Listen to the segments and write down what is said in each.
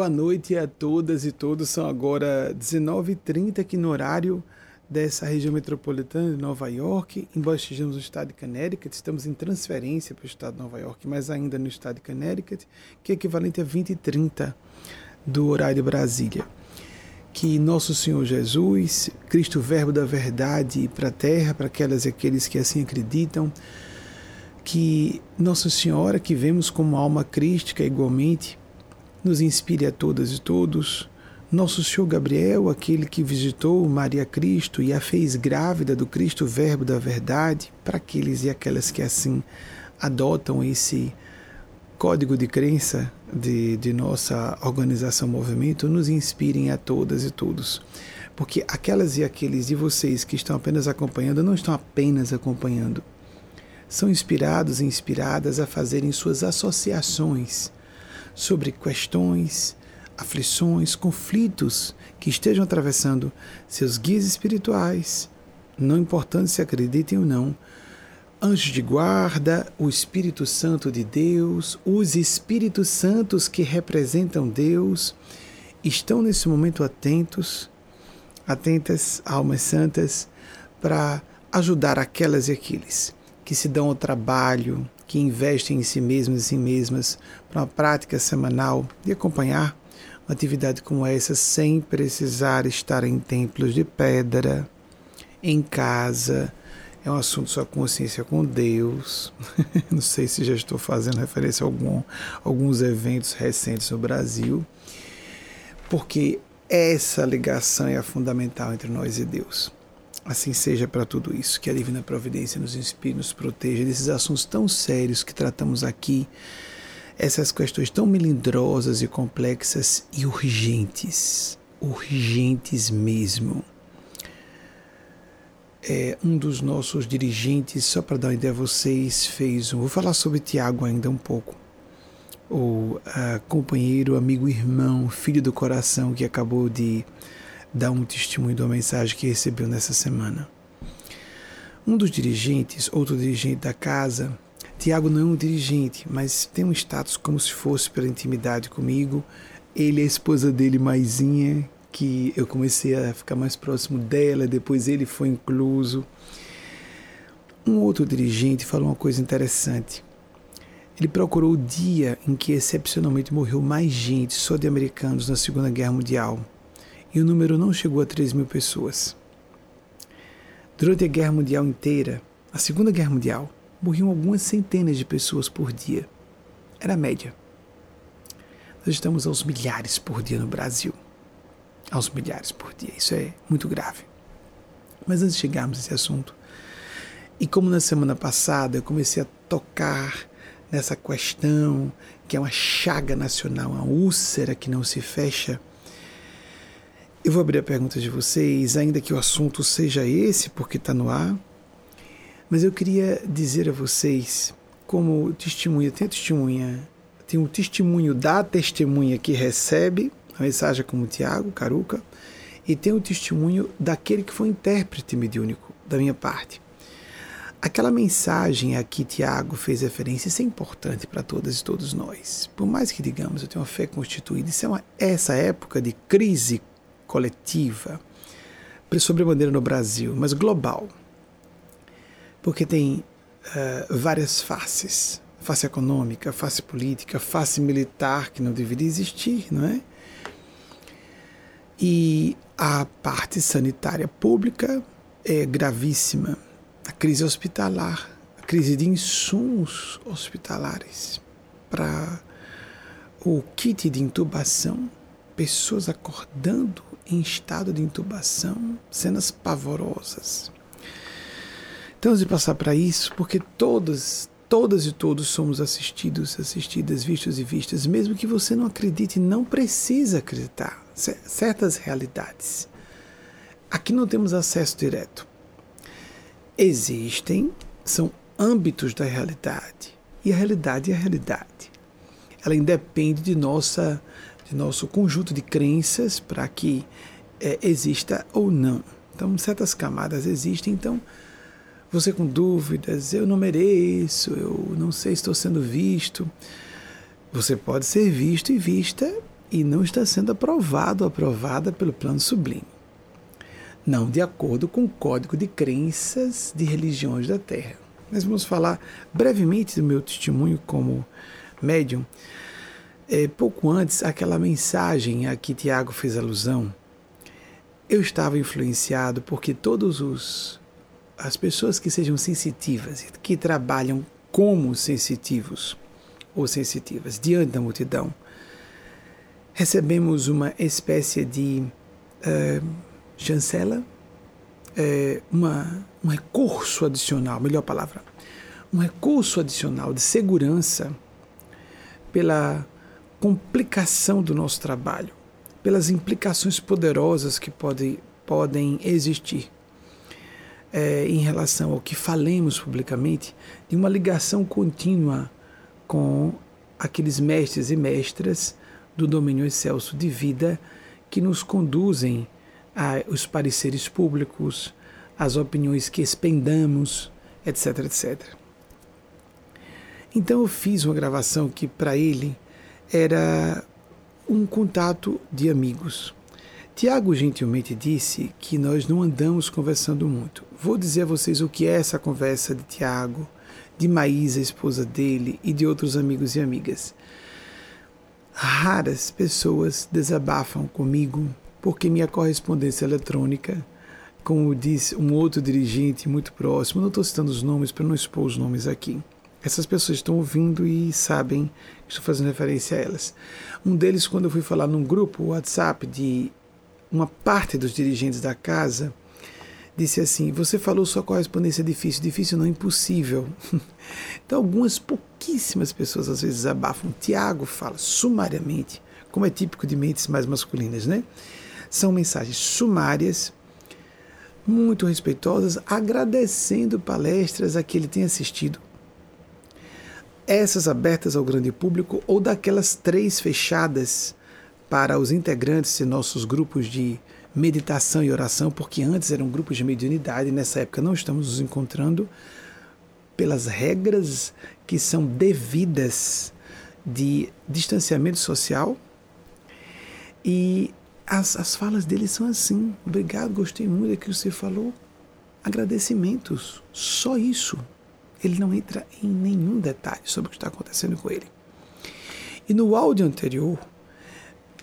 Boa noite a todas e todos. São agora 19h30 aqui no horário dessa região metropolitana de Nova York. Embora estejamos no estado de Connecticut, estamos em transferência para o estado de Nova York, mas ainda no estado de Connecticut, que é equivalente a 20 e 30 do horário de Brasília. Que nosso Senhor Jesus, Cristo Verbo da Verdade para a terra, para aquelas e aqueles que assim acreditam, que Nossa Senhora, que vemos como alma crística igualmente, nos inspire a todas e todos. Nosso Senhor Gabriel, aquele que visitou Maria Cristo e a fez grávida do Cristo Verbo da Verdade, para aqueles e aquelas que assim adotam esse código de crença de, de nossa organização Movimento, nos inspirem a todas e todos. Porque aquelas e aqueles de vocês que estão apenas acompanhando, não estão apenas acompanhando, são inspirados e inspiradas a fazerem suas associações sobre questões, aflições, conflitos que estejam atravessando seus guias espirituais, não importando se acreditem ou não, anjos de guarda, o Espírito Santo de Deus, os Espíritos Santos que representam Deus, estão nesse momento atentos, atentas, almas santas, para ajudar aquelas e aqueles que se dão ao trabalho, que investem em si mesmos e si mesmas para uma prática semanal de acompanhar uma atividade como essa sem precisar estar em templos de pedra, em casa. É um assunto sua consciência com Deus. Não sei se já estou fazendo referência a algum, alguns eventos recentes no Brasil, porque essa ligação é fundamental entre nós e Deus. Assim seja para tudo isso, que a Divina Providência nos inspire, nos proteja desses assuntos tão sérios que tratamos aqui, essas questões tão melindrosas e complexas e urgentes, urgentes mesmo. É, um dos nossos dirigentes, só para dar uma ideia a vocês, fez um. Vou falar sobre Tiago ainda um pouco. O uh, companheiro, amigo, irmão, filho do coração que acabou de dar um testemunho uma mensagem que recebeu nessa semana. Um dos dirigentes, outro dirigente da casa, Tiago não é um dirigente, mas tem um status como se fosse pela intimidade comigo. Ele é a esposa dele, Maisinha, que eu comecei a ficar mais próximo dela, depois ele foi incluso. Um outro dirigente falou uma coisa interessante. Ele procurou o dia em que excepcionalmente morreu mais gente só de americanos na Segunda Guerra Mundial e o número não chegou a 3 mil pessoas. Durante a Guerra Mundial inteira, a Segunda Guerra Mundial, morriam algumas centenas de pessoas por dia. Era a média. Nós estamos aos milhares por dia no Brasil. Aos milhares por dia. Isso é muito grave. Mas antes de chegarmos a esse assunto, e como na semana passada eu comecei a tocar nessa questão que é uma chaga nacional, uma úlcera que não se fecha, eu vou abrir a pergunta de vocês, ainda que o assunto seja esse, porque está no ar, mas eu queria dizer a vocês, como testemunha, tem testemunha, tem o testemunho da testemunha que recebe a mensagem como Tiago, Caruca, e tem o testemunho daquele que foi intérprete mediúnico, da minha parte. Aquela mensagem a que Tiago fez referência, isso é importante para todas e todos nós. Por mais que digamos, eu tenho uma fé constituída, isso é uma, essa época de crise coletiva, maneira no Brasil, mas global. Porque tem uh, várias faces: face econômica, face política, face militar, que não deveria existir, não é? E a parte sanitária pública é gravíssima. A crise hospitalar, a crise de insumos hospitalares para o kit de intubação, pessoas acordando em estado de intubação, cenas pavorosas. Então, de passar para isso, porque todas, todas e todos somos assistidos, assistidas, vistos e vistas, mesmo que você não acredite, não precisa acreditar certas realidades. Aqui não temos acesso direto. Existem, são âmbitos da realidade. E a realidade é a realidade. Ela independe de nossa nosso conjunto de crenças para que é, exista ou não. Então, certas camadas existem, então você com dúvidas, eu não mereço, eu não sei se estou sendo visto. Você pode ser visto e vista e não está sendo aprovado ou aprovada pelo plano sublime. Não de acordo com o código de crenças de religiões da Terra. Mas vamos falar brevemente do meu testemunho como médium. É, pouco antes, aquela mensagem a que Tiago fez alusão, eu estava influenciado porque todos os as pessoas que sejam sensitivas, que trabalham como sensitivos ou sensitivas diante da multidão, recebemos uma espécie de uh, chancela, uh, uma, um recurso adicional, melhor palavra, um recurso adicional de segurança pela complicação do nosso trabalho, pelas implicações poderosas que podem, podem existir é, em relação ao que falemos publicamente, de uma ligação contínua com aqueles mestres e mestras do domínio excelso de vida que nos conduzem aos pareceres públicos, às opiniões que expendamos, etc, etc. Então eu fiz uma gravação que para ele era um contato de amigos. Tiago gentilmente disse que nós não andamos conversando muito. Vou dizer a vocês o que é essa conversa de Tiago, de Maísa, esposa dele, e de outros amigos e amigas. Raras pessoas desabafam comigo porque minha correspondência eletrônica, como disse um outro dirigente muito próximo, não estou citando os nomes para não expor os nomes aqui, essas pessoas estão ouvindo e sabem que estou fazendo referência a elas. Um deles, quando eu fui falar num grupo WhatsApp de uma parte dos dirigentes da casa, disse assim: Você falou sua correspondência é difícil. Difícil não, impossível. então, algumas pouquíssimas pessoas às vezes abafam. Tiago fala sumariamente, como é típico de mentes mais masculinas, né? São mensagens sumárias, muito respeitosas, agradecendo palestras a que ele tem assistido essas abertas ao grande público ou daquelas três fechadas para os integrantes de nossos grupos de meditação e oração, porque antes eram grupos de mediunidade nessa época não estamos nos encontrando pelas regras que são devidas de distanciamento social. E as, as falas dele são assim: obrigado, gostei muito do que você falou. Agradecimentos, só isso ele não entra em nenhum detalhe sobre o que está acontecendo com ele. E no áudio anterior,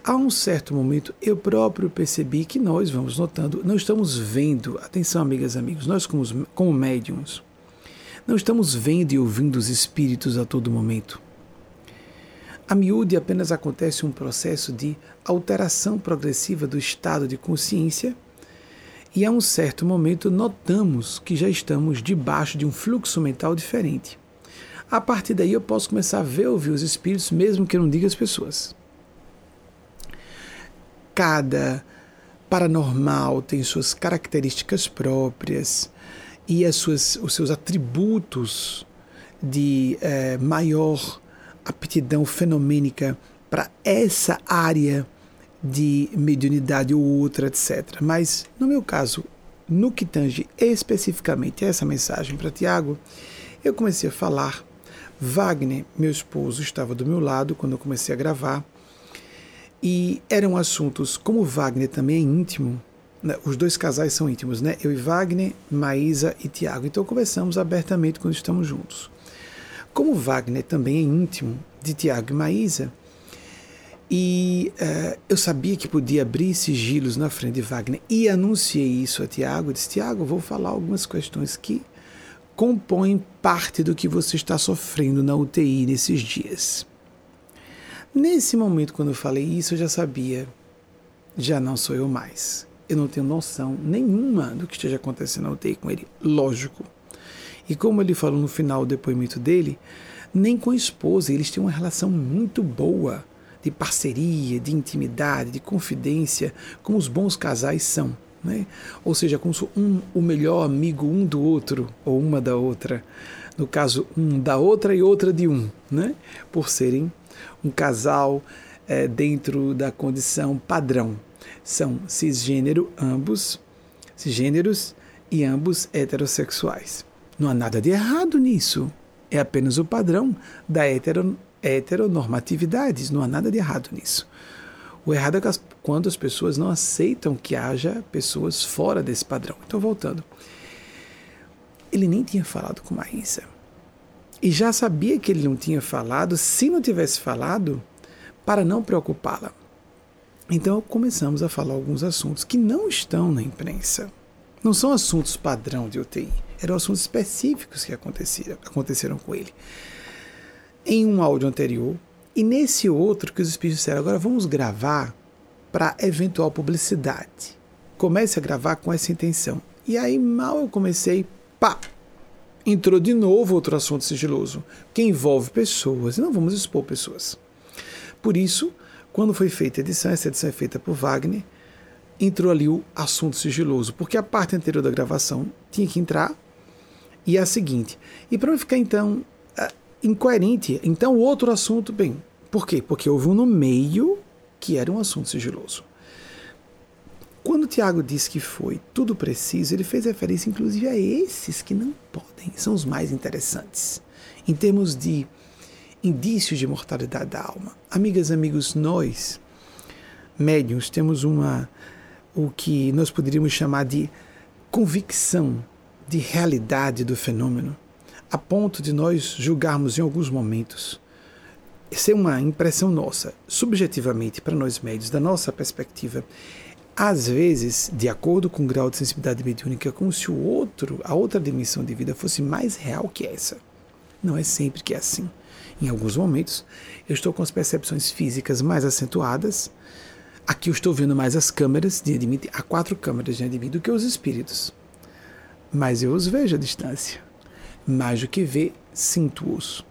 a um certo momento, eu próprio percebi que nós vamos notando, não estamos vendo, atenção, amigas e amigos, nós como, como médiums, não estamos vendo e ouvindo os espíritos a todo momento. A miúde apenas acontece um processo de alteração progressiva do estado de consciência e a um certo momento notamos que já estamos debaixo de um fluxo mental diferente. A partir daí eu posso começar a ver ouvir os espíritos, mesmo que eu não diga as pessoas. Cada paranormal tem suas características próprias e as suas, os seus atributos de é, maior aptidão fenomênica para essa área de mediunidade ou outra, etc. Mas, no meu caso, no que tange especificamente essa mensagem para Tiago, eu comecei a falar. Wagner, meu esposo, estava do meu lado quando eu comecei a gravar. E eram assuntos, como Wagner também é íntimo, né, os dois casais são íntimos, né? Eu e Wagner, Maísa e Tiago. Então conversamos abertamente quando estamos juntos. Como Wagner também é íntimo de Tiago e Maísa, e uh, eu sabia que podia abrir sigilos na frente de Wagner e anunciei isso a Tiago. Disse: Tiago, vou falar algumas questões que compõem parte do que você está sofrendo na UTI nesses dias. Nesse momento, quando eu falei isso, eu já sabia, já não sou eu mais. Eu não tenho noção nenhuma do que esteja acontecendo na UTI com ele, lógico. E como ele falou no final do depoimento dele, nem com a esposa, eles têm uma relação muito boa de parceria, de intimidade, de confidência, como os bons casais são. Né? Ou seja, como um, o melhor amigo um do outro, ou uma da outra. No caso, um da outra e outra de um, né? por serem um casal é, dentro da condição padrão. São cisgênero, ambos, cisgêneros e ambos heterossexuais. Não há nada de errado nisso. É apenas o padrão da hetero, heteronormatividades, não há nada de errado nisso. O errado é quando as pessoas não aceitam que haja pessoas fora desse padrão. Então, voltando. Ele nem tinha falado com Maísa. E já sabia que ele não tinha falado, se não tivesse falado, para não preocupá-la. Então começamos a falar alguns assuntos que não estão na imprensa. Não são assuntos padrão de UTI, eram assuntos específicos que aconteceram, aconteceram com ele. Em um áudio anterior, e nesse outro que os espíritos disseram, agora vamos gravar para eventual publicidade. Comece a gravar com essa intenção. E aí, mal eu comecei, pá! Entrou de novo outro assunto sigiloso, que envolve pessoas, e não vamos expor pessoas. Por isso, quando foi feita a edição, essa edição é feita por Wagner, entrou ali o assunto sigiloso, porque a parte anterior da gravação tinha que entrar e é a seguinte. E para não ficar então incoerente, então outro assunto, bem, por quê? Porque houve um no meio que era um assunto sigiloso. Quando Tiago disse que foi tudo preciso, ele fez referência inclusive a esses que não podem, são os mais interessantes. Em termos de indícios de mortalidade da alma. Amigas, amigos, nós, médiums, temos uma o que nós poderíamos chamar de convicção de realidade do fenômeno, a ponto de nós julgarmos em alguns momentos. Essa é uma impressão nossa, subjetivamente, para nós médios, da nossa perspectiva. Às vezes, de acordo com o grau de sensibilidade mediúnica, como se o outro, a outra dimensão de vida fosse mais real que essa. Não é sempre que é assim. Em alguns momentos, eu estou com as percepções físicas mais acentuadas. Aqui eu estou vendo mais as câmeras de mim. Há quatro câmeras de mim do que os espíritos. Mas eu os vejo à distância. Mais do que ver, sinto-os.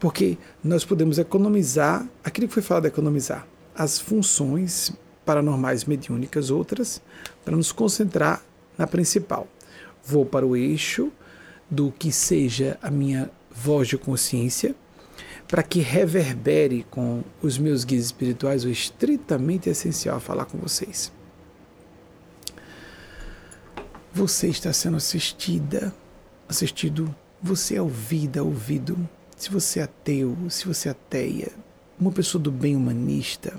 Porque nós podemos economizar, aquilo que foi falado economizar, as funções paranormais mediúnicas, outras, para nos concentrar na principal. Vou para o eixo do que seja a minha voz de consciência, para que reverbere com os meus guias espirituais o estritamente essencial a falar com vocês. Você está sendo assistida, assistido, você é ouvida, ouvido. Se você é ateu, se você é ateia, uma pessoa do bem humanista.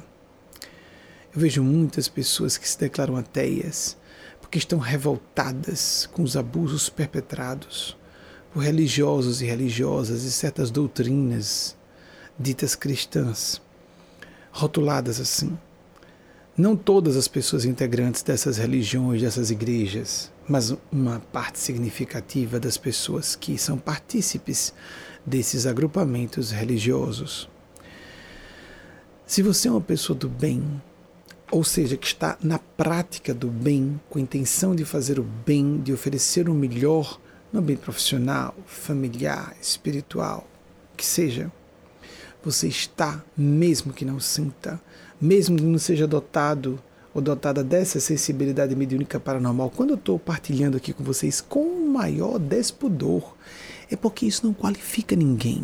Eu vejo muitas pessoas que se declaram ateias porque estão revoltadas com os abusos perpetrados por religiosos e religiosas e certas doutrinas ditas cristãs, rotuladas assim. Não todas as pessoas integrantes dessas religiões, dessas igrejas, mas uma parte significativa das pessoas que são partícipes desses agrupamentos religiosos. Se você é uma pessoa do bem, ou seja, que está na prática do bem, com a intenção de fazer o bem, de oferecer o melhor no bem profissional, familiar, espiritual, que seja, você está, mesmo que não sinta, mesmo que não seja dotado ou dotada dessa sensibilidade mediúnica paranormal, quando eu estou partilhando aqui com vocês com o maior despudor, é porque isso não qualifica ninguém.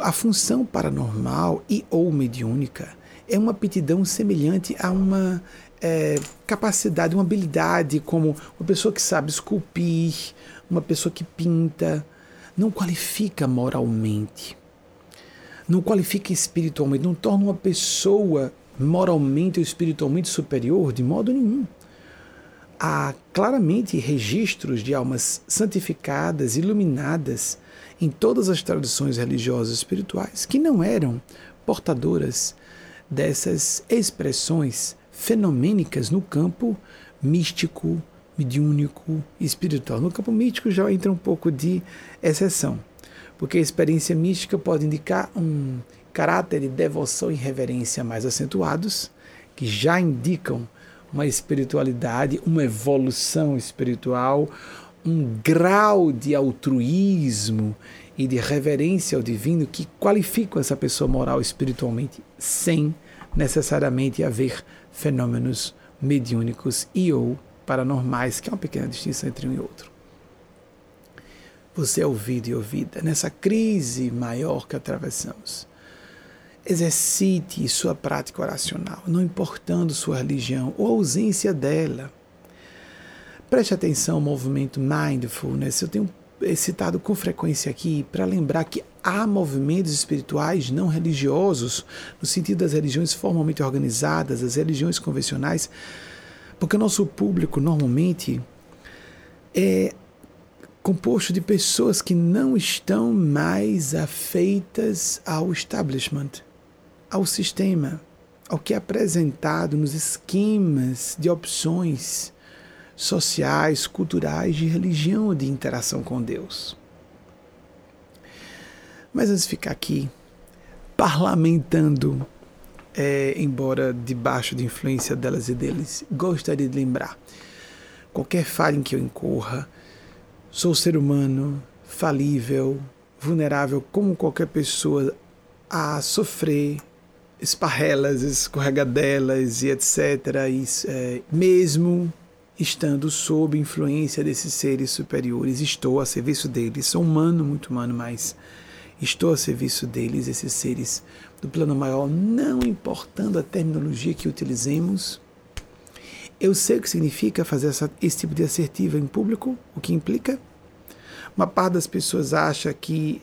A função paranormal e ou mediúnica é uma aptidão semelhante a uma é, capacidade, uma habilidade, como uma pessoa que sabe esculpir, uma pessoa que pinta, não qualifica moralmente não qualifica espiritualmente, não torna uma pessoa moralmente ou espiritualmente superior de modo nenhum. Há claramente registros de almas santificadas, iluminadas em todas as tradições religiosas e espirituais que não eram portadoras dessas expressões fenomênicas no campo místico, mediúnico espiritual. No campo místico já entra um pouco de exceção porque a experiência mística pode indicar um caráter de devoção e reverência mais acentuados, que já indicam uma espiritualidade, uma evolução espiritual, um grau de altruísmo e de reverência ao divino que qualificam essa pessoa moral espiritualmente, sem necessariamente haver fenômenos mediúnicos e ou paranormais, que é uma pequena distinção entre um e outro você é ouvido e ouvida nessa crise maior que atravessamos. Exercite sua prática oracional, não importando sua religião ou ausência dela. Preste atenção ao movimento mindfulness. Eu tenho citado com frequência aqui para lembrar que há movimentos espirituais não religiosos, no sentido das religiões formalmente organizadas, as religiões convencionais, porque o nosso público normalmente é composto de pessoas que não estão mais afeitas ao establishment, ao sistema, ao que é apresentado nos esquemas de opções sociais, culturais, de religião, de interação com Deus. Mas antes de ficar aqui parlamentando, é, embora debaixo de influência delas e deles, gostaria de lembrar: qualquer falha em que eu incorra, sou ser humano, falível, vulnerável como qualquer pessoa a sofrer esparrelas, escorregadelas e etc. E, é, mesmo estando sob influência desses seres superiores, estou a serviço deles. Sou humano, muito humano, mas estou a serviço deles, esses seres do plano maior, não importando a terminologia que utilizemos. Eu sei o que significa fazer essa, esse tipo de assertiva em público, o que implica. Uma parte das pessoas acha que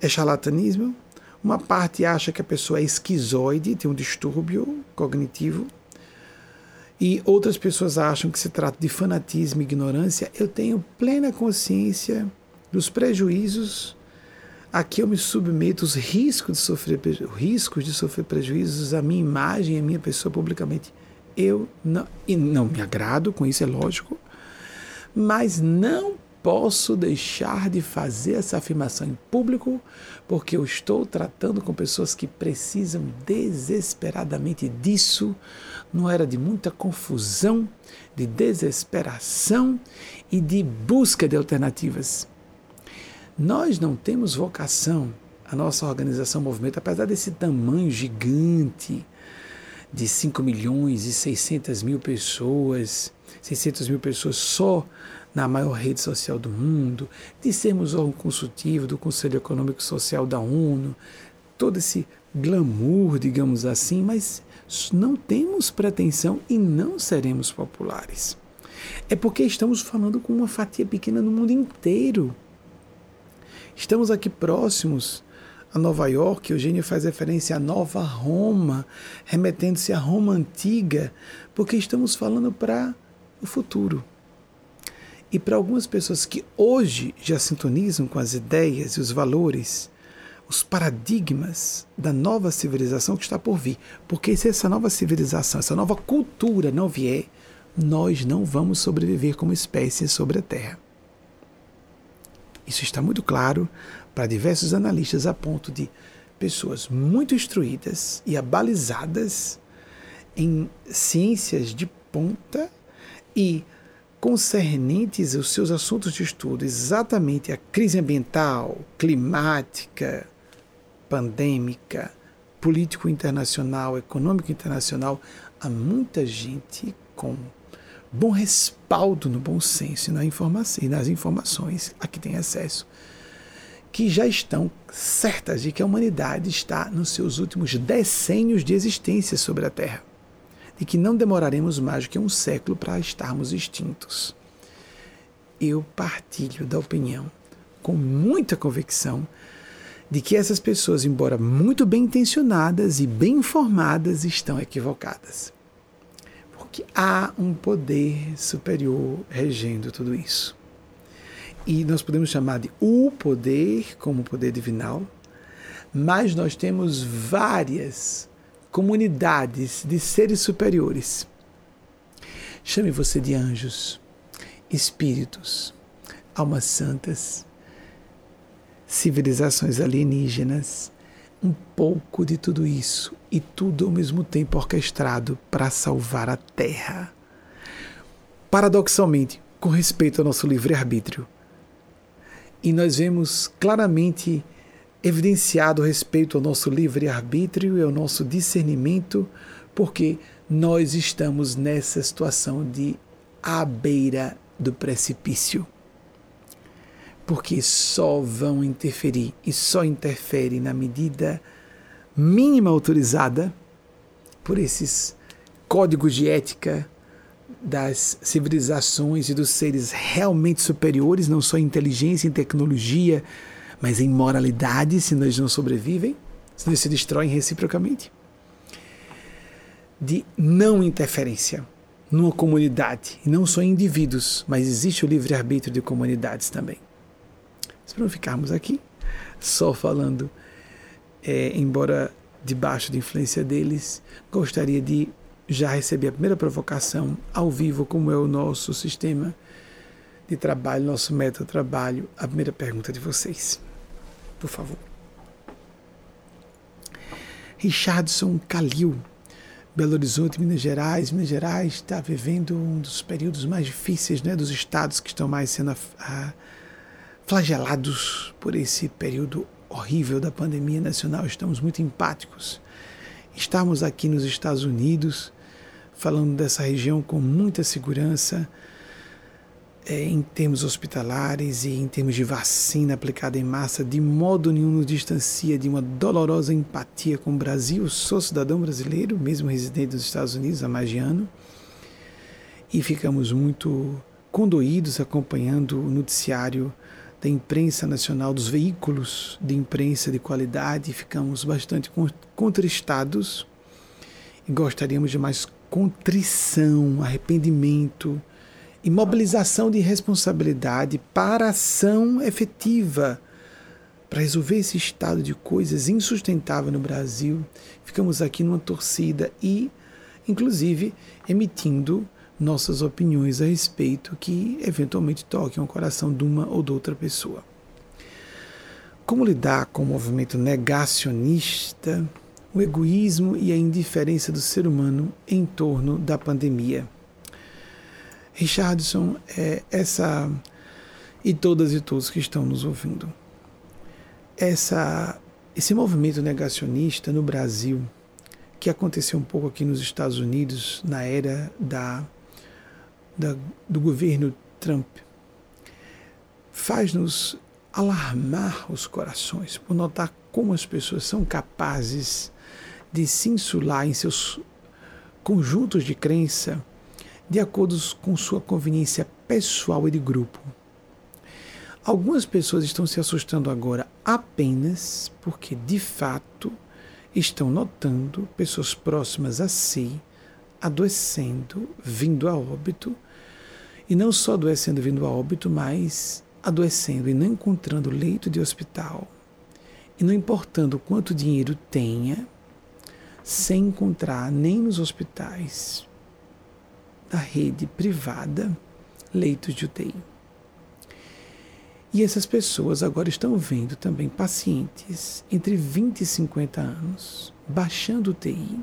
é charlatanismo, uma parte acha que a pessoa é esquizoide, tem um distúrbio cognitivo, e outras pessoas acham que se trata de fanatismo e ignorância. Eu tenho plena consciência dos prejuízos a que eu me submeto, os riscos de sofrer, riscos de sofrer prejuízos à minha imagem, à minha pessoa publicamente. Eu não, e não me agrado com isso, é lógico, mas não posso deixar de fazer essa afirmação em público, porque eu estou tratando com pessoas que precisam desesperadamente disso, não era de muita confusão, de desesperação e de busca de alternativas. Nós não temos vocação, a nossa organização Movimento, apesar desse tamanho gigante de 5 milhões e 600 mil pessoas, 600 mil pessoas só na maior rede social do mundo, de sermos órgão consultivo do Conselho Econômico e Social da ONU, todo esse glamour, digamos assim, mas não temos pretensão e não seremos populares. É porque estamos falando com uma fatia pequena no mundo inteiro. Estamos aqui próximos a Nova York, Eugênio faz referência à Nova Roma, remetendo-se à Roma antiga, porque estamos falando para o futuro. E para algumas pessoas que hoje já sintonizam com as ideias e os valores, os paradigmas da nova civilização que está por vir. Porque se essa nova civilização, essa nova cultura não vier, nós não vamos sobreviver como espécie sobre a Terra. Isso está muito claro para diversos analistas, a ponto de pessoas muito instruídas e abalizadas em ciências de ponta e concernentes aos seus assuntos de estudo, exatamente a crise ambiental, climática, pandêmica, político internacional, econômico internacional, há muita gente com bom respaldo no bom senso e, na informação, e nas informações a que tem acesso, que já estão certas de que a humanidade está nos seus últimos decênios de existência sobre a Terra de que não demoraremos mais do que um século para estarmos extintos. Eu partilho da opinião, com muita convicção, de que essas pessoas, embora muito bem intencionadas e bem informadas, estão equivocadas. Porque há um poder superior regendo tudo isso. E nós podemos chamar de o poder como poder divinal, mas nós temos várias comunidades de seres superiores. Chame você de anjos, espíritos, almas santas, civilizações alienígenas, um pouco de tudo isso e tudo ao mesmo tempo orquestrado para salvar a Terra. Paradoxalmente, com respeito ao nosso livre-arbítrio. E nós vemos claramente evidenciado respeito ao nosso livre-arbítrio e ao nosso discernimento, porque nós estamos nessa situação de à beira do precipício. Porque só vão interferir e só interferem na medida mínima autorizada por esses códigos de ética das civilizações e dos seres realmente superiores, não só em inteligência, em tecnologia, mas em moralidade, se nós não sobrevivem, se nós se destroem reciprocamente. De não interferência numa comunidade, e não só em indivíduos, mas existe o livre-arbítrio de comunidades também. Mas para não ficarmos aqui só falando, é, embora debaixo de influência deles, gostaria de já receber a primeira provocação ao vivo, como é o nosso sistema de trabalho, nosso método de trabalho. A primeira pergunta de vocês, por favor. Richardson Calil, Belo Horizonte, Minas Gerais. Minas Gerais está vivendo um dos períodos mais difíceis né, dos estados que estão mais sendo a, a, flagelados por esse período horrível da pandemia nacional. Estamos muito empáticos. Estamos aqui nos Estados Unidos, falando dessa região com muita segurança, é, em termos hospitalares e em termos de vacina aplicada em massa, de modo nenhum nos distancia de uma dolorosa empatia com o Brasil. Sou cidadão brasileiro, mesmo residente dos Estados Unidos há mais de ano, e ficamos muito condoídos acompanhando o noticiário da imprensa nacional, dos veículos de imprensa de qualidade, ficamos bastante contristados e gostaríamos de mais contrição, arrependimento e mobilização de responsabilidade para ação efetiva para resolver esse estado de coisas insustentável no Brasil. Ficamos aqui numa torcida e, inclusive, emitindo nossas opiniões a respeito que eventualmente toquem o coração de uma ou de outra pessoa. Como lidar com o movimento negacionista, o egoísmo e a indiferença do ser humano em torno da pandemia? Richardson, é essa e todas e todos que estão nos ouvindo. Essa, esse movimento negacionista no Brasil, que aconteceu um pouco aqui nos Estados Unidos na era da da, do governo Trump faz-nos alarmar os corações por notar como as pessoas são capazes de se insular em seus conjuntos de crença de acordo com sua conveniência pessoal e de grupo. Algumas pessoas estão se assustando agora apenas porque, de fato, estão notando pessoas próximas a si adoecendo, vindo a óbito e não só adoecendo vindo a óbito, mas adoecendo e não encontrando leito de hospital, e não importando quanto dinheiro tenha, sem encontrar nem nos hospitais da rede privada leitos de UTI. E essas pessoas agora estão vendo também pacientes entre 20 e 50 anos baixando UTI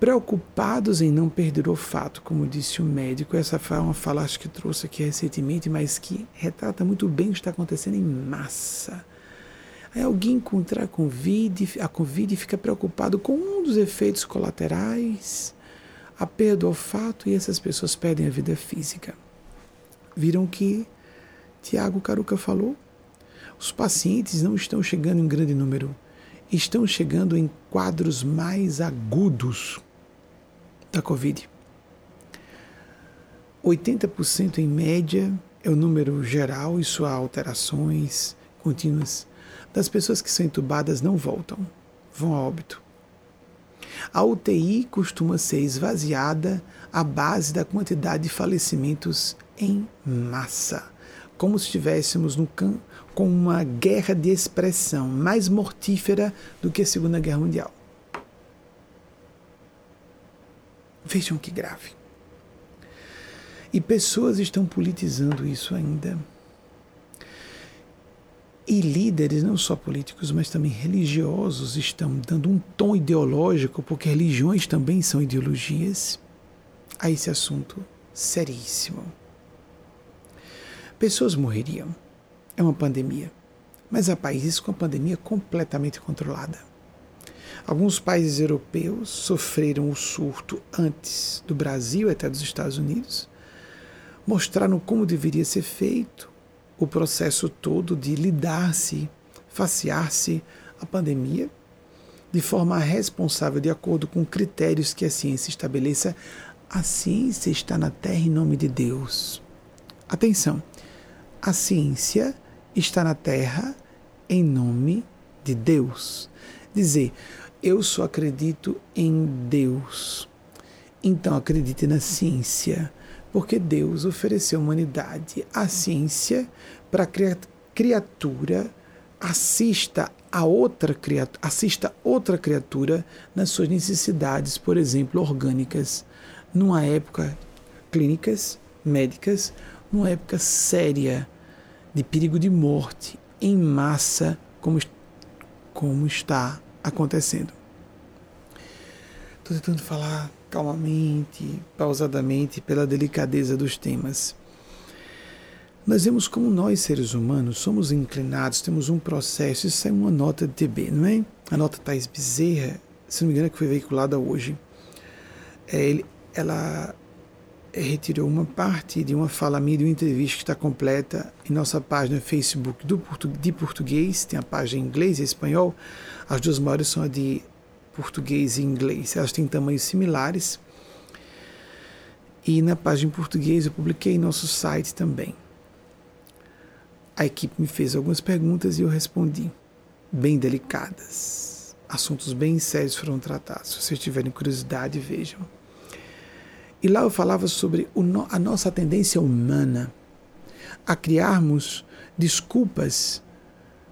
preocupados em não perder o fato, como disse o médico. Essa foi uma fala acho que trouxe aqui recentemente, mas que retrata muito bem o que está acontecendo em massa. Aí alguém encontrar COVID, a Covid fica preocupado com um dos efeitos colaterais, a perda do olfato, e essas pessoas perdem a vida física. Viram que Tiago Caruca falou? Os pacientes não estão chegando em grande número, estão chegando em quadros mais agudos da Covid. 80% em média é o número geral e suas alterações contínuas das pessoas que são entubadas não voltam, vão a óbito. A UTI costuma ser esvaziada à base da quantidade de falecimentos em massa, como se estivéssemos no can com uma guerra de expressão mais mortífera do que a Segunda Guerra Mundial. Vejam que grave. E pessoas estão politizando isso ainda. E líderes, não só políticos, mas também religiosos, estão dando um tom ideológico, porque religiões também são ideologias, a esse assunto seríssimo. Pessoas morreriam. É uma pandemia. Mas há países com a pandemia completamente controlada. Alguns países europeus sofreram o surto antes do Brasil, até dos Estados Unidos, mostraram como deveria ser feito o processo todo de lidar-se, facear-se a pandemia de forma responsável, de acordo com critérios que a ciência estabeleça A ciência está na Terra em nome de Deus. Atenção, a ciência está na Terra em nome de Deus. Dizer, eu só acredito em Deus. Então acredite na ciência, porque Deus ofereceu à humanidade a ciência para que a criatura assista a outra criatura, assista outra criatura nas suas necessidades, por exemplo, orgânicas, numa época clínicas, médicas, numa época séria de perigo de morte em massa, como, como está acontecendo. Estou tentando falar calmamente, pausadamente, pela delicadeza dos temas. Nós vemos como nós, seres humanos, somos inclinados, temos um processo, isso é uma nota de TB, não é? A nota Thais Bezerra, se não me engano, é que foi veiculada hoje. É, ele, ela retirou uma parte de uma fala minha, de uma entrevista que está completa em nossa página Facebook do de português, tem a página em inglês e espanhol. As duas maiores são a de português e inglês, elas têm tamanhos similares. E na página em português eu publiquei nosso site também. A equipe me fez algumas perguntas e eu respondi, bem delicadas. Assuntos bem sérios foram tratados. Se vocês tiverem curiosidade, vejam. E lá eu falava sobre a nossa tendência humana a criarmos desculpas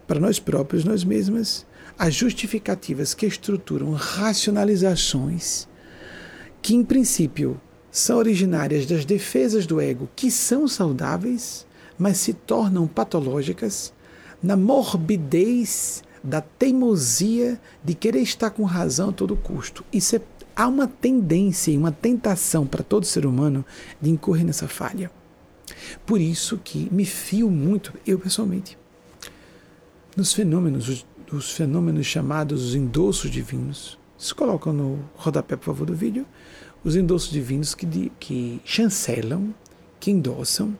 para nós próprios, nós mesmas, as justificativas que estruturam racionalizações que, em princípio, são originárias das defesas do ego, que são saudáveis, mas se tornam patológicas na morbidez da teimosia de querer estar com razão a todo custo. Isso é, há uma tendência e uma tentação para todo ser humano de incorrer nessa falha. Por isso que me fio muito, eu pessoalmente, nos fenômenos, os, os fenômenos chamados os endossos divinos. Se colocam no rodapé, por favor, do vídeo, os endossos divinos que, que chancelam, que endossam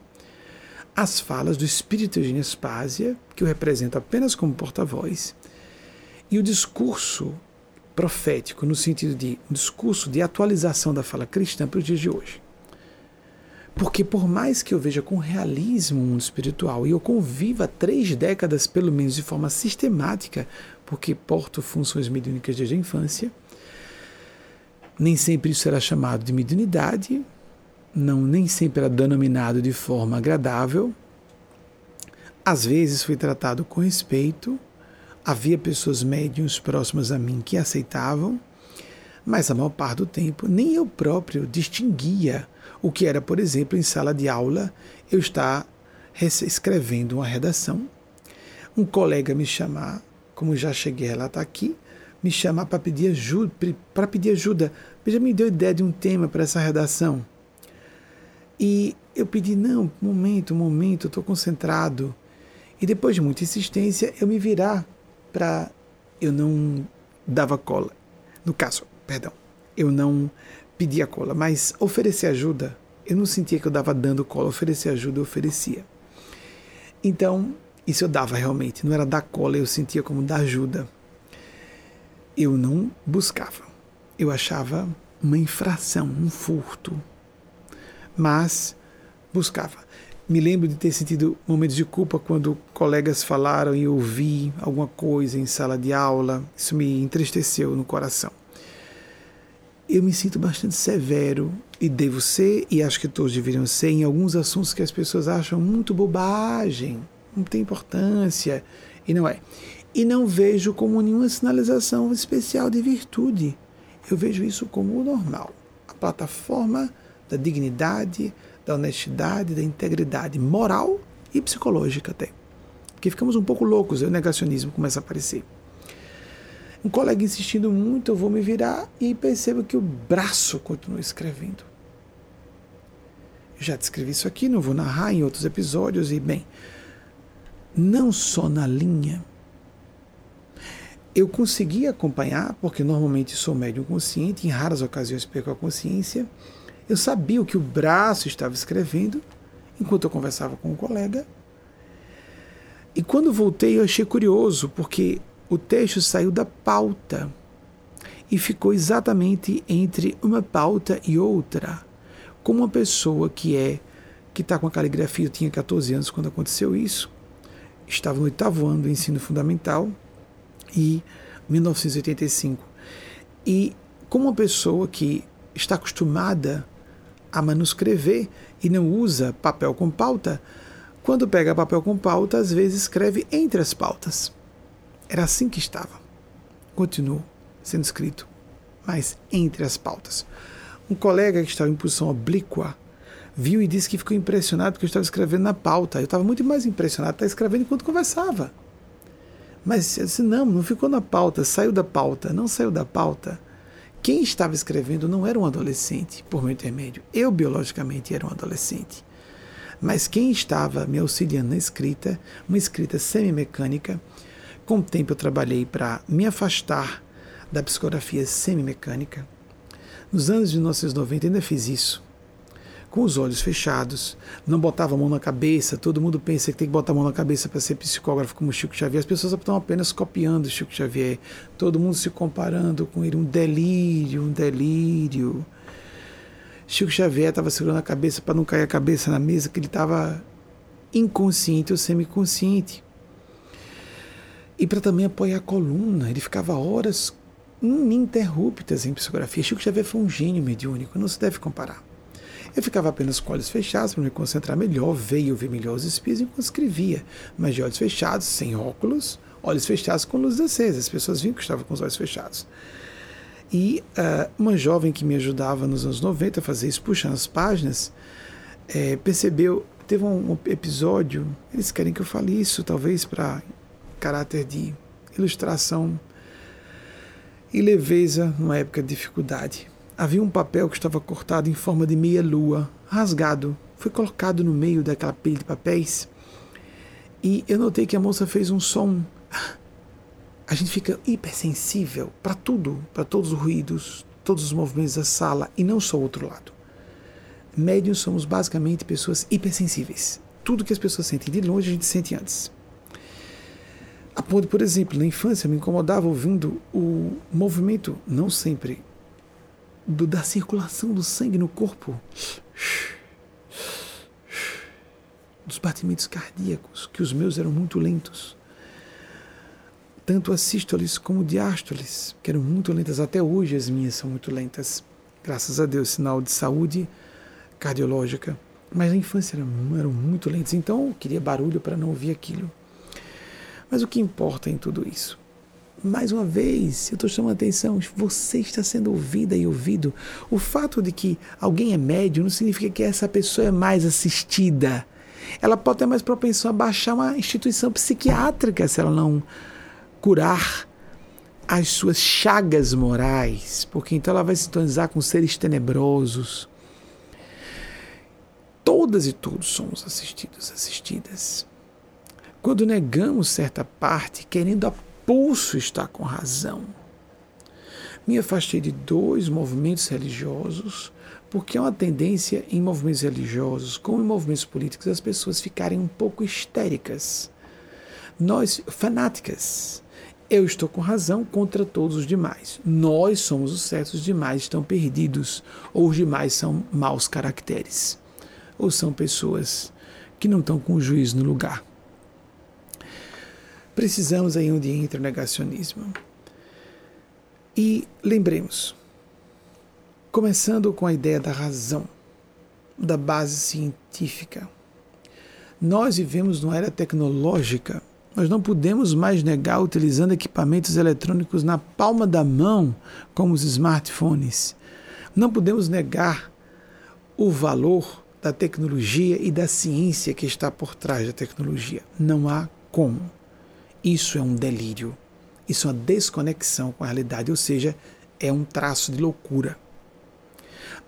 as falas do espírito de Nespásia, que eu represento apenas como porta-voz, e o discurso profético, no sentido de um discurso de atualização da fala cristã para os dias de hoje. Porque por mais que eu veja com realismo o mundo espiritual e eu conviva três décadas, pelo menos de forma sistemática, porque porto funções mediúnicas desde a infância, nem sempre isso será chamado de mediunidade, não nem sempre era denominado de forma agradável. Às vezes foi tratado com respeito, havia pessoas médiums próximas a mim que aceitavam, mas a maior parte do tempo nem eu próprio distinguia o que era, por exemplo, em sala de aula eu estar escrevendo uma redação, um colega me chamar, como já cheguei a relatar aqui, me chamar para pedir ajuda, para pedir ajuda, já me deu ideia de um tema para essa redação. E eu pedi, não, momento, momento, estou concentrado. E depois de muita insistência, eu me virar para. Eu não dava cola. No caso, perdão, eu não pedia cola, mas oferecer ajuda. Eu não sentia que eu dava dando cola, oferecer ajuda, eu oferecia. Então, isso eu dava realmente, não era dar cola, eu sentia como dar ajuda. Eu não buscava. Eu achava uma infração, um furto, mas buscava. Me lembro de ter sentido momentos de culpa quando colegas falaram e eu ouvi alguma coisa em sala de aula. Isso me entristeceu no coração. Eu me sinto bastante severo e devo ser, e acho que todos deveriam ser, em alguns assuntos que as pessoas acham muito bobagem, não tem importância, e não é. E não vejo como nenhuma sinalização especial de virtude. Eu vejo isso como o normal. A plataforma da dignidade, da honestidade, da integridade moral e psicológica até. Porque ficamos um pouco loucos, o negacionismo começa a aparecer. Um colega insistindo muito, eu vou me virar e percebo que o braço continua escrevendo. Eu já descrevi isso aqui, não vou narrar em outros episódios, e bem, não só na linha, eu consegui acompanhar, porque normalmente sou médium consciente, em raras ocasiões perco a consciência, eu sabia o que o braço estava escrevendo enquanto eu conversava com um colega. E quando voltei, eu achei curioso, porque o texto saiu da pauta e ficou exatamente entre uma pauta e outra. como uma pessoa que é que está com a caligrafia, eu tinha 14 anos quando aconteceu isso, estava no oitavo ano do ensino fundamental e 1985 e como uma pessoa que está acostumada a manuscrever e não usa papel com pauta, quando pega papel com pauta, às vezes escreve entre as pautas. Era assim que estava. Continuou sendo escrito, mas entre as pautas. Um colega que estava em posição oblíqua viu e disse que ficou impressionado porque eu estava escrevendo na pauta. Eu estava muito mais impressionado, estava escrevendo enquanto conversava. Mas eu disse, não, não ficou na pauta, saiu da pauta, não saiu da pauta. Quem estava escrevendo não era um adolescente, por meu intermédio. Eu, biologicamente, era um adolescente. Mas quem estava me auxiliando na escrita, uma escrita semi-mecânica, com o tempo eu trabalhei para me afastar da psicografia semi-mecânica. Nos anos de 1990 ainda fiz isso com os olhos fechados, não botava a mão na cabeça. Todo mundo pensa que tem que botar a mão na cabeça para ser psicógrafo como Chico Xavier. As pessoas estão apenas copiando Chico Xavier. Todo mundo se comparando com ele. Um delírio, um delírio. Chico Xavier estava segurando a cabeça para não cair a cabeça na mesa, que ele estava inconsciente ou semiconsciente. E para também apoiar a coluna. Ele ficava horas ininterruptas em psicografia. Chico Xavier foi um gênio mediúnico, não se deve comparar. Eu ficava apenas com olhos fechados para me concentrar melhor, ver e ouvir melhor os espíritos enquanto escrevia, mas de olhos fechados, sem óculos, olhos fechados com luzes acesas. As pessoas viam que estava com os olhos fechados. E uh, uma jovem que me ajudava nos anos 90 a fazer isso, puxando as páginas, é, percebeu, teve um episódio, eles querem que eu fale isso, talvez para caráter de ilustração e leveza numa época de dificuldade havia um papel que estava cortado em forma de meia-lua, rasgado. Foi colocado no meio daquela pilha de papéis. E eu notei que a moça fez um som. A gente fica hipersensível para tudo, para todos os ruídos, todos os movimentos da sala e não só o outro lado. Médios somos basicamente pessoas hipersensíveis. Tudo que as pessoas sentem de longe a gente sente antes. A ponto, por exemplo, na infância me incomodava ouvindo o movimento, não sempre do, da circulação do sangue no corpo, dos batimentos cardíacos, que os meus eram muito lentos. Tanto as sístoles como diástoles, que eram muito lentas. Até hoje as minhas são muito lentas. Graças a Deus, sinal de saúde cardiológica. Mas na infância eram, eram muito lentas. Então eu queria barulho para não ouvir aquilo. Mas o que importa em tudo isso? mais uma vez, eu estou chamando a atenção, você está sendo ouvida e ouvido. O fato de que alguém é médio não significa que essa pessoa é mais assistida. Ela pode ter mais propensão a baixar uma instituição psiquiátrica se ela não curar as suas chagas morais, porque então ela vai se sintonizar com seres tenebrosos. Todas e todos somos assistidos, assistidas. Quando negamos certa parte, querendo a pulso está com razão. Me afastei de dois movimentos religiosos, porque há uma tendência em movimentos religiosos, como em movimentos políticos, as pessoas ficarem um pouco histéricas. Nós, fanáticas. Eu estou com razão contra todos os demais. Nós somos os certos, os demais estão perdidos, ou os demais são maus caracteres, ou são pessoas que não estão com o juízo no lugar. Precisamos aí onde entra o negacionismo. E lembremos, começando com a ideia da razão, da base científica. Nós vivemos numa era tecnológica. Nós não podemos mais negar utilizando equipamentos eletrônicos na palma da mão, como os smartphones. Não podemos negar o valor da tecnologia e da ciência que está por trás da tecnologia. Não há como. Isso é um delírio. Isso é uma desconexão com a realidade, ou seja, é um traço de loucura.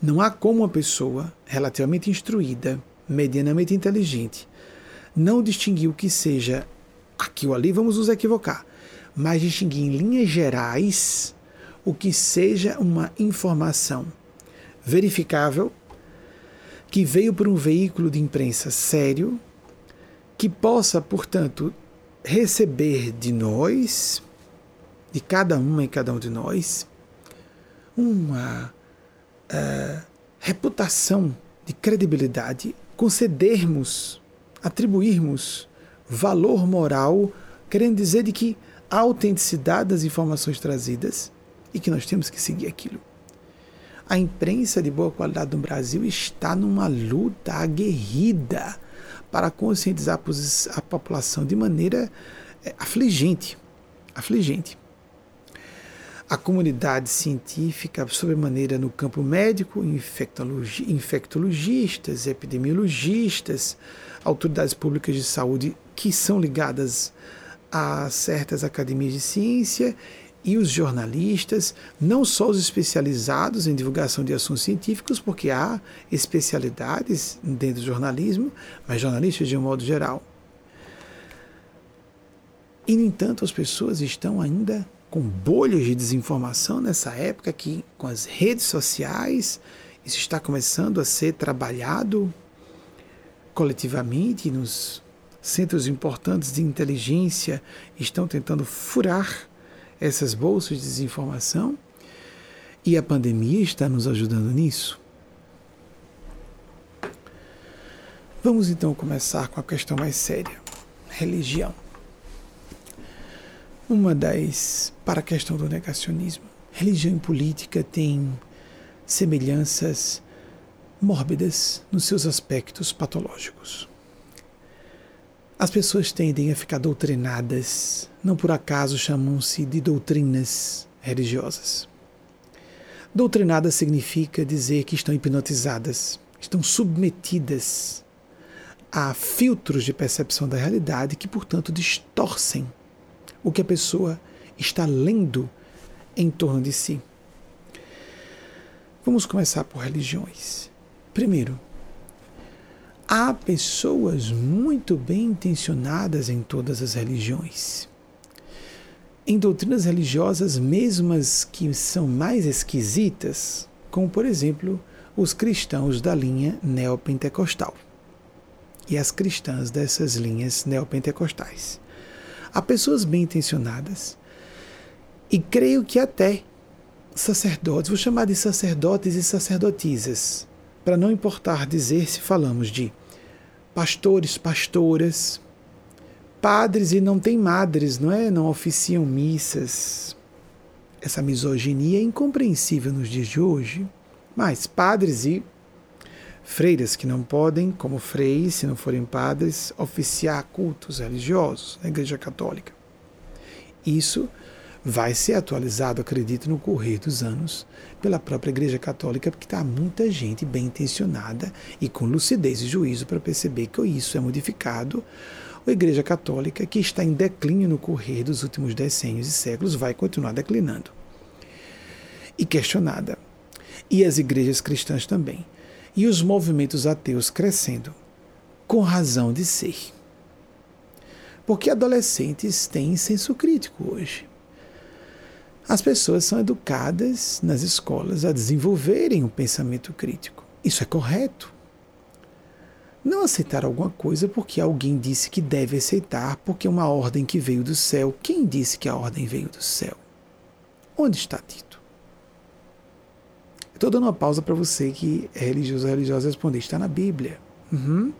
Não há como uma pessoa relativamente instruída, medianamente inteligente, não distinguir o que seja aqui ou ali, vamos nos equivocar, mas distinguir em linhas gerais o que seja uma informação verificável, que veio por um veículo de imprensa sério, que possa, portanto, receber de nós, de cada uma e cada um de nós, uma uh, reputação de credibilidade, concedermos, atribuirmos valor moral, querendo dizer de que a autenticidade das informações trazidas e que nós temos que seguir aquilo. A imprensa de boa qualidade no Brasil está numa luta aguerrida para conscientizar a população de maneira é, afligente, afligente. A comunidade científica, sobremaneira no campo médico, infectologi infectologistas, epidemiologistas, autoridades públicas de saúde que são ligadas a certas academias de ciência e os jornalistas, não só os especializados em divulgação de assuntos científicos, porque há especialidades dentro do jornalismo, mas jornalistas de um modo geral. E, no entanto, as pessoas estão ainda com bolhas de desinformação nessa época que com as redes sociais isso está começando a ser trabalhado coletivamente nos centros importantes de inteligência estão tentando furar essas bolsas de desinformação e a pandemia está nos ajudando nisso. Vamos então começar com a questão mais séria: religião uma das para a questão do negacionismo. Religião e política têm semelhanças mórbidas nos seus aspectos patológicos. As pessoas tendem a ficar doutrinadas, não por acaso chamam-se de doutrinas religiosas. Doutrinada significa dizer que estão hipnotizadas, estão submetidas a filtros de percepção da realidade que, portanto, distorcem o que a pessoa está lendo em torno de si. Vamos começar por religiões. Primeiro, há pessoas muito bem intencionadas em todas as religiões. Em doutrinas religiosas, mesmo as que são mais esquisitas, como por exemplo os cristãos da linha neopentecostal e as cristãs dessas linhas neopentecostais. Há pessoas bem intencionadas e creio que até sacerdotes, vou chamar de sacerdotes e sacerdotisas, para não importar dizer se falamos de pastores, pastoras, padres e não tem madres, não é? Não oficiam missas. Essa misoginia é incompreensível nos dias de hoje. Mas padres e Freiras que não podem, como freis, se não forem padres, oficiar cultos religiosos na Igreja Católica. Isso vai ser atualizado, acredito, no correr dos anos pela própria Igreja Católica, porque está muita gente bem intencionada e com lucidez e juízo para perceber que isso é modificado. A Igreja Católica, que está em declínio no correr dos últimos decênios e séculos, vai continuar declinando e questionada. E as igrejas cristãs também e os movimentos ateus crescendo, com razão de ser. Porque adolescentes têm senso crítico hoje. As pessoas são educadas nas escolas a desenvolverem o um pensamento crítico. Isso é correto. Não aceitar alguma coisa porque alguém disse que deve aceitar, porque é uma ordem que veio do céu. Quem disse que a ordem veio do céu? Onde está dito? Estou dando uma pausa para você que é religioso ou religiosa responder. Está na Bíblia. Uhum.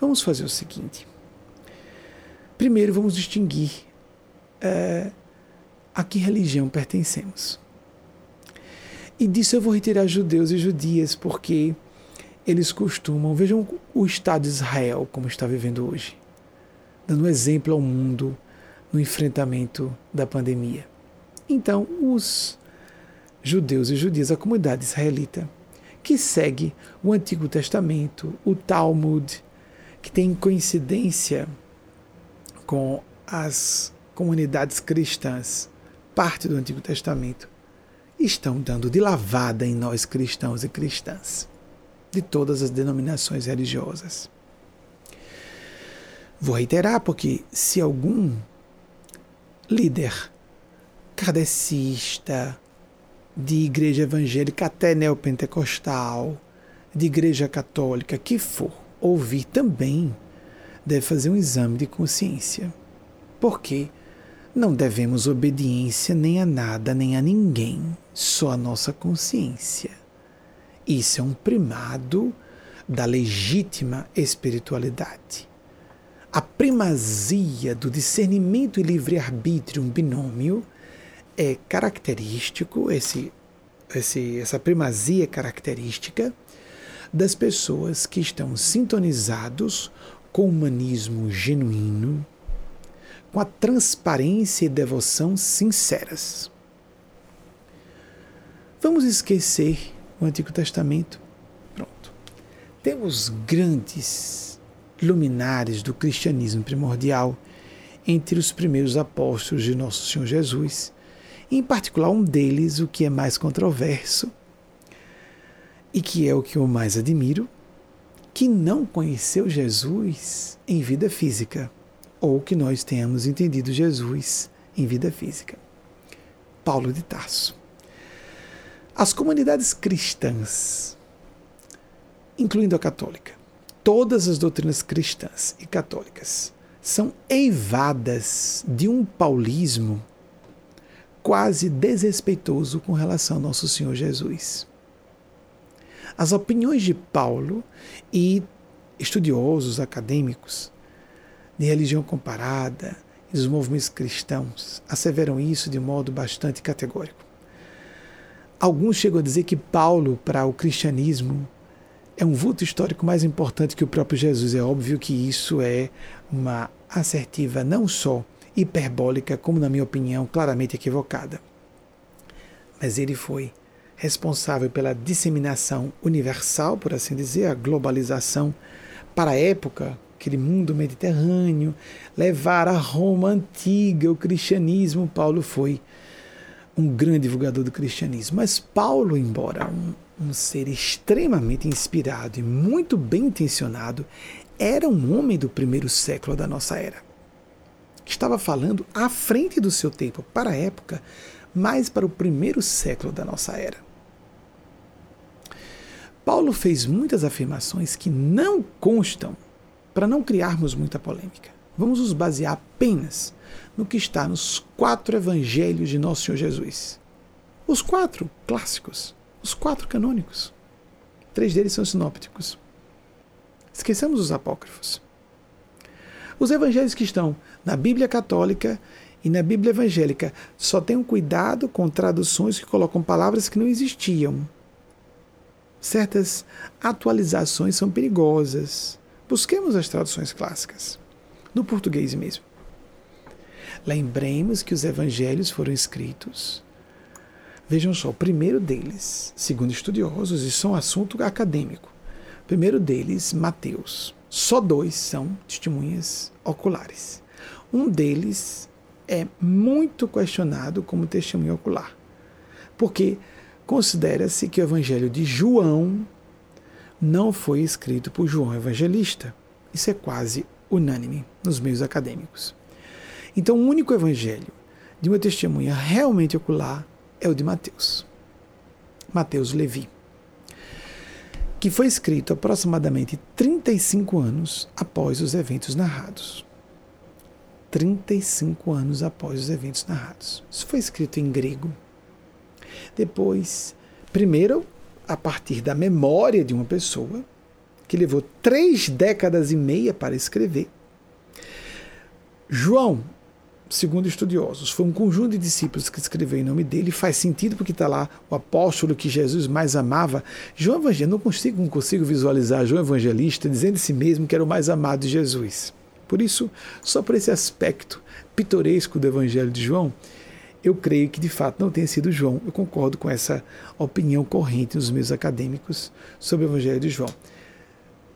Vamos fazer o seguinte. Primeiro, vamos distinguir é, a que religião pertencemos. E disso eu vou retirar judeus e judias, porque eles costumam. Vejam o Estado de Israel como está vivendo hoje, dando exemplo ao mundo no enfrentamento da pandemia. Então, os judeus e judias, a comunidade israelita, que segue o Antigo Testamento, o Talmud, que tem coincidência com as comunidades cristãs, parte do Antigo Testamento, estão dando de lavada em nós cristãos e cristãs, de todas as denominações religiosas. Vou reiterar, porque se algum líder kardecista, de igreja evangélica até neopentecostal, de igreja católica, que for ouvir também, deve fazer um exame de consciência. Porque não devemos obediência nem a nada, nem a ninguém, só a nossa consciência. Isso é um primado da legítima espiritualidade. A primazia do discernimento e livre-arbítrio, um binômio, é característico, esse, esse, essa primazia característica das pessoas que estão sintonizados com o humanismo genuíno, com a transparência e devoção sinceras. Vamos esquecer o Antigo Testamento. Pronto. Temos grandes luminares do cristianismo primordial entre os primeiros apóstolos de Nosso Senhor Jesus, em particular um deles, o que é mais controverso e que é o que eu mais admiro, que não conheceu Jesus em vida física, ou que nós tenhamos entendido Jesus em vida física. Paulo de Tarso. As comunidades cristãs, incluindo a católica, todas as doutrinas cristãs e católicas são eivadas de um paulismo quase desrespeitoso com relação ao nosso Senhor Jesus. As opiniões de Paulo e estudiosos acadêmicos de religião comparada e dos movimentos cristãos asseveram isso de modo bastante categórico. Alguns chegam a dizer que Paulo, para o cristianismo, é um vulto histórico mais importante que o próprio Jesus. É óbvio que isso é uma assertiva não só hiperbólica, como, na minha opinião, claramente equivocada. Mas ele foi responsável pela disseminação universal, por assim dizer, a globalização para a época, aquele mundo mediterrâneo, levar a Roma antiga o cristianismo. Paulo foi um grande divulgador do cristianismo. Mas Paulo, embora um, um ser extremamente inspirado e muito bem intencionado, era um homem do primeiro século da nossa era estava falando à frente do seu tempo, para a época, mais para o primeiro século da nossa era. Paulo fez muitas afirmações que não constam para não criarmos muita polêmica. Vamos nos basear apenas no que está nos quatro evangelhos de Nosso Senhor Jesus. Os quatro clássicos, os quatro canônicos. Três deles são sinópticos. Esqueçamos os apócrifos. Os evangelhos que estão na Bíblia Católica e na Bíblia Evangélica só tenham cuidado com traduções que colocam palavras que não existiam. Certas atualizações são perigosas. Busquemos as traduções clássicas, no português mesmo. Lembremos que os evangelhos foram escritos. Vejam só, o primeiro deles, segundo estudiosos, isso é um assunto acadêmico. O primeiro deles, Mateus. Só dois são testemunhas oculares. Um deles é muito questionado como testemunho ocular, porque considera-se que o Evangelho de João não foi escrito por João Evangelista. Isso é quase unânime nos meios acadêmicos. Então, o único evangelho de uma testemunha realmente ocular é o de Mateus. Mateus Levi, que foi escrito aproximadamente 35 anos após os eventos narrados. 35 anos após os eventos narrados. Isso foi escrito em grego. Depois, primeiro, a partir da memória de uma pessoa, que levou três décadas e meia para escrever. João, segundo estudiosos, foi um conjunto de discípulos que escreveu em nome dele. Faz sentido porque está lá o apóstolo que Jesus mais amava. João Evangelista, não consigo, não consigo visualizar João Evangelista dizendo de si mesmo que era o mais amado de Jesus. Por isso, só por esse aspecto pitoresco do Evangelho de João, eu creio que de fato não tenha sido João. Eu concordo com essa opinião corrente nos meus acadêmicos sobre o Evangelho de João.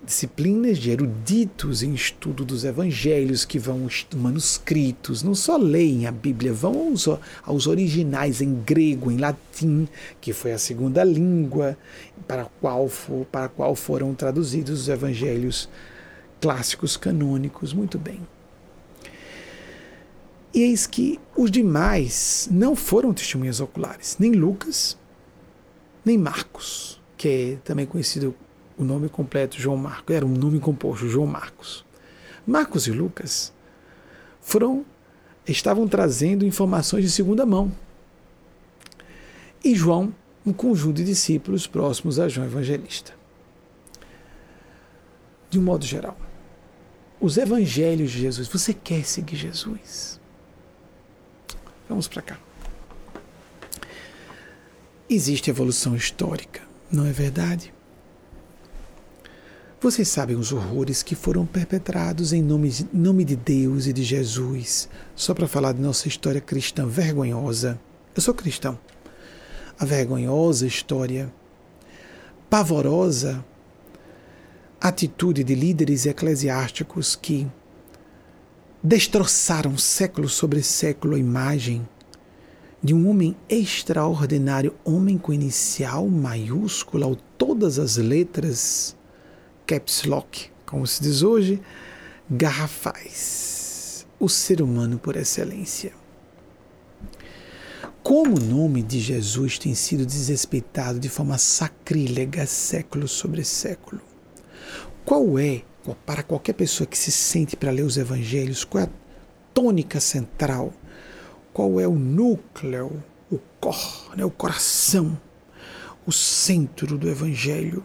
Disciplinas de eruditos em estudo dos evangelhos que vão manuscritos, não só leem a Bíblia, vão aos, aos originais em grego, em latim, que foi a segunda língua para qual, for, para a qual foram traduzidos os evangelhos clássicos canônicos, muito bem. E eis que os demais não foram testemunhas oculares, nem Lucas, nem Marcos, que é também conhecido o nome completo João Marcos, era um nome composto João Marcos. Marcos e Lucas foram estavam trazendo informações de segunda mão. E João um conjunto de discípulos próximos a João Evangelista. De um modo geral, os evangelhos de Jesus, você quer seguir Jesus? Vamos para cá. Existe evolução histórica, não é verdade? Vocês sabem os horrores que foram perpetrados em nome, nome de Deus e de Jesus, só para falar de nossa história cristã vergonhosa. Eu sou cristão. A vergonhosa história, pavorosa atitude de líderes eclesiásticos que destroçaram século sobre século a imagem de um homem extraordinário, homem com inicial maiúscula ou todas as letras caps lock, como se diz hoje, garrafais. O ser humano por excelência. Como o nome de Jesus tem sido desrespeitado de forma sacrílega século sobre século. Qual é, para qualquer pessoa que se sente para ler os evangelhos, qual é a tônica central? Qual é o núcleo, o cor, né, o coração, o centro do evangelho?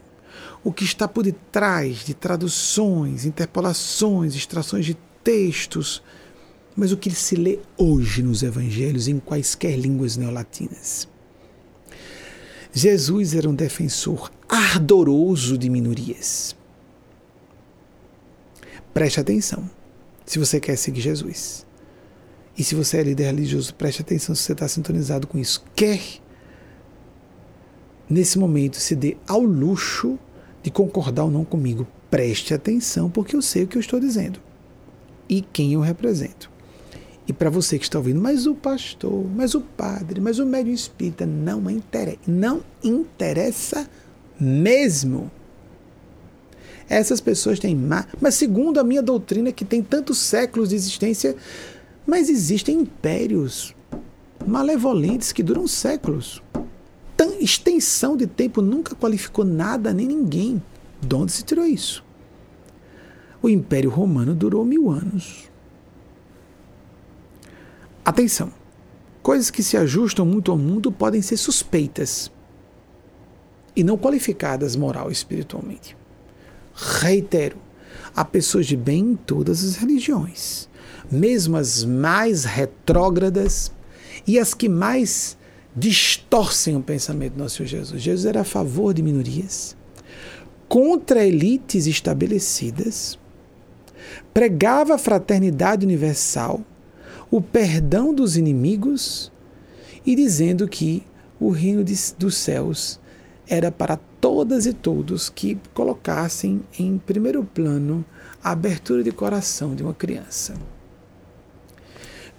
o que está por detrás de traduções, interpolações, extrações de textos, mas o que se lê hoje nos evangelhos em quaisquer línguas neolatinas. Jesus era um defensor ardoroso de minorias. Preste atenção, se você quer seguir Jesus. E se você é líder religioso, preste atenção se você está sintonizado com isso. Quer, nesse momento, se dê ao luxo de concordar ou não comigo. Preste atenção, porque eu sei o que eu estou dizendo e quem eu represento. E para você que está ouvindo, mas o pastor, mas o padre, mas o médium espírita, não interessa. Não interessa mesmo. Essas pessoas têm má. Mas segundo a minha doutrina, que tem tantos séculos de existência, mas existem impérios malevolentes que duram séculos extensão de tempo nunca qualificou nada nem ninguém. De onde se tirou isso? O Império Romano durou mil anos. Atenção! Coisas que se ajustam muito ao mundo podem ser suspeitas e não qualificadas moral e espiritualmente. Reitero, há pessoas de bem em todas as religiões, mesmo as mais retrógradas e as que mais distorcem o pensamento do nosso Senhor Jesus. Jesus era a favor de minorias, contra elites estabelecidas, pregava a fraternidade universal, o perdão dos inimigos e dizendo que o reino de, dos céus era para todas e todos que colocassem em primeiro plano a abertura de coração de uma criança.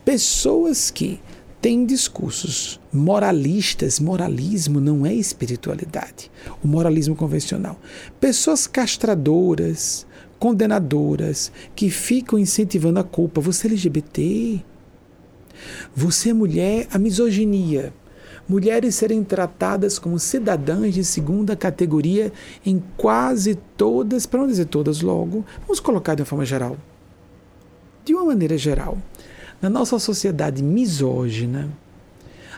Pessoas que tem discursos moralistas. Moralismo não é espiritualidade. O moralismo convencional. Pessoas castradoras, condenadoras, que ficam incentivando a culpa. Você é LGBT. Você é mulher, a misoginia. Mulheres serem tratadas como cidadãs de segunda categoria em quase todas, para não dizer todas logo, vamos colocar de uma forma geral. De uma maneira geral na nossa sociedade misógina,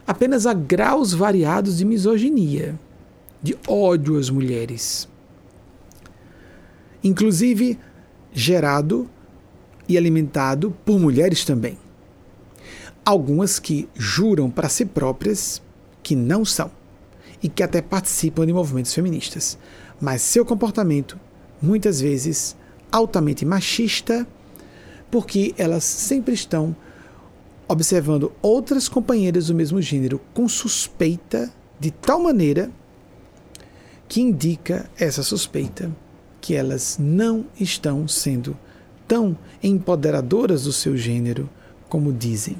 apenas há graus variados de misoginia, de ódio às mulheres. Inclusive gerado e alimentado por mulheres também. Algumas que juram para si próprias que não são e que até participam de movimentos feministas, mas seu comportamento, muitas vezes, altamente machista, porque elas sempre estão observando outras companheiras do mesmo gênero com suspeita de tal maneira que indica essa suspeita que elas não estão sendo tão empoderadoras do seu gênero como dizem.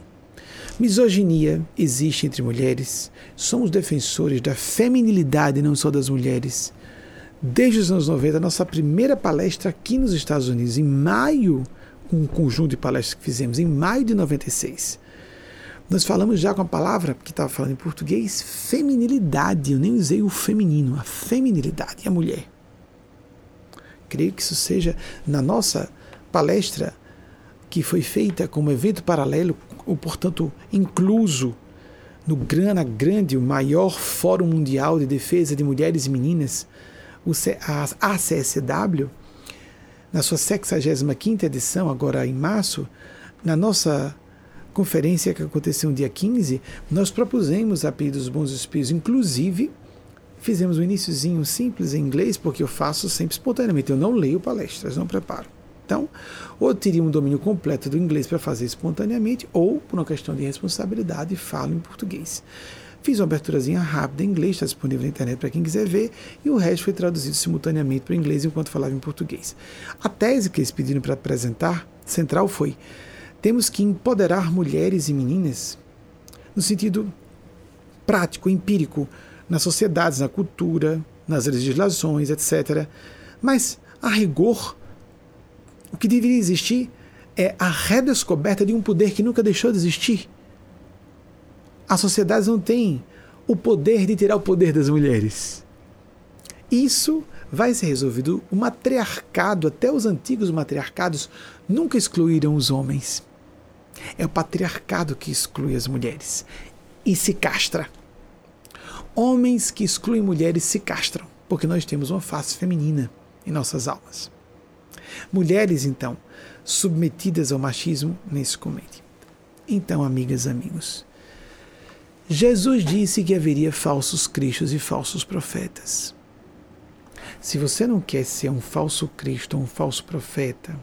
Misoginia existe entre mulheres. Somos defensores da feminilidade, não só das mulheres. Desde os anos 90, nossa primeira palestra aqui nos Estados Unidos, em maio um conjunto de palestras que fizemos em maio de 96. Nós falamos já com a palavra que estava falando em português, feminilidade. Eu nem usei o feminino, a feminilidade, a mulher. Creio que isso seja na nossa palestra que foi feita como evento paralelo, ou portanto incluso no Grana Grande, o maior fórum mundial de defesa de mulheres e meninas, a ACSW, na sua 65ª edição, agora em março, na nossa conferência que aconteceu no dia 15, nós propusemos a pedido dos bons espíritos, inclusive fizemos um iníciozinho simples em inglês, porque eu faço sempre espontaneamente, eu não leio palestras, não preparo. Então, ou teria um domínio completo do inglês para fazer espontaneamente, ou, por uma questão de responsabilidade, falo em português. Fiz uma aberturazinha rápida em inglês, está disponível na internet para quem quiser ver, e o resto foi traduzido simultaneamente para o inglês enquanto falava em português. A tese que eles pediram para apresentar, central, foi: temos que empoderar mulheres e meninas no sentido prático, empírico, nas sociedades, na cultura, nas legislações, etc. Mas, a rigor, o que deveria existir é a redescoberta de um poder que nunca deixou de existir. As sociedades não têm o poder de tirar o poder das mulheres. Isso vai ser resolvido. O matriarcado, até os antigos matriarcados, nunca excluíram os homens. É o patriarcado que exclui as mulheres e se castra. Homens que excluem mulheres se castram, porque nós temos uma face feminina em nossas almas. Mulheres, então, submetidas ao machismo nesse comente. Então, amigas amigos, Jesus disse que haveria falsos cristos e falsos profetas. Se você não quer ser um falso Cristo um falso profeta,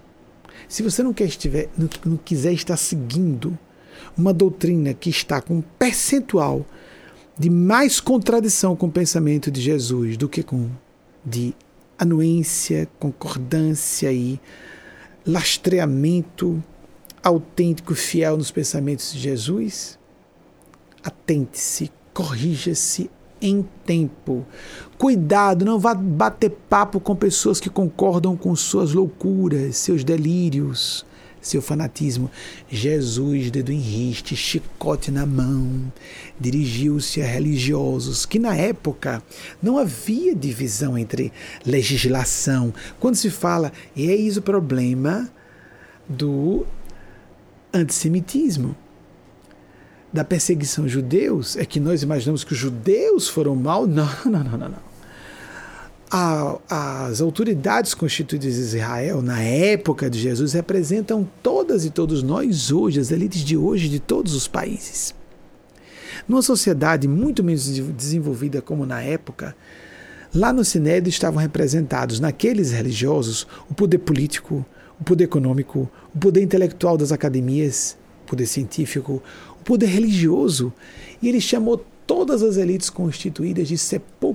se você não, quer estiver, não, não quiser estar seguindo uma doutrina que está com um percentual de mais contradição com o pensamento de Jesus do que com de anuência, concordância e lastreamento autêntico, fiel nos pensamentos de Jesus? Atente-se, corrija-se em tempo. Cuidado, não vá bater papo com pessoas que concordam com suas loucuras, seus delírios seu fanatismo. Jesus, dedo em riste, chicote na mão, dirigiu-se a religiosos que na época não havia divisão entre legislação. Quando se fala, e é isso o problema do antissemitismo da perseguição judeus é que nós imaginamos que os judeus foram mal. Não, não, não, não, não a, as autoridades constituídas de Israel, na época de Jesus, representam todas e todos nós hoje, as elites de hoje de todos os países. Numa sociedade muito menos desenvolvida como na época, lá no Sinédrio estavam representados naqueles religiosos o poder político, o poder econômico, o poder intelectual das academias, o poder científico, o poder religioso. E ele chamou todas as elites constituídas de sepulcros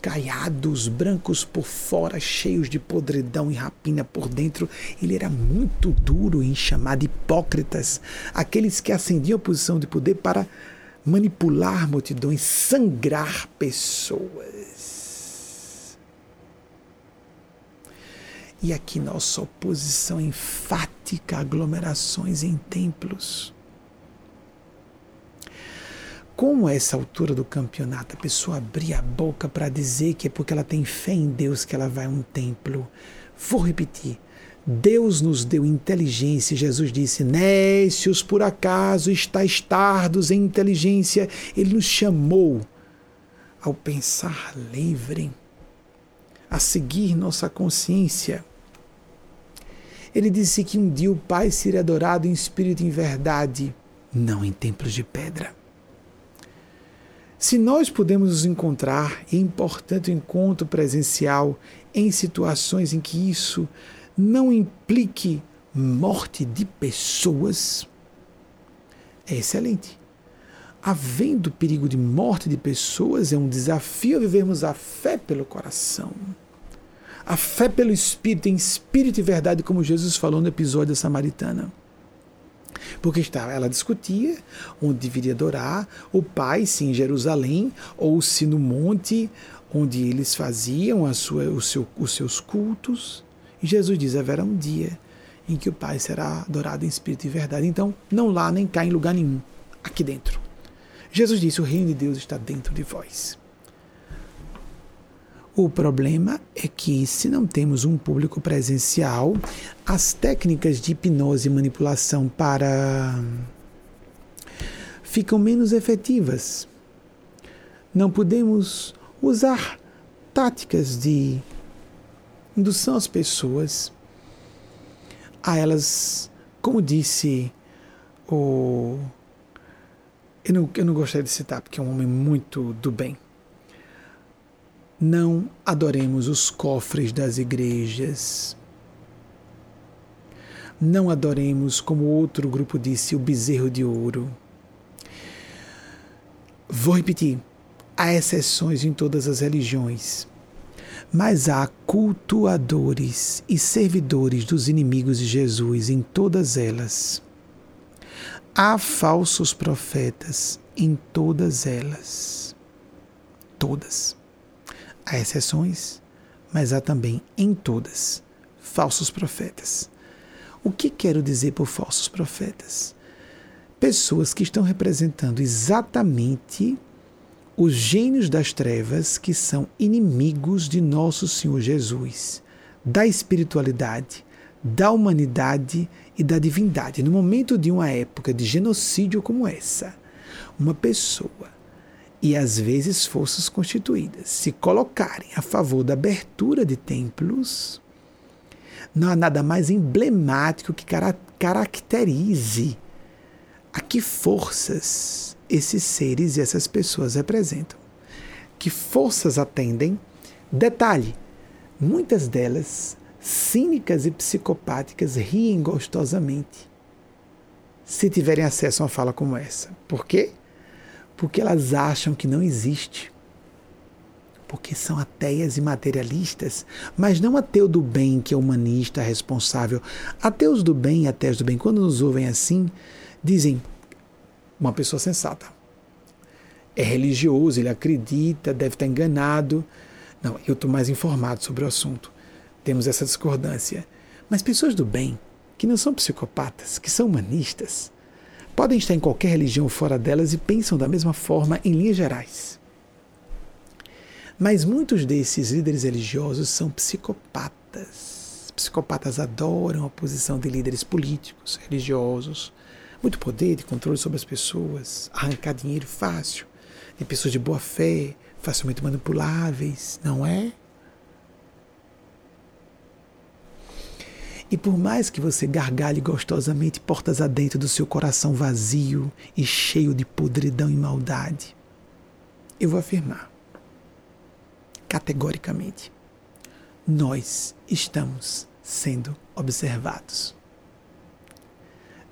caiados, brancos por fora, cheios de podridão e rapina por dentro. Ele era muito duro em chamar de hipócritas aqueles que ascendiam a posição de poder para manipular multidões, sangrar pessoas. E aqui nossa oposição enfática a aglomerações em templos como a essa altura do campeonato a pessoa abrir a boca para dizer que é porque ela tem fé em Deus que ela vai a um templo? Vou repetir. Deus nos deu inteligência. Jesus disse: Nécios, por acaso estáis tardos em inteligência. Ele nos chamou ao pensar livre, a seguir nossa consciência. Ele disse que um dia o Pai seria adorado em espírito e em verdade, não em templos de pedra. Se nós podemos nos encontrar, é importante encontro presencial em situações em que isso não implique morte de pessoas, é excelente. Havendo perigo de morte de pessoas, é um desafio vivermos a fé pelo coração. A fé pelo Espírito, em Espírito e verdade, como Jesus falou no episódio da Samaritana. Porque estava, ela discutia onde deveria adorar o Pai, se em Jerusalém ou se no monte onde eles faziam sua, o seu, os seus cultos. E Jesus diz: haverá um dia em que o Pai será adorado em espírito e verdade. Então, não lá nem cá em lugar nenhum, aqui dentro. Jesus disse: o reino de Deus está dentro de vós. O problema é que, se não temos um público presencial, as técnicas de hipnose e manipulação para ficam menos efetivas. Não podemos usar táticas de indução às pessoas a elas, como disse o. Eu não, eu não gostaria de citar, porque é um homem muito do bem. Não adoremos os cofres das igrejas. Não adoremos, como outro grupo disse, o bezerro de ouro. Vou repetir: há exceções em todas as religiões mas há cultuadores e servidores dos inimigos de Jesus em todas elas. Há falsos profetas em todas elas. Todas. Há exceções, mas há também em todas falsos profetas. O que quero dizer por falsos profetas? Pessoas que estão representando exatamente os gênios das trevas que são inimigos de nosso Senhor Jesus, da espiritualidade, da humanidade e da divindade. No momento de uma época de genocídio como essa, uma pessoa e às vezes forças constituídas se colocarem a favor da abertura de templos, não há nada mais emblemático que caracterize a que forças esses seres e essas pessoas representam. Que forças atendem? Detalhe: muitas delas, cínicas e psicopáticas, riem gostosamente se tiverem acesso a uma fala como essa. Por quê? Porque elas acham que não existe. Porque são ateias e materialistas, mas não ateu do bem que é humanista, responsável. Ateus do bem ateus do bem, quando nos ouvem assim, dizem: uma pessoa sensata. É religioso, ele acredita, deve estar enganado. Não, eu estou mais informado sobre o assunto. Temos essa discordância. Mas pessoas do bem, que não são psicopatas, que são humanistas, podem estar em qualquer religião fora delas e pensam da mesma forma em linhas gerais. Mas muitos desses líderes religiosos são psicopatas. Psicopatas adoram a posição de líderes políticos, religiosos, muito poder de controle sobre as pessoas, arrancar dinheiro fácil, de pessoas de boa fé, facilmente manipuláveis, não é? E por mais que você gargalhe gostosamente portas adentro do seu coração vazio e cheio de podridão e maldade, eu vou afirmar, categoricamente, nós estamos sendo observados.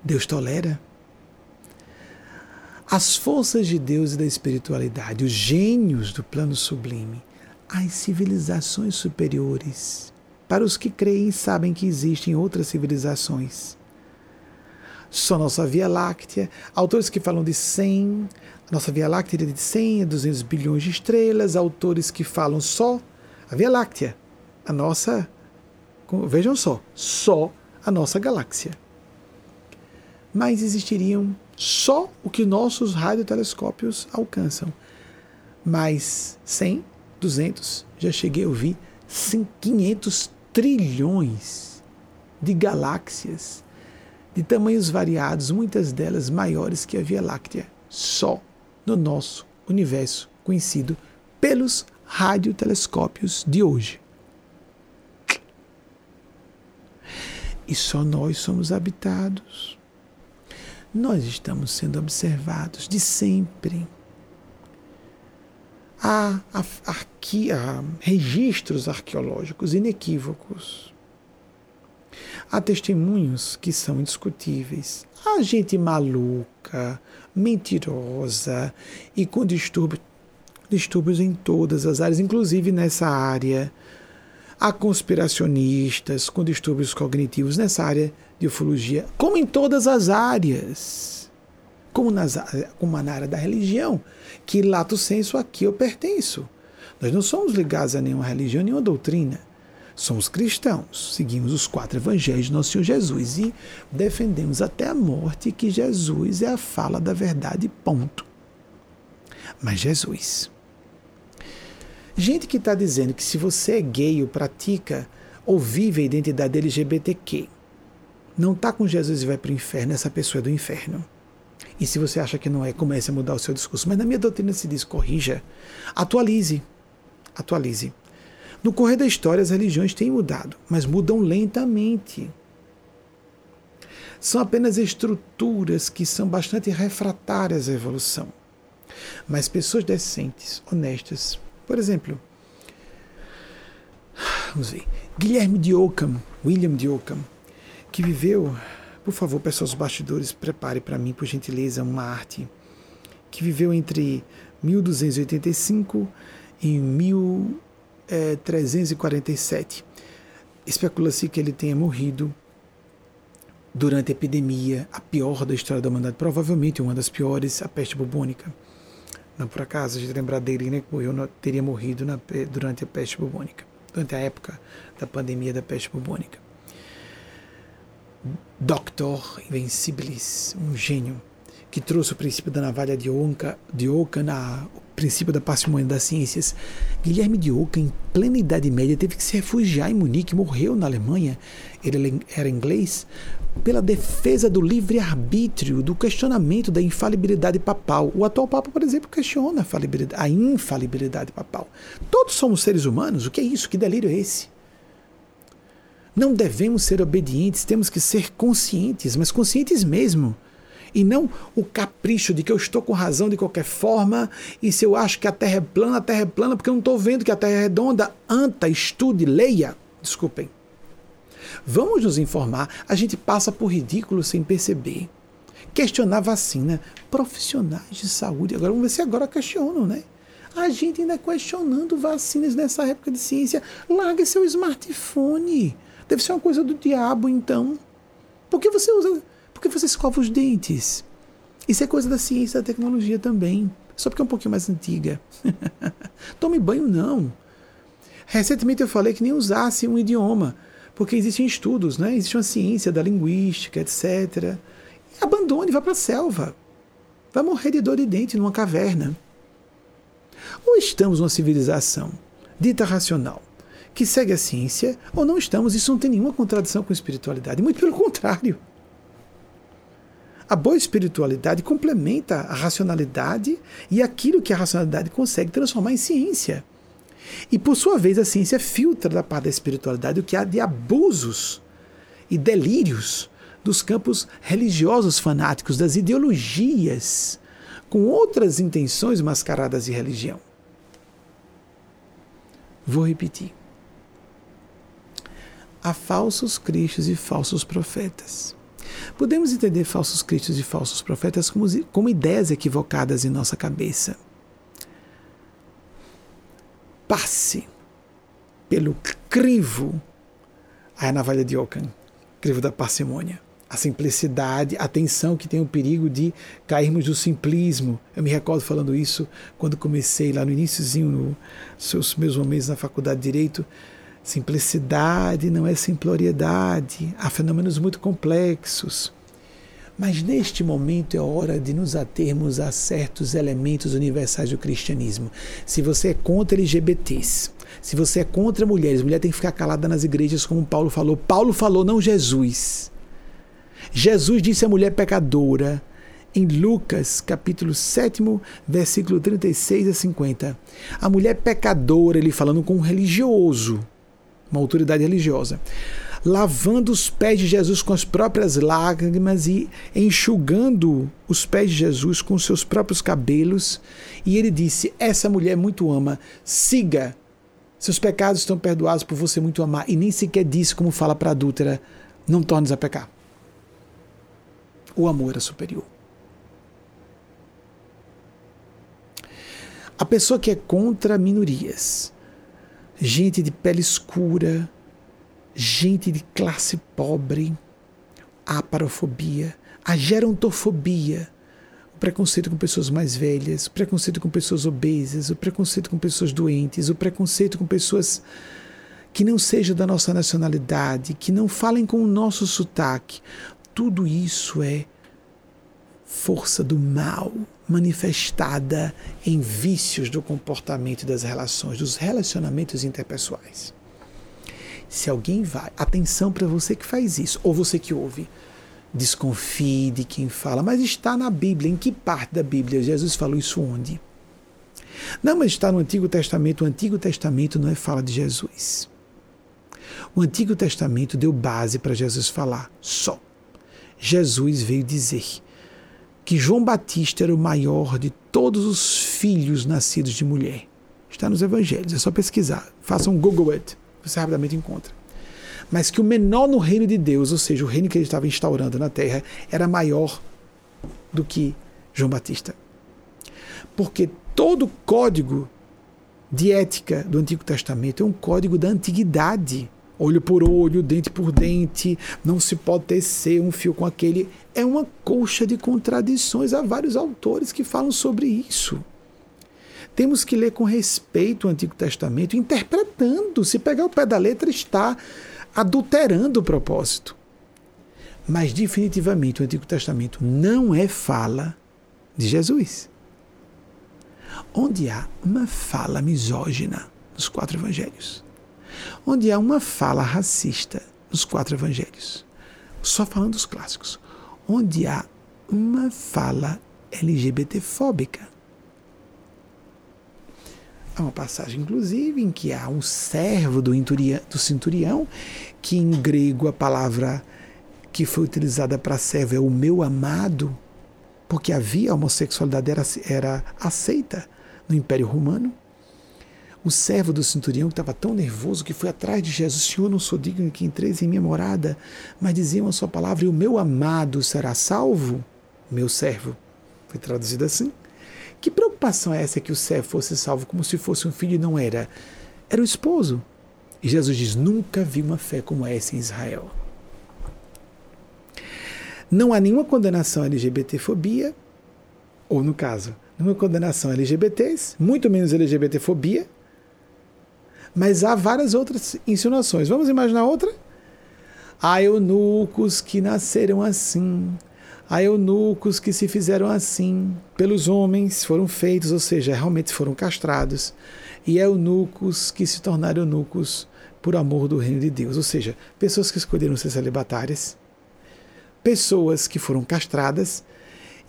Deus tolera. As forças de Deus e da espiritualidade, os gênios do plano sublime, as civilizações superiores. Para os que creem, sabem que existem outras civilizações. Só nossa Via Láctea, autores que falam de 100, a nossa Via Láctea é de 100 a 200 bilhões de estrelas, autores que falam só a Via Láctea, a nossa, vejam só, só a nossa galáxia mas existiriam só o que nossos radiotelescópios alcançam. Mais 100, 200, já cheguei a ouvir 500 trilhões de galáxias de tamanhos variados, muitas delas maiores que a Via Láctea, só no nosso universo conhecido pelos radiotelescópios de hoje. E só nós somos habitados nós estamos sendo observados de sempre. Há, há, registros arqueológicos inequívocos. Há testemunhos que são indiscutíveis. Há gente maluca, mentirosa e com distúrbios, distúrbios em todas as áreas, inclusive nessa área. Há conspiracionistas com distúrbios cognitivos nessa área de ufologia, como em todas as áreas, como, nas, como na área da religião, que lato senso aqui eu pertenço. Nós não somos ligados a nenhuma religião, nenhuma doutrina. Somos cristãos, seguimos os quatro evangelhos de nosso Senhor Jesus e defendemos até a morte que Jesus é a fala da verdade, ponto. Mas Jesus. Gente que está dizendo que se você é gay ou pratica ou vive a identidade LGBTQ, não está com Jesus e vai para o inferno, essa pessoa é do inferno. E se você acha que não é, comece a mudar o seu discurso. Mas na minha doutrina se diz: corrija, atualize. Atualize. No correr da história, as religiões têm mudado, mas mudam lentamente. São apenas estruturas que são bastante refratárias à evolução. Mas pessoas decentes, honestas, por exemplo, vamos ver, Guilherme de Ockham, William de Ockham, que viveu, por favor, pessoas bastidores, prepare para mim, por gentileza, uma arte, que viveu entre 1285 e 1347. Especula-se que ele tenha morrido durante a epidemia, a pior da história da humanidade, provavelmente uma das piores, a peste bubônica. Não por acaso, a gente lembrar dele, né, que morreu, teria morrido na, durante a peste bubônica, durante a época da pandemia da peste bubônica. Doctor Invencibilis, um gênio, que trouxe o princípio da navalha de Oca, de Oca na, o princípio da parcimônia das ciências. Guilherme de Oca, em plena Idade Média, teve que se refugiar em Munique, morreu na Alemanha, ele era inglês, pela defesa do livre-arbítrio, do questionamento da infalibilidade papal. O atual Papa, por exemplo, questiona a, a infalibilidade papal. Todos somos seres humanos, o que é isso? Que delírio é esse? Não devemos ser obedientes, temos que ser conscientes, mas conscientes mesmo. E não o capricho de que eu estou com razão de qualquer forma, e se eu acho que a Terra é plana, a Terra é plana porque eu não estou vendo que a Terra é redonda. Anta, estude, leia. Desculpem. Vamos nos informar, a gente passa por ridículo sem perceber. Questionar vacina, profissionais de saúde, agora vamos ver se agora questionam, né? A gente ainda questionando vacinas nessa época de ciência. Largue seu smartphone. Deve ser uma coisa do diabo, então. Por que você usa. Por que você escova os dentes? Isso é coisa da ciência e da tecnologia também. Só porque é um pouquinho mais antiga. Tome banho, não. Recentemente eu falei que nem usasse um idioma porque existem estudos, né? existe uma ciência da linguística, etc. Abandone, vá para a selva. Vai morrer de dor de dente numa caverna. Ou estamos numa civilização dita racional, que segue a ciência, ou não estamos. Isso não tem nenhuma contradição com espiritualidade, muito pelo contrário. A boa espiritualidade complementa a racionalidade e aquilo que a racionalidade consegue transformar em ciência. E por sua vez, a ciência filtra da parte da espiritualidade o que há de abusos e delírios dos campos religiosos fanáticos, das ideologias, com outras intenções mascaradas de religião. Vou repetir. Há falsos cristos e falsos profetas. Podemos entender falsos cristos e falsos profetas como, como ideias equivocadas em nossa cabeça passe pelo crivo, a navalha de Ockham, crivo da parcimônia. A simplicidade, a atenção que tem o perigo de cairmos no simplismo. Eu me recordo falando isso quando comecei lá no iníciozinho, nos meus momentos na faculdade de Direito. Simplicidade não é simploriedade. Há fenômenos muito complexos. Mas neste momento é hora de nos atermos a certos elementos universais do cristianismo. Se você é contra LGBTs, se você é contra mulheres, mulher tem que ficar calada nas igrejas, como Paulo falou. Paulo falou, não Jesus. Jesus disse à mulher pecadora, em Lucas, capítulo 7, versículo 36 a 50. A mulher pecadora, ele falando com um religioso, uma autoridade religiosa lavando os pés de Jesus com as próprias lágrimas e enxugando os pés de Jesus com seus próprios cabelos. E ele disse: Essa mulher muito ama, siga. Seus pecados estão perdoados por você muito amar. E nem sequer disse, como fala para a adúltera: Não tornes a pecar. O amor é superior. A pessoa que é contra minorias, gente de pele escura, gente de classe pobre, a parofobia, a gerontofobia, o preconceito com pessoas mais velhas, o preconceito com pessoas obesas, o preconceito com pessoas doentes, o preconceito com pessoas que não sejam da nossa nacionalidade, que não falem com o nosso sotaque. Tudo isso é força do mal manifestada em vícios do comportamento das relações, dos relacionamentos interpessoais. Se alguém vai, atenção para você que faz isso, ou você que ouve, desconfie de quem fala, mas está na Bíblia. Em que parte da Bíblia Jesus falou isso onde? Não, mas está no Antigo Testamento. O Antigo Testamento não é fala de Jesus. O Antigo Testamento deu base para Jesus falar só. Jesus veio dizer que João Batista era o maior de todos os filhos nascidos de mulher. Está nos evangelhos, é só pesquisar. Faça um Google it, você rapidamente encontra. Mas que o menor no reino de Deus, ou seja, o reino que ele estava instaurando na terra, era maior do que João Batista. Porque todo código de ética do Antigo Testamento é um código da antiguidade olho por olho, dente por dente, não se pode tecer um fio com aquele. É uma colcha de contradições. Há vários autores que falam sobre isso. Temos que ler com respeito o Antigo Testamento, interpretando. Se pegar o pé da letra, está adulterando o propósito. Mas, definitivamente, o Antigo Testamento não é fala de Jesus. Onde há uma fala misógina nos quatro evangelhos onde há uma fala racista nos quatro evangelhos, só falando dos clássicos, onde há uma fala LGBTfóbica. Há uma passagem, inclusive, em que há um servo do, do centurião, que em grego a palavra que foi utilizada para servo é o meu amado, porque havia a homossexualidade era, era aceita no Império Romano. O servo do centurião estava tão nervoso que foi atrás de Jesus: Senhor, não sou digno que entreis em minha morada, mas diziam a sua palavra: e o meu amado será salvo? Meu servo. Foi traduzido assim. Que preocupação é essa que o servo fosse salvo como se fosse um filho e não era? Era o esposo. E Jesus diz: Nunca vi uma fé como essa em Israel. Não há nenhuma condenação à LGBTfobia, ou no caso, nenhuma condenação a LGBTs, muito menos LGBTfobia, mas há várias outras insinuações. Vamos imaginar outra? Há eunucos que nasceram assim. Há eunucos que se fizeram assim pelos homens, foram feitos, ou seja, realmente foram castrados. E eunucos que se tornaram eunucos por amor do reino de Deus. Ou seja, pessoas que escolheram ser celibatárias, pessoas que foram castradas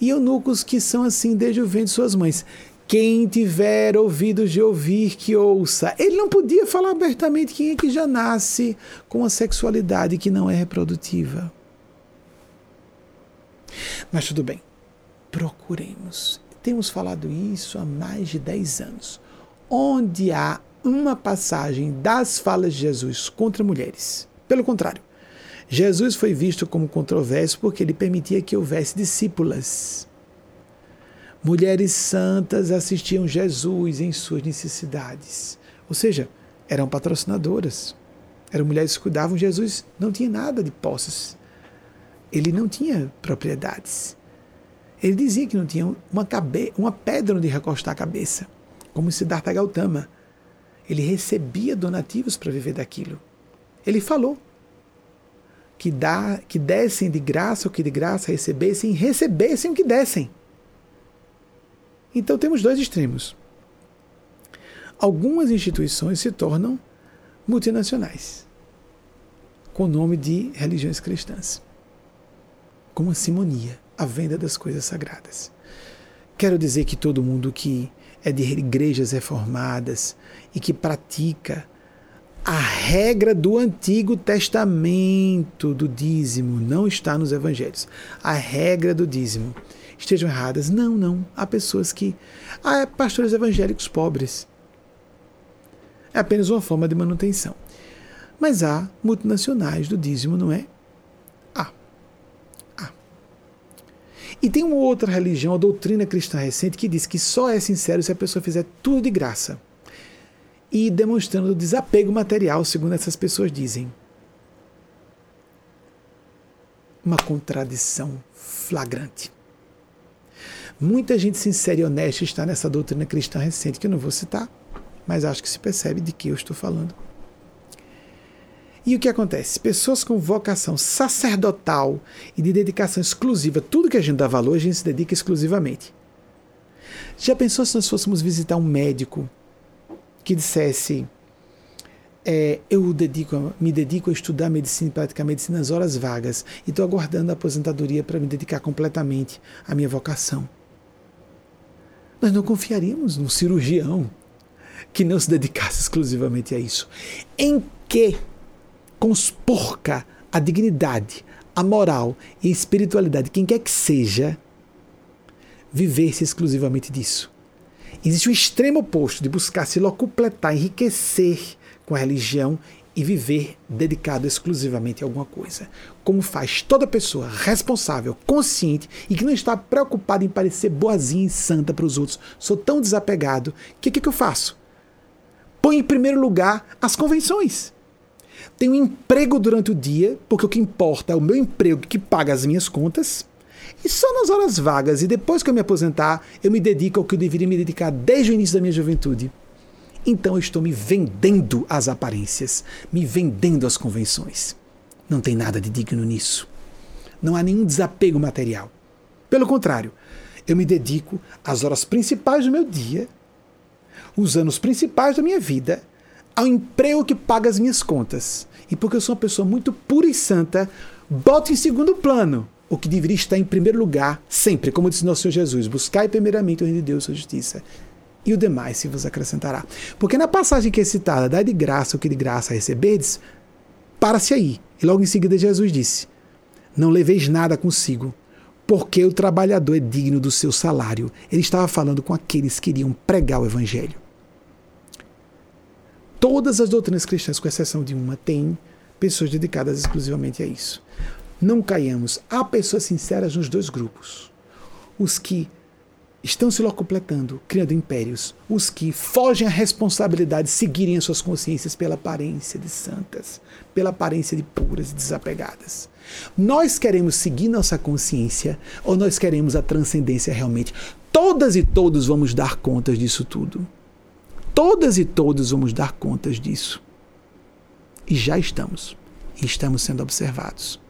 e eunucos que são assim desde o ventre de suas mães. Quem tiver ouvidos de ouvir, que ouça. Ele não podia falar abertamente quem é que já nasce com a sexualidade que não é reprodutiva. Mas tudo bem, procuremos. Temos falado isso há mais de 10 anos. Onde há uma passagem das falas de Jesus contra mulheres. Pelo contrário, Jesus foi visto como controverso porque ele permitia que houvesse discípulas Mulheres santas assistiam Jesus em suas necessidades. Ou seja, eram patrocinadoras. Eram mulheres que cuidavam. Jesus não tinha nada de posses. Ele não tinha propriedades. Ele dizia que não tinha uma, cabe uma pedra onde recostar a cabeça, como Siddhartha Gautama. Ele recebia donativos para viver daquilo. Ele falou que, dá, que dessem de graça o que de graça recebessem, recebessem o que dessem. Então temos dois extremos. Algumas instituições se tornam multinacionais, com o nome de religiões cristãs, como a simonia, a venda das coisas sagradas. Quero dizer que todo mundo que é de igrejas reformadas e que pratica a regra do Antigo Testamento do dízimo não está nos evangelhos. A regra do dízimo estejam erradas. Não, não. Há pessoas que. Há pastores evangélicos pobres. É apenas uma forma de manutenção. Mas há multinacionais do dízimo, não é? Há. Há. E tem uma outra religião, a doutrina cristã recente, que diz que só é sincero se a pessoa fizer tudo de graça. E demonstrando desapego material, segundo essas pessoas dizem. Uma contradição flagrante. Muita gente sincera e honesta está nessa doutrina cristã recente, que eu não vou citar, mas acho que se percebe de que eu estou falando. E o que acontece? Pessoas com vocação sacerdotal e de dedicação exclusiva, tudo que a gente dá valor, a gente se dedica exclusivamente. Já pensou se nós fôssemos visitar um médico que dissesse: é, eu dedico, me dedico a estudar medicina e praticar medicina nas horas vagas e estou aguardando a aposentadoria para me dedicar completamente à minha vocação. Nós não confiaríamos num cirurgião que não se dedicasse exclusivamente a isso. Em que conspurca a dignidade, a moral e a espiritualidade, quem quer que seja, viver-se exclusivamente disso. Existe o extremo oposto de buscar se locupletar, enriquecer com a religião e viver dedicado exclusivamente a alguma coisa. Como faz toda pessoa responsável, consciente e que não está preocupada em parecer boazinha e santa para os outros. Sou tão desapegado que o que, que eu faço? Põe em primeiro lugar as convenções. Tenho emprego durante o dia, porque o que importa é o meu emprego que paga as minhas contas. E só nas horas vagas e depois que eu me aposentar, eu me dedico ao que eu deveria me dedicar desde o início da minha juventude. Então eu estou me vendendo às aparências, me vendendo às convenções. Não tem nada de digno nisso. Não há nenhum desapego material. Pelo contrário, eu me dedico às horas principais do meu dia, os anos principais da minha vida, ao emprego que paga as minhas contas. E porque eu sou uma pessoa muito pura e santa, boto em segundo plano o que deveria estar em primeiro lugar, sempre, como disse nosso Senhor Jesus: buscai primeiramente o reino de Deus e sua justiça, e o demais se vos acrescentará. Porque na passagem que é citada, dá de graça o que de graça recebedes, para-se aí. E logo em seguida Jesus disse: Não leveis nada consigo, porque o trabalhador é digno do seu salário. Ele estava falando com aqueles que iriam pregar o evangelho. Todas as doutrinas cristãs, com exceção de uma, têm pessoas dedicadas exclusivamente a isso. Não caiamos. Há pessoas sinceras nos dois grupos. Os que estão se locupletando, criando impérios. Os que fogem à responsabilidade de seguirem as suas consciências pela aparência de santas, pela aparência de puras e desapegadas. Nós queremos seguir nossa consciência ou nós queremos a transcendência realmente? Todas e todos vamos dar contas disso tudo. Todas e todos vamos dar contas disso. E já estamos. E estamos sendo observados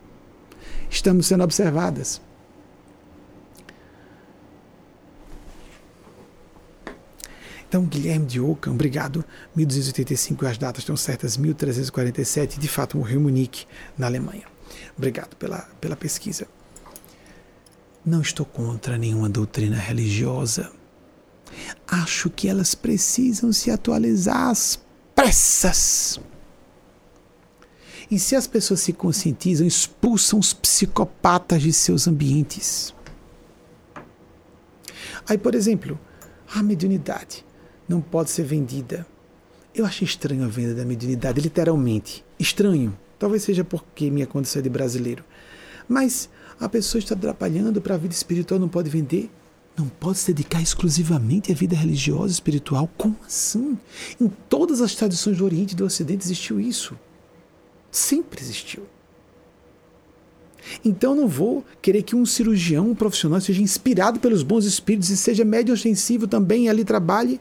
estamos sendo observadas. Então, Guilherme de Ockham, obrigado. 1285, as datas estão certas, 1347, de fato morreu em Munique, na Alemanha. Obrigado pela, pela pesquisa. Não estou contra nenhuma doutrina religiosa. Acho que elas precisam se atualizar às pressas. E se as pessoas se conscientizam, expulsam os psicopatas de seus ambientes. Aí, por exemplo, a mediunidade não pode ser vendida. Eu acho estranho a venda da mediunidade, literalmente. Estranho. Talvez seja porque minha condição é de brasileiro. Mas a pessoa está atrapalhando para a vida espiritual, não pode vender. Não pode se dedicar exclusivamente à vida religiosa e espiritual? Como assim? Em todas as tradições do Oriente e do Ocidente existiu isso sempre existiu. Então não vou querer que um cirurgião, um profissional, seja inspirado pelos bons espíritos e seja médio ostensivo também e ali trabalhe.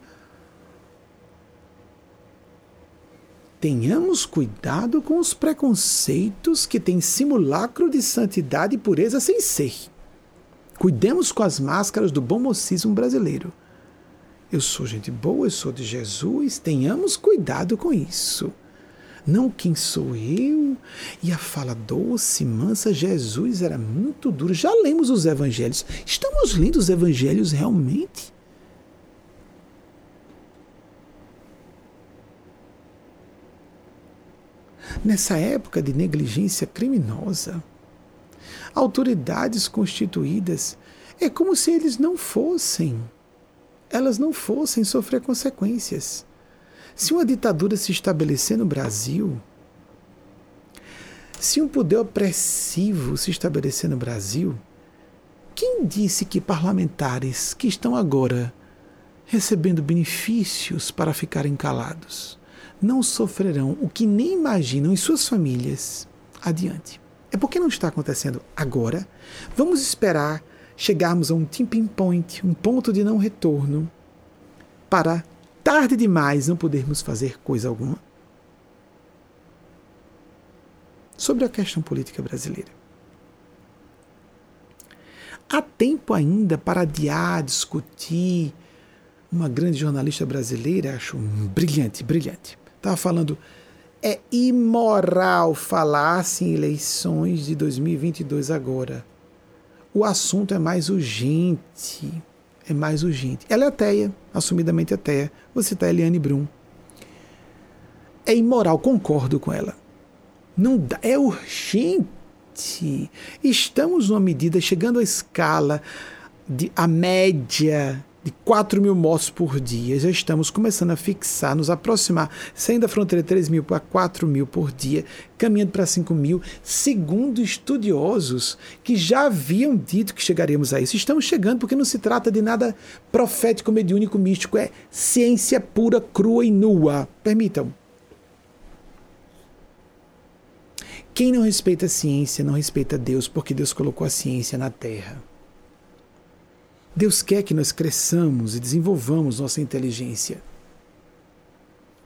Tenhamos cuidado com os preconceitos que têm simulacro de santidade e pureza sem ser. Cuidemos com as máscaras do bom mocismo brasileiro. Eu sou gente boa, eu sou de Jesus, tenhamos cuidado com isso. Não quem sou eu? E a fala doce, mansa, Jesus era muito duro. Já lemos os evangelhos. Estamos lendo os evangelhos realmente? Nessa época de negligência criminosa, autoridades constituídas, é como se eles não fossem, elas não fossem sofrer consequências. Se uma ditadura se estabelecer no Brasil, se um poder opressivo se estabelecer no Brasil, quem disse que parlamentares que estão agora recebendo benefícios para ficarem calados não sofrerão o que nem imaginam em suas famílias adiante? É porque não está acontecendo agora. Vamos esperar chegarmos a um tipping point, um ponto de não retorno, para tarde demais não podermos fazer coisa alguma? Sobre a questão política brasileira. Há tempo ainda para adiar, discutir. Uma grande jornalista brasileira, acho brilhante, brilhante. Estava falando É imoral falar-se em eleições de 2022 agora. O assunto é mais urgente. É mais urgente. Ela é ateia, assumidamente ateia. Vou citar Eliane Brum. É imoral, concordo com ela. Não dá, é urgente. Estamos numa medida chegando à escala de a média de 4 mil mortos por dia, já estamos começando a fixar, nos aproximar, saindo da fronteira de 3 mil para 4 mil por dia, caminhando para 5 mil, segundo estudiosos que já haviam dito que chegaríamos a isso. Estamos chegando porque não se trata de nada profético, mediúnico, místico, é ciência pura, crua e nua. Permitam. Quem não respeita a ciência não respeita Deus, porque Deus colocou a ciência na terra. Deus quer que nós cresçamos e desenvolvamos nossa inteligência.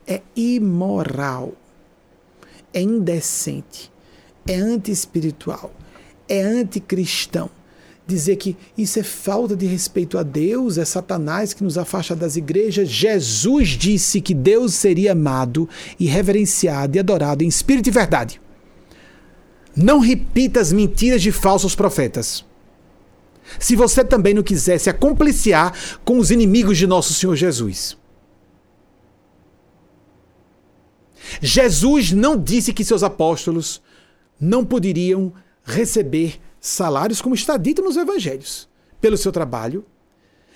É imoral, é indecente, é anti-espiritual, é anticristão. Dizer que isso é falta de respeito a Deus, é Satanás que nos afasta das igrejas. Jesus disse que Deus seria amado e reverenciado e adorado em espírito e verdade. Não repita as mentiras de falsos profetas se você também não quisesse acompliciar com os inimigos de nosso Senhor Jesus. Jesus não disse que seus apóstolos não poderiam receber salários, como está dito nos evangelhos, pelo seu trabalho,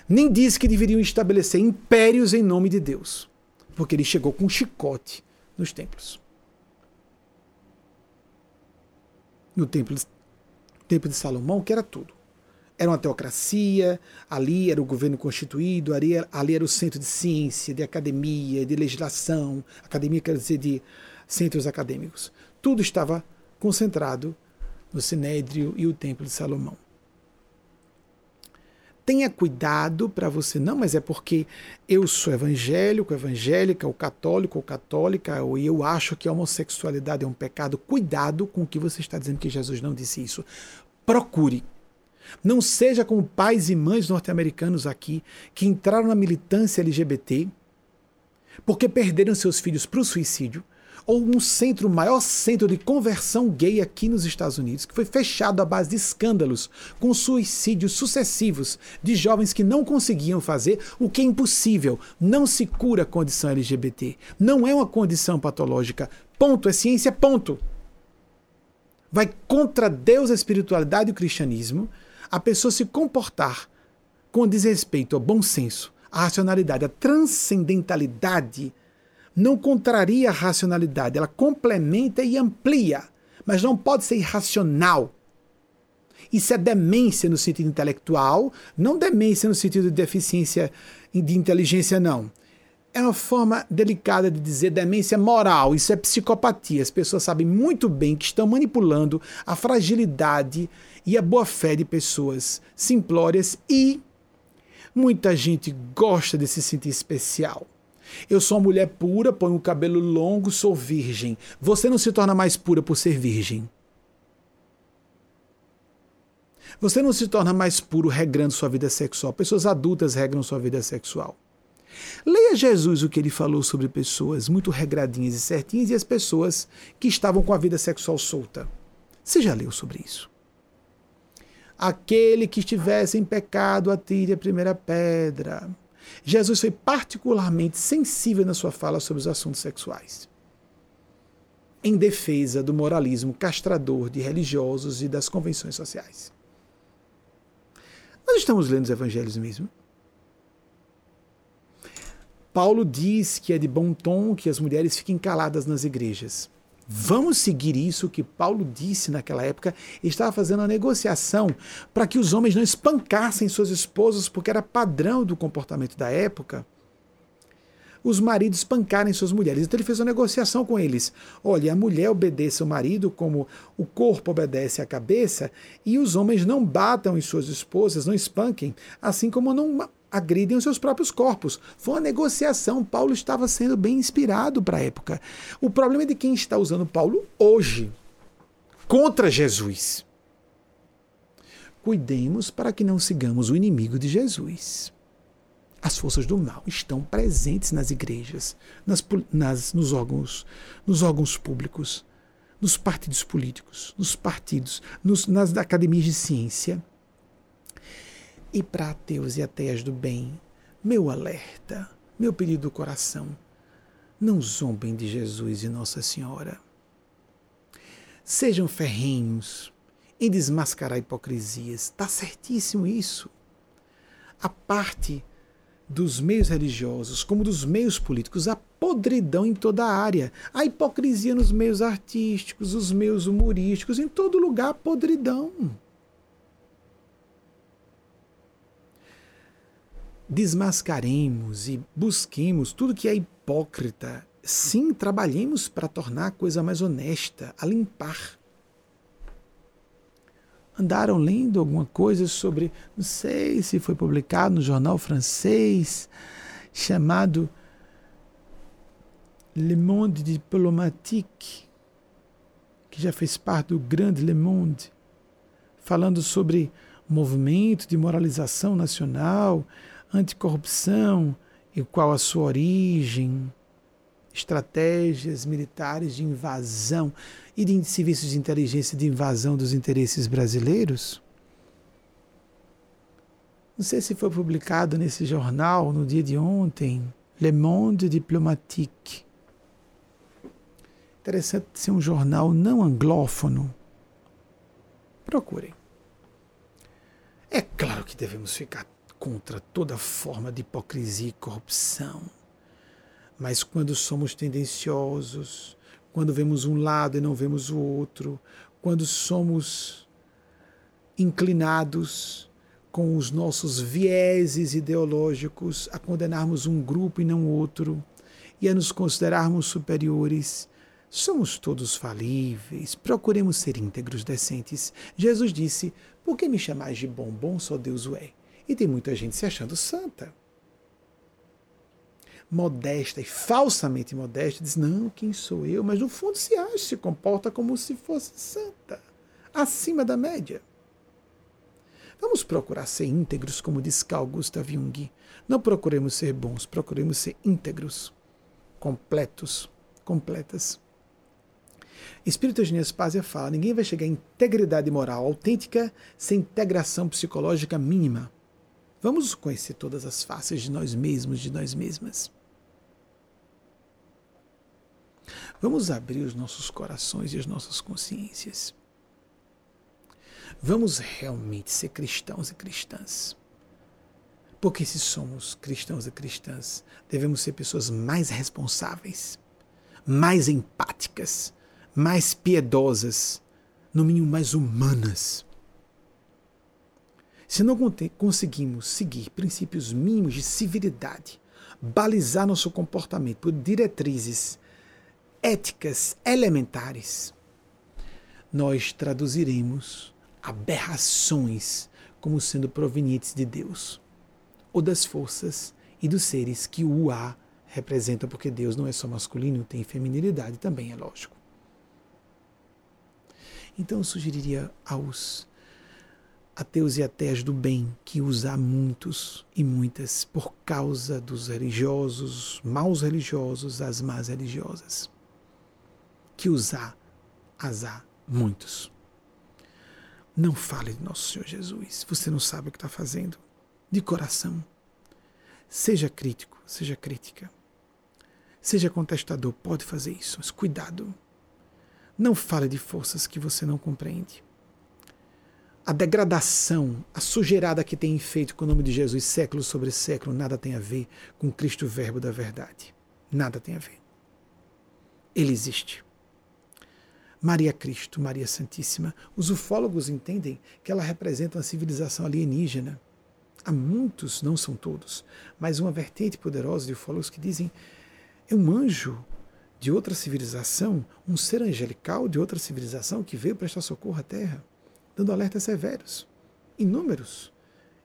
nem disse que deveriam estabelecer impérios em nome de Deus, porque ele chegou com um chicote nos templos. No templo, templo de Salomão, que era tudo. Era uma teocracia, ali era o governo constituído, ali era, ali era o centro de ciência, de academia, de legislação, academia quer dizer de centros acadêmicos. Tudo estava concentrado no Sinédrio e o Templo de Salomão. Tenha cuidado para você, não, mas é porque eu sou evangélico, evangélica, ou católico, ou católica, ou eu acho que a homossexualidade é um pecado. Cuidado com o que você está dizendo que Jesus não disse isso. Procure não seja como pais e mães norte-americanos aqui que entraram na militância LGBT porque perderam seus filhos para o suicídio, ou um centro, o maior centro de conversão gay aqui nos Estados Unidos, que foi fechado à base de escândalos, com suicídios sucessivos de jovens que não conseguiam fazer o que é impossível. Não se cura a condição LGBT. Não é uma condição patológica. Ponto. É ciência, ponto. Vai contra Deus, a espiritualidade e o cristianismo a pessoa se comportar com desrespeito ao bom senso, à racionalidade, à transcendentalidade, não contraria a racionalidade, ela complementa e amplia, mas não pode ser irracional. Isso é demência no sentido intelectual, não demência no sentido de deficiência de inteligência, não. É uma forma delicada de dizer demência moral, isso é psicopatia. As pessoas sabem muito bem que estão manipulando a fragilidade e a boa-fé de pessoas simplórias e muita gente gosta de se sentir especial. Eu sou uma mulher pura, ponho o cabelo longo, sou virgem. Você não se torna mais pura por ser virgem. Você não se torna mais puro regrando sua vida sexual. Pessoas adultas regram sua vida sexual. Leia Jesus o que ele falou sobre pessoas muito regradinhas e certinhas e as pessoas que estavam com a vida sexual solta. Você já leu sobre isso? Aquele que estivesse em pecado, atire a primeira pedra. Jesus foi particularmente sensível na sua fala sobre os assuntos sexuais. Em defesa do moralismo castrador de religiosos e das convenções sociais. Nós estamos lendo os evangelhos mesmo? Paulo diz que é de bom tom que as mulheres fiquem caladas nas igrejas. Vamos seguir isso que Paulo disse naquela época. Estava fazendo uma negociação para que os homens não espancassem suas esposas, porque era padrão do comportamento da época os maridos espancarem suas mulheres. Então ele fez uma negociação com eles. Olha, a mulher obedece ao marido como o corpo obedece à cabeça, e os homens não batam em suas esposas, não espanquem, assim como não agridem os seus próprios corpos. Foi uma negociação. Paulo estava sendo bem inspirado para a época. O problema é de quem está usando Paulo hoje contra Jesus. Cuidemos para que não sigamos o inimigo de Jesus. As forças do mal estão presentes nas igrejas, nas, nas, nos, órgãos, nos órgãos públicos, nos partidos políticos, nos partidos, nos, nas academias de ciência. E para ateus e ateias do bem, meu alerta, meu pedido do coração, não zombem de Jesus e Nossa Senhora. Sejam ferrenhos em desmascarar hipocrisias. Está certíssimo isso. A parte dos meios religiosos, como dos meios políticos, a podridão em toda a área, a hipocrisia nos meios artísticos, os meios humorísticos, em todo lugar, podridão. Desmascaremos e busquemos tudo que é hipócrita. Sim, trabalhemos para tornar a coisa mais honesta, a limpar andaram lendo alguma coisa sobre, não sei se foi publicado no jornal francês, chamado Le Monde Diplomatique, que já fez parte do grande Le Monde, falando sobre movimento de moralização nacional, anticorrupção e qual a sua origem, estratégias militares de invasão e de serviços de inteligência de invasão dos interesses brasileiros? Não sei se foi publicado nesse jornal no dia de ontem, Le Monde Diplomatique. Interessante ser um jornal não anglófono. Procurem. É claro que devemos ficar contra toda forma de hipocrisia e corrupção. Mas quando somos tendenciosos, quando vemos um lado e não vemos o outro, quando somos inclinados com os nossos vieses ideológicos a condenarmos um grupo e não outro e a nos considerarmos superiores. Somos todos falíveis, procuremos ser íntegros, decentes. Jesus disse: Por que me chamais de bom? Bom só Deus o é. E tem muita gente se achando santa modesta e falsamente modesta, diz: Não, quem sou eu? Mas no fundo se acha, se comporta como se fosse santa, acima da média. Vamos procurar ser íntegros, como diz Carl Gustav Jung. Não procuremos ser bons, procuremos ser íntegros, completos, completas. Espírito Eugênio Spazia fala: ninguém vai chegar à integridade moral autêntica sem integração psicológica mínima. Vamos conhecer todas as faces de nós mesmos, de nós mesmas. Vamos abrir os nossos corações e as nossas consciências. Vamos realmente ser cristãos e cristãs. Porque se somos cristãos e cristãs, devemos ser pessoas mais responsáveis, mais empáticas, mais piedosas, no mínimo mais humanas. Se não conseguimos seguir princípios mínimos de civilidade, balizar nosso comportamento por diretrizes éticas elementares, nós traduziremos aberrações como sendo provenientes de Deus ou das forças e dos seres que o A representam, porque Deus não é só masculino, tem feminilidade também, é lógico. Então eu sugeriria aos ateus e ateias do bem que usar muitos e muitas por causa dos religiosos, maus religiosos, as más religiosas que usar azar muitos. Não fale de nosso Senhor Jesus. Você não sabe o que está fazendo. De coração. Seja crítico, seja crítica. Seja contestador, pode fazer isso, mas cuidado. Não fale de forças que você não compreende. A degradação, a sujeirada que tem feito com o nome de Jesus século sobre século, nada tem a ver com Cristo, Verbo da verdade. Nada tem a ver. Ele existe. Maria Cristo, Maria Santíssima. Os ufólogos entendem que ela representa uma civilização alienígena. Há muitos, não são todos, mas uma vertente poderosa de ufólogos que dizem é um anjo de outra civilização, um ser angelical de outra civilização que veio prestar socorro à Terra, dando alertas severos. Inúmeros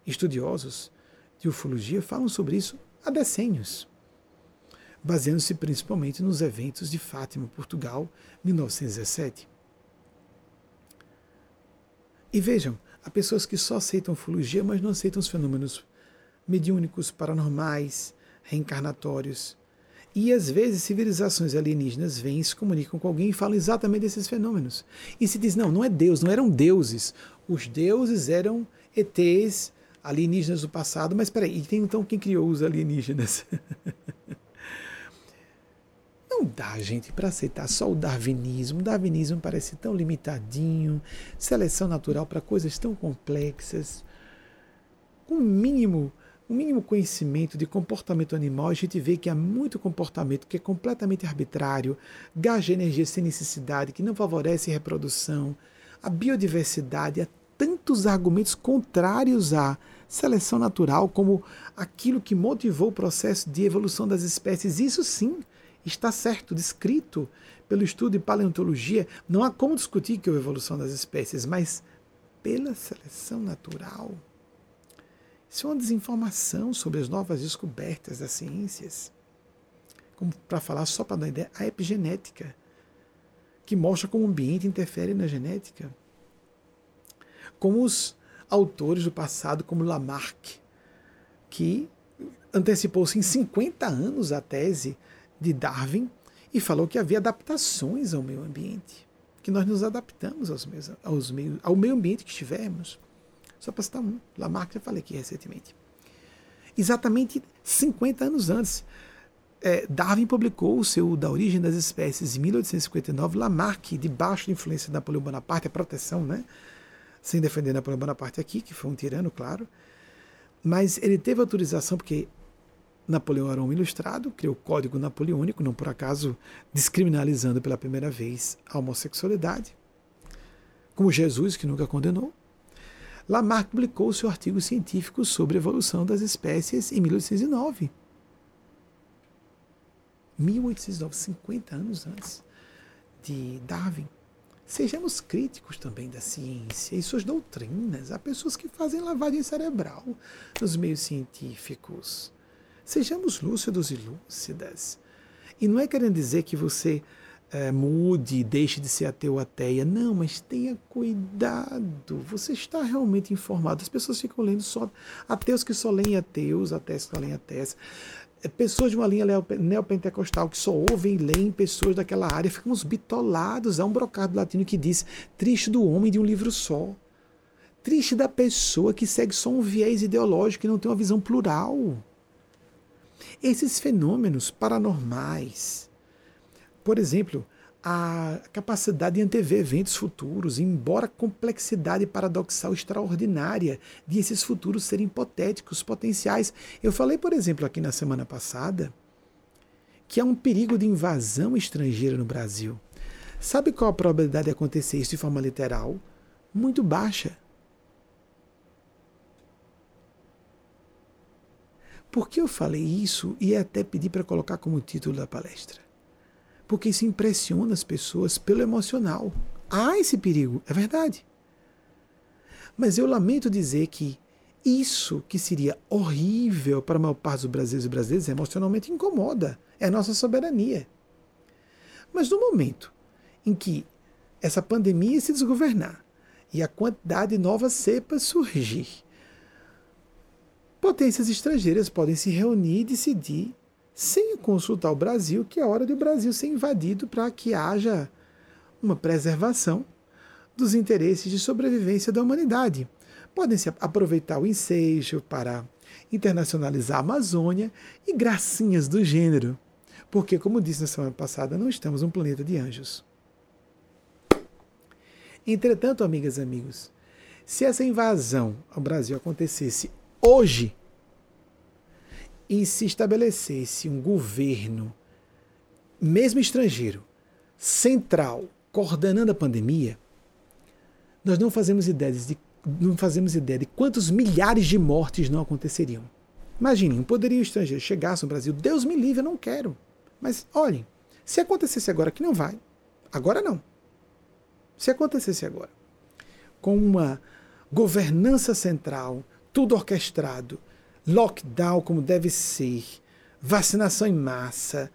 estudiosos de ufologia falam sobre isso há decênios baseando-se principalmente nos eventos de Fátima, Portugal, 1917. E vejam, há pessoas que só aceitam ufologia, mas não aceitam os fenômenos mediúnicos, paranormais, reencarnatórios. E às vezes civilizações alienígenas vêm, se comunicam com alguém e falam exatamente desses fenômenos. E se diz, não, não é Deus, não eram deuses. Os deuses eram ETs, alienígenas do passado, mas peraí, e tem então quem criou os alienígenas? não dá, gente, para aceitar só o darwinismo. O darwinismo parece tão limitadinho, seleção natural para coisas tão complexas. Com um mínimo o mínimo conhecimento de comportamento animal, a gente vê que há muito comportamento que é completamente arbitrário, gasta energia sem necessidade, que não favorece a reprodução, a biodiversidade, há tantos argumentos contrários à seleção natural, como aquilo que motivou o processo de evolução das espécies. Isso sim está certo, descrito pelo estudo de paleontologia. Não há como discutir que houve evolução das espécies, mas pela seleção natural. Isso é uma desinformação sobre as novas descobertas das ciências. Como para falar só para dar ideia, a epigenética, que mostra como o ambiente interfere na genética. Como os autores do passado, como Lamarck, que antecipou-se em 50 anos a tese de Darwin e falou que havia adaptações ao meio ambiente, que nós nos adaptamos aos meios, aos meios, ao meio ambiente que estivermos. Só para citar um. Lamarck, já falei aqui recentemente. Exatamente 50 anos antes, é, Darwin publicou o seu Da Origem das Espécies em 1859. Lamarck, debaixo da influência de Napoleão Bonaparte, a proteção, né? sem defender Napoleão Bonaparte aqui, que foi um tirano, claro. Mas ele teve autorização porque Napoleão era um ilustrado, criou o Código Napoleônico, não por acaso descriminalizando pela primeira vez a homossexualidade, como Jesus, que nunca condenou. Lamarck publicou seu artigo científico sobre a evolução das espécies em 1809. 1809, 50 anos antes de Darwin. Sejamos críticos também da ciência e suas doutrinas. Há pessoas que fazem lavagem cerebral nos meios científicos. Sejamos lúcidos e lúcidas. E não é querendo dizer que você é, mude, deixe de ser ateu ou ateia. Não, mas tenha cuidado. Você está realmente informado. As pessoas ficam lendo só ateus que só leem ateus, ateus que só leem ateus. É, pessoas de uma linha neopentecostal que só ouvem e leem pessoas daquela área ficamos bitolados. Há um brocado latino que diz: triste do homem de um livro só. Triste da pessoa que segue só um viés ideológico e não tem uma visão plural. Esses fenômenos paranormais, por exemplo, a capacidade de antever eventos futuros, embora a complexidade paradoxal extraordinária de esses futuros serem hipotéticos, potenciais. Eu falei, por exemplo, aqui na semana passada, que há um perigo de invasão estrangeira no Brasil. Sabe qual a probabilidade de acontecer isso de forma literal? Muito baixa. Por que eu falei isso e até pedi para colocar como título da palestra? Porque isso impressiona as pessoas pelo emocional. Há esse perigo, é verdade. Mas eu lamento dizer que isso que seria horrível para a maior parte dos brasileiros e brasileiras emocionalmente incomoda. É a nossa soberania. Mas no momento em que essa pandemia se desgovernar e a quantidade de novas cepas surgir, potências estrangeiras podem se reunir e decidir sem consultar o Brasil, que é hora de o Brasil ser invadido para que haja uma preservação dos interesses de sobrevivência da humanidade. Podem se aproveitar o ensejo para internacionalizar a Amazônia e gracinhas do gênero, porque, como disse na semana passada, não estamos num planeta de anjos. Entretanto, amigas e amigos, se essa invasão ao Brasil acontecesse hoje, e se estabelecesse um governo, mesmo estrangeiro, central, coordenando a pandemia, nós não fazemos ideia de, não fazemos ideia de quantos milhares de mortes não aconteceriam. Imaginem, um poderio estrangeiro chegasse no Brasil, Deus me livre, eu não quero. Mas olhem, se acontecesse agora, que não vai, agora não. Se acontecesse agora, com uma governança central, tudo orquestrado, lockdown como deve ser, vacinação em massa,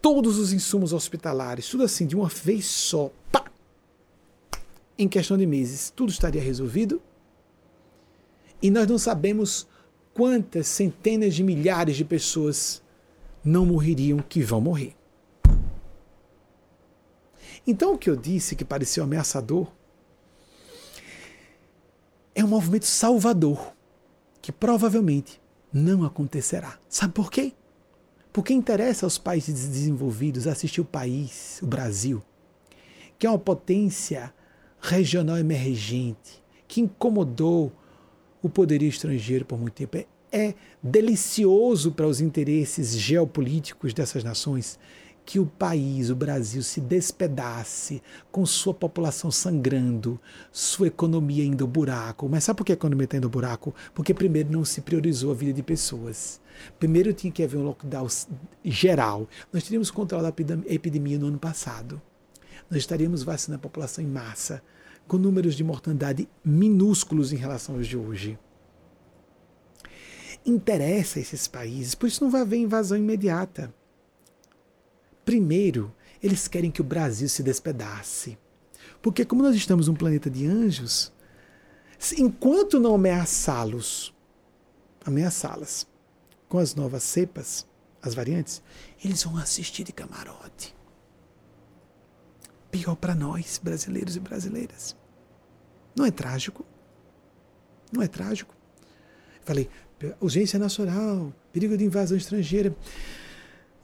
todos os insumos hospitalares, tudo assim de uma vez só, pá! Em questão de meses, tudo estaria resolvido. E nós não sabemos quantas centenas de milhares de pessoas não morreriam que vão morrer. Então o que eu disse que pareceu ameaçador é um movimento salvador que provavelmente não acontecerá. Sabe por quê? Porque interessa aos países desenvolvidos assistir o país, o Brasil, que é uma potência regional emergente, que incomodou o poderio estrangeiro por muito tempo. É, é delicioso para os interesses geopolíticos dessas nações que o país, o Brasil, se despedace com sua população sangrando, sua economia indo ao buraco. Mas sabe por que a economia está indo ao buraco? Porque primeiro não se priorizou a vida de pessoas. Primeiro tinha que haver um lockdown geral. Nós teríamos controlado a epidemia no ano passado. Nós estaríamos vacinando a população em massa, com números de mortandade minúsculos em relação aos de hoje. Interessa esses países, por isso não vai haver invasão imediata. Primeiro, eles querem que o Brasil se despedace. Porque, como nós estamos num planeta de anjos, enquanto não ameaçá-los, ameaçá-las com as novas cepas, as variantes, eles vão assistir de camarote. Pior para nós, brasileiros e brasileiras. Não é trágico? Não é trágico? Falei, urgência nacional, perigo de invasão estrangeira.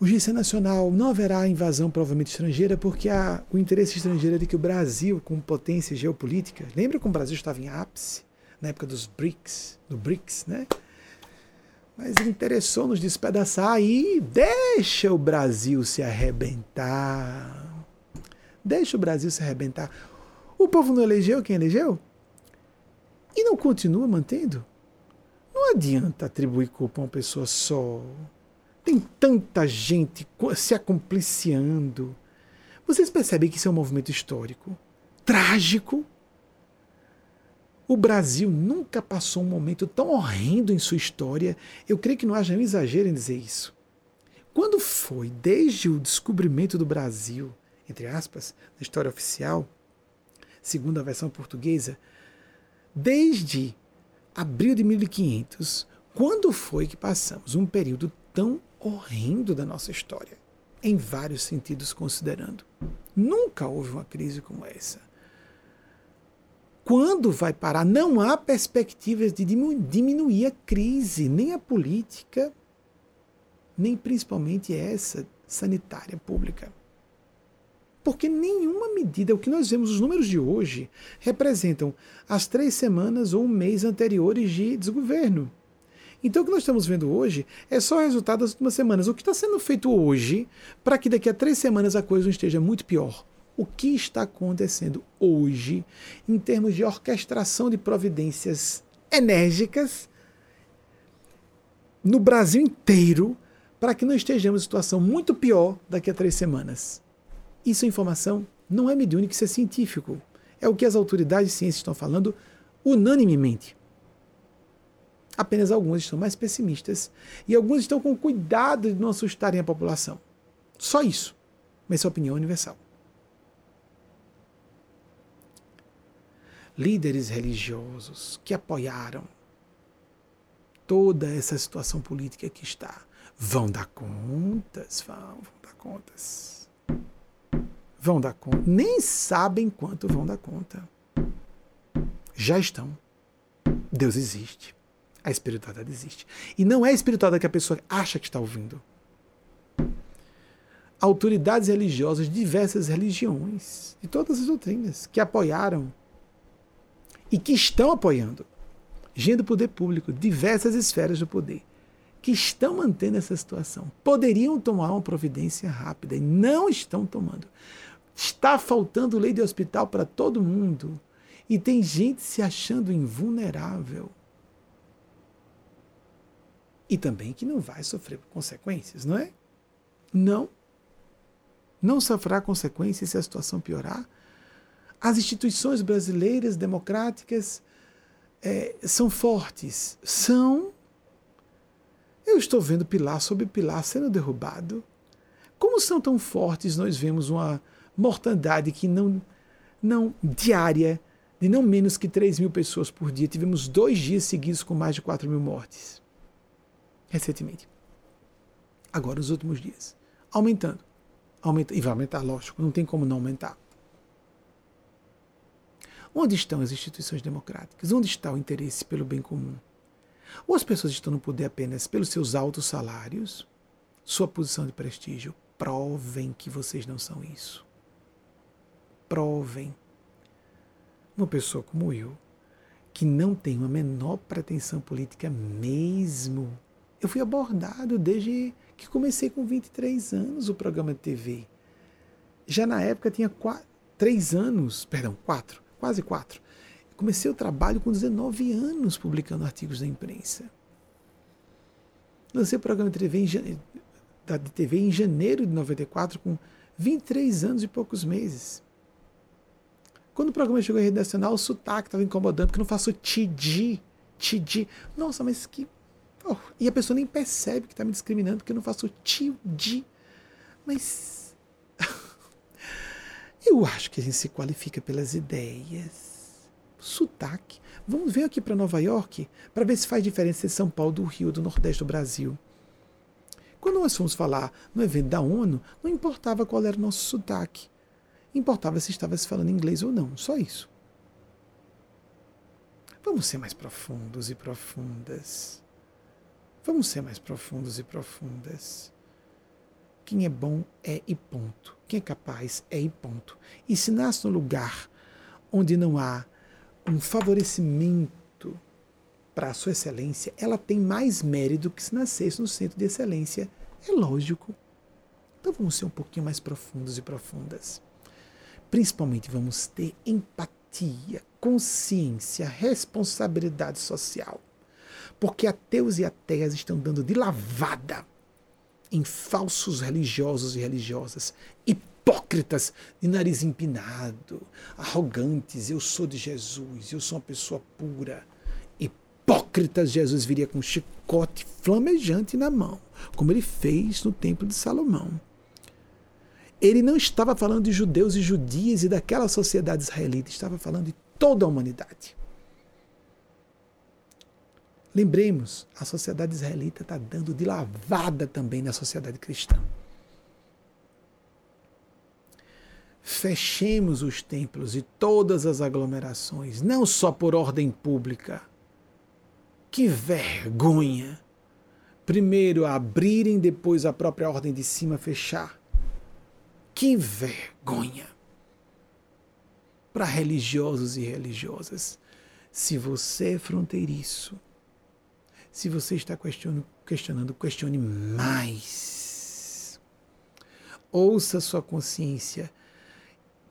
Urgência nacional, não haverá invasão provavelmente estrangeira, porque há o interesse estrangeiro é de que o Brasil, como potência geopolítica, lembra como o Brasil estava em ápice, na época dos BRICS, do BRICS, né? Mas interessou nos despedaçar aí, deixa o Brasil se arrebentar. Deixa o Brasil se arrebentar. O povo não elegeu quem elegeu? E não continua mantendo? Não adianta atribuir culpa a uma pessoa só. Tem tanta gente se acompliciando. Vocês percebem que isso é um movimento histórico trágico? O Brasil nunca passou um momento tão horrendo em sua história. Eu creio que não haja um exagero em dizer isso. Quando foi, desde o descobrimento do Brasil, entre aspas, na história oficial, segundo a versão portuguesa, desde abril de 1500, quando foi que passamos um período tão horrendo da nossa história, em vários sentidos considerando? Nunca houve uma crise como essa. Quando vai parar? Não há perspectivas de diminuir a crise, nem a política, nem principalmente essa sanitária pública. Porque nenhuma medida, o que nós vemos, os números de hoje, representam as três semanas ou um mês anteriores de desgoverno. Então, o que nós estamos vendo hoje é só o resultado das últimas semanas. O que está sendo feito hoje para que daqui a três semanas a coisa não esteja muito pior? o que está acontecendo hoje em termos de orquestração de providências enérgicas no Brasil inteiro para que não estejamos em situação muito pior daqui a três semanas. Isso é informação, não é mediúnico, isso é científico. É o que as autoridades de ciência estão falando unanimemente. Apenas algumas estão mais pessimistas e alguns estão com cuidado de não assustarem a população. Só isso. Mas é opinião universal. líderes religiosos que apoiaram toda essa situação política que está. Vão dar contas, vão, vão dar contas. Vão dar conta. Nem sabem quanto vão dar conta. Já estão. Deus existe. A espiritualidade existe. E não é a espiritualidade que a pessoa acha que está ouvindo. Autoridades religiosas diversas religiões, de todas as doutrinas, que apoiaram e que estão apoiando. Gente do poder público, diversas esferas do poder, que estão mantendo essa situação. Poderiam tomar uma providência rápida e não estão tomando. Está faltando lei de hospital para todo mundo. E tem gente se achando invulnerável. E também que não vai sofrer consequências, não é? Não. Não sofrerá consequências se a situação piorar as instituições brasileiras democráticas é, são fortes. São. Eu estou vendo pilar sobre pilar sendo derrubado. Como são tão fortes, nós vemos uma mortandade que não, não diária, de não menos que 3 mil pessoas por dia. Tivemos dois dias seguidos com mais de 4 mil mortes. Recentemente. Agora, nos últimos dias. Aumentando. Aumenta, e vai aumentar, lógico, não tem como não aumentar. Onde estão as instituições democráticas? Onde está o interesse pelo bem comum? Ou as pessoas estão no poder apenas pelos seus altos salários, sua posição de prestígio? Provem que vocês não são isso. Provem. Uma pessoa como eu, que não tem uma menor pretensão política mesmo. Eu fui abordado desde que comecei com 23 anos o programa de TV. Já na época tinha quatro, três anos, perdão, quatro, quase quatro. Comecei o trabalho com 19 anos publicando artigos da imprensa. Lancei o programa de TV, em, TV em janeiro de 94 com 23 anos e poucos meses. Quando o programa chegou à rede nacional, o sotaque estava incomodando, porque não faço tidi, tidi. Nossa, mas que Oh, e a pessoa nem percebe que está me discriminando porque eu não faço tio de. Mas. eu acho que a gente se qualifica pelas ideias. Sotaque. Vamos ver aqui para Nova York para ver se faz diferença de São Paulo, do Rio, do Nordeste do Brasil. Quando nós fomos falar no evento da ONU, não importava qual era o nosso sotaque. Importava se estava se falando inglês ou não. Só isso. Vamos ser mais profundos e profundas. Vamos ser mais profundos e profundas. Quem é bom é e ponto. Quem é capaz é e ponto. E se nasce no lugar onde não há um favorecimento para a sua excelência, ela tem mais mérito que se nascesse no centro de excelência. É lógico. Então vamos ser um pouquinho mais profundos e profundas. Principalmente vamos ter empatia, consciência, responsabilidade social. Porque ateus e ateias estão dando de lavada em falsos religiosos e religiosas, hipócritas, de nariz empinado, arrogantes. Eu sou de Jesus, eu sou uma pessoa pura. Hipócritas, Jesus viria com um chicote flamejante na mão, como ele fez no Templo de Salomão. Ele não estava falando de judeus e judias e daquela sociedade israelita, estava falando de toda a humanidade. Lembremos, a sociedade israelita está dando de lavada também na sociedade cristã. Fechemos os templos e todas as aglomerações, não só por ordem pública. Que vergonha! Primeiro abrirem, depois a própria ordem de cima fechar. Que vergonha! Para religiosos e religiosas, se você é fronteiriço, se você está questionando, questione mais. Ouça sua consciência.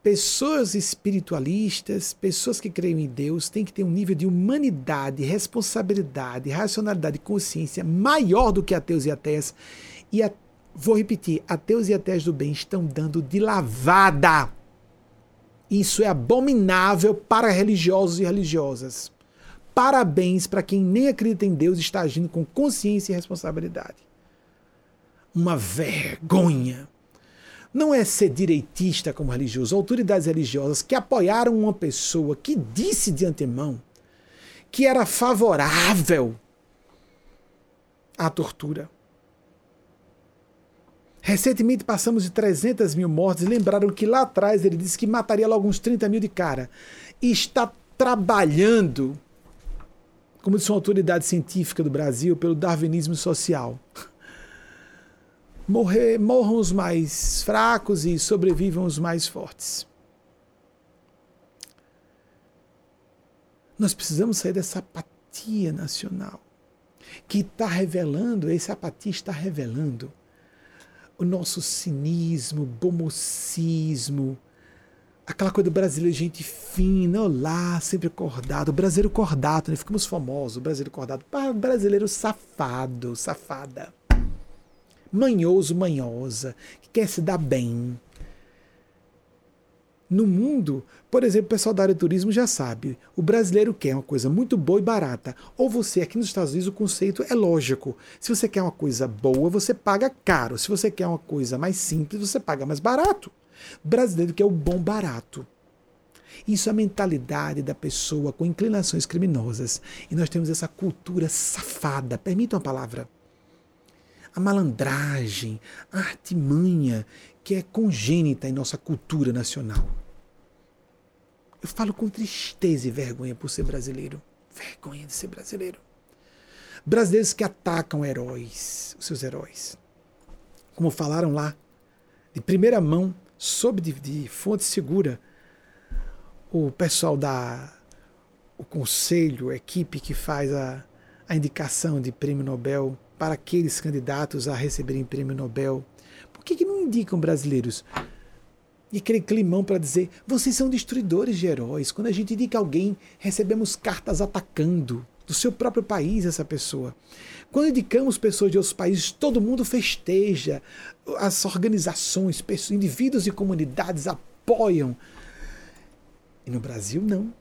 Pessoas espiritualistas, pessoas que creem em Deus, têm que ter um nível de humanidade, responsabilidade, racionalidade consciência maior do que ateus e ateias. E a, vou repetir: ateus e ateias do bem estão dando de lavada. Isso é abominável para religiosos e religiosas. Parabéns para quem nem acredita em Deus está agindo com consciência e responsabilidade. Uma vergonha. Não é ser direitista como religioso, autoridades religiosas que apoiaram uma pessoa que disse de antemão que era favorável à tortura. Recentemente passamos de 300 mil mortes e lembraram que lá atrás ele disse que mataria logo uns 30 mil de cara. E está trabalhando como disse uma autoridade científica do Brasil, pelo darwinismo social. Morrer, morram os mais fracos e sobrevivam os mais fortes. Nós precisamos sair dessa apatia nacional que está revelando, essa apatia está revelando o nosso cinismo, bomocismo, aquela coisa do brasileiro, gente fina, olá, sempre acordado. Brasileiro cordato, né? Ficamos famosos, o brasileiro cordato. Brasileiro safado, safada. Manhoso, manhosa, que quer se dar bem. No mundo, por exemplo, o pessoal da área do turismo já sabe, o brasileiro quer uma coisa muito boa e barata. Ou você, aqui nos Estados Unidos, o conceito é lógico. Se você quer uma coisa boa, você paga caro. Se você quer uma coisa mais simples, você paga mais barato. Brasileiro que é o bom barato. Isso é a mentalidade da pessoa com inclinações criminosas. E nós temos essa cultura safada, permitam a palavra, a malandragem, a artimanha que é congênita em nossa cultura nacional. Eu falo com tristeza e vergonha por ser brasileiro. Vergonha de ser brasileiro. Brasileiros que atacam heróis, os seus heróis. Como falaram lá, de primeira mão, sob de, de fonte segura, o pessoal da o conselho, a equipe que faz a, a indicação de prêmio Nobel para aqueles candidatos a receberem prêmio Nobel. Por que, que não indicam brasileiros? E aquele climão para dizer, vocês são destruidores de heróis. Quando a gente indica alguém, recebemos cartas atacando do seu próprio país essa pessoa. Quando indicamos pessoas de outros países, todo mundo festeja. As organizações, pessoas, indivíduos e comunidades apoiam. E no Brasil, não.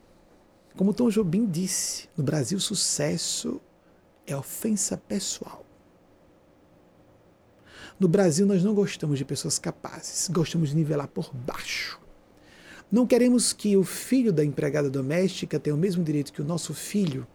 Como Tom Jobim disse, no Brasil, sucesso é ofensa pessoal. No Brasil, nós não gostamos de pessoas capazes, gostamos de nivelar por baixo. Não queremos que o filho da empregada doméstica tenha o mesmo direito que o nosso filho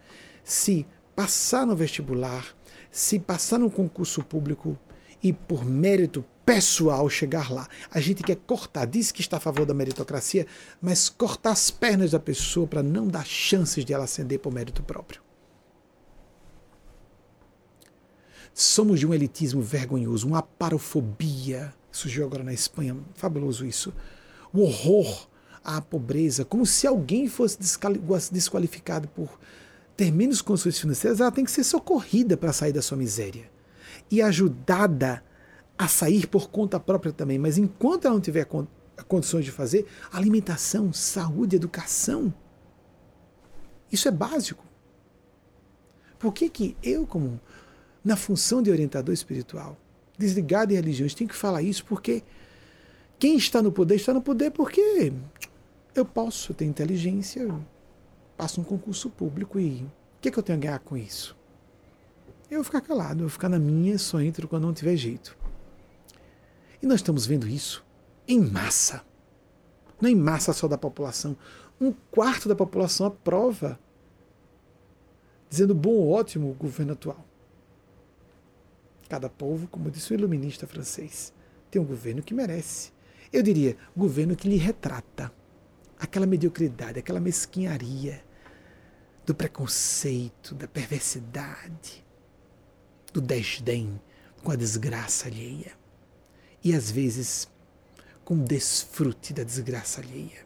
se passar no vestibular, se passar no concurso público e por mérito pessoal chegar lá. A gente quer cortar, diz que está a favor da meritocracia, mas cortar as pernas da pessoa para não dar chances de ela ascender por mérito próprio. Somos de um elitismo vergonhoso, uma parofobia. Surgiu agora na Espanha, fabuloso isso. O horror à pobreza, como se alguém fosse desqualificado por ter menos condições financeiras, ela tem que ser socorrida para sair da sua miséria e ajudada a sair por conta própria também. Mas enquanto ela não tiver condições de fazer, alimentação, saúde, educação, isso é básico. Por que, que eu, como na função de orientador espiritual, desligado de religiões, tem que falar isso porque quem está no poder está no poder porque eu posso, eu tenho inteligência, passo um concurso público e o que, que eu tenho a ganhar com isso? Eu vou ficar calado, eu vou ficar na minha, só entro quando não tiver jeito. E nós estamos vendo isso em massa. Não em massa só da população. Um quarto da população aprova, dizendo bom ótimo o governo atual. Cada povo, como disse o iluminista francês, tem um governo que merece. Eu diria, governo que lhe retrata aquela mediocridade, aquela mesquinharia do preconceito, da perversidade, do desdém com a desgraça alheia. E às vezes com o desfrute da desgraça alheia.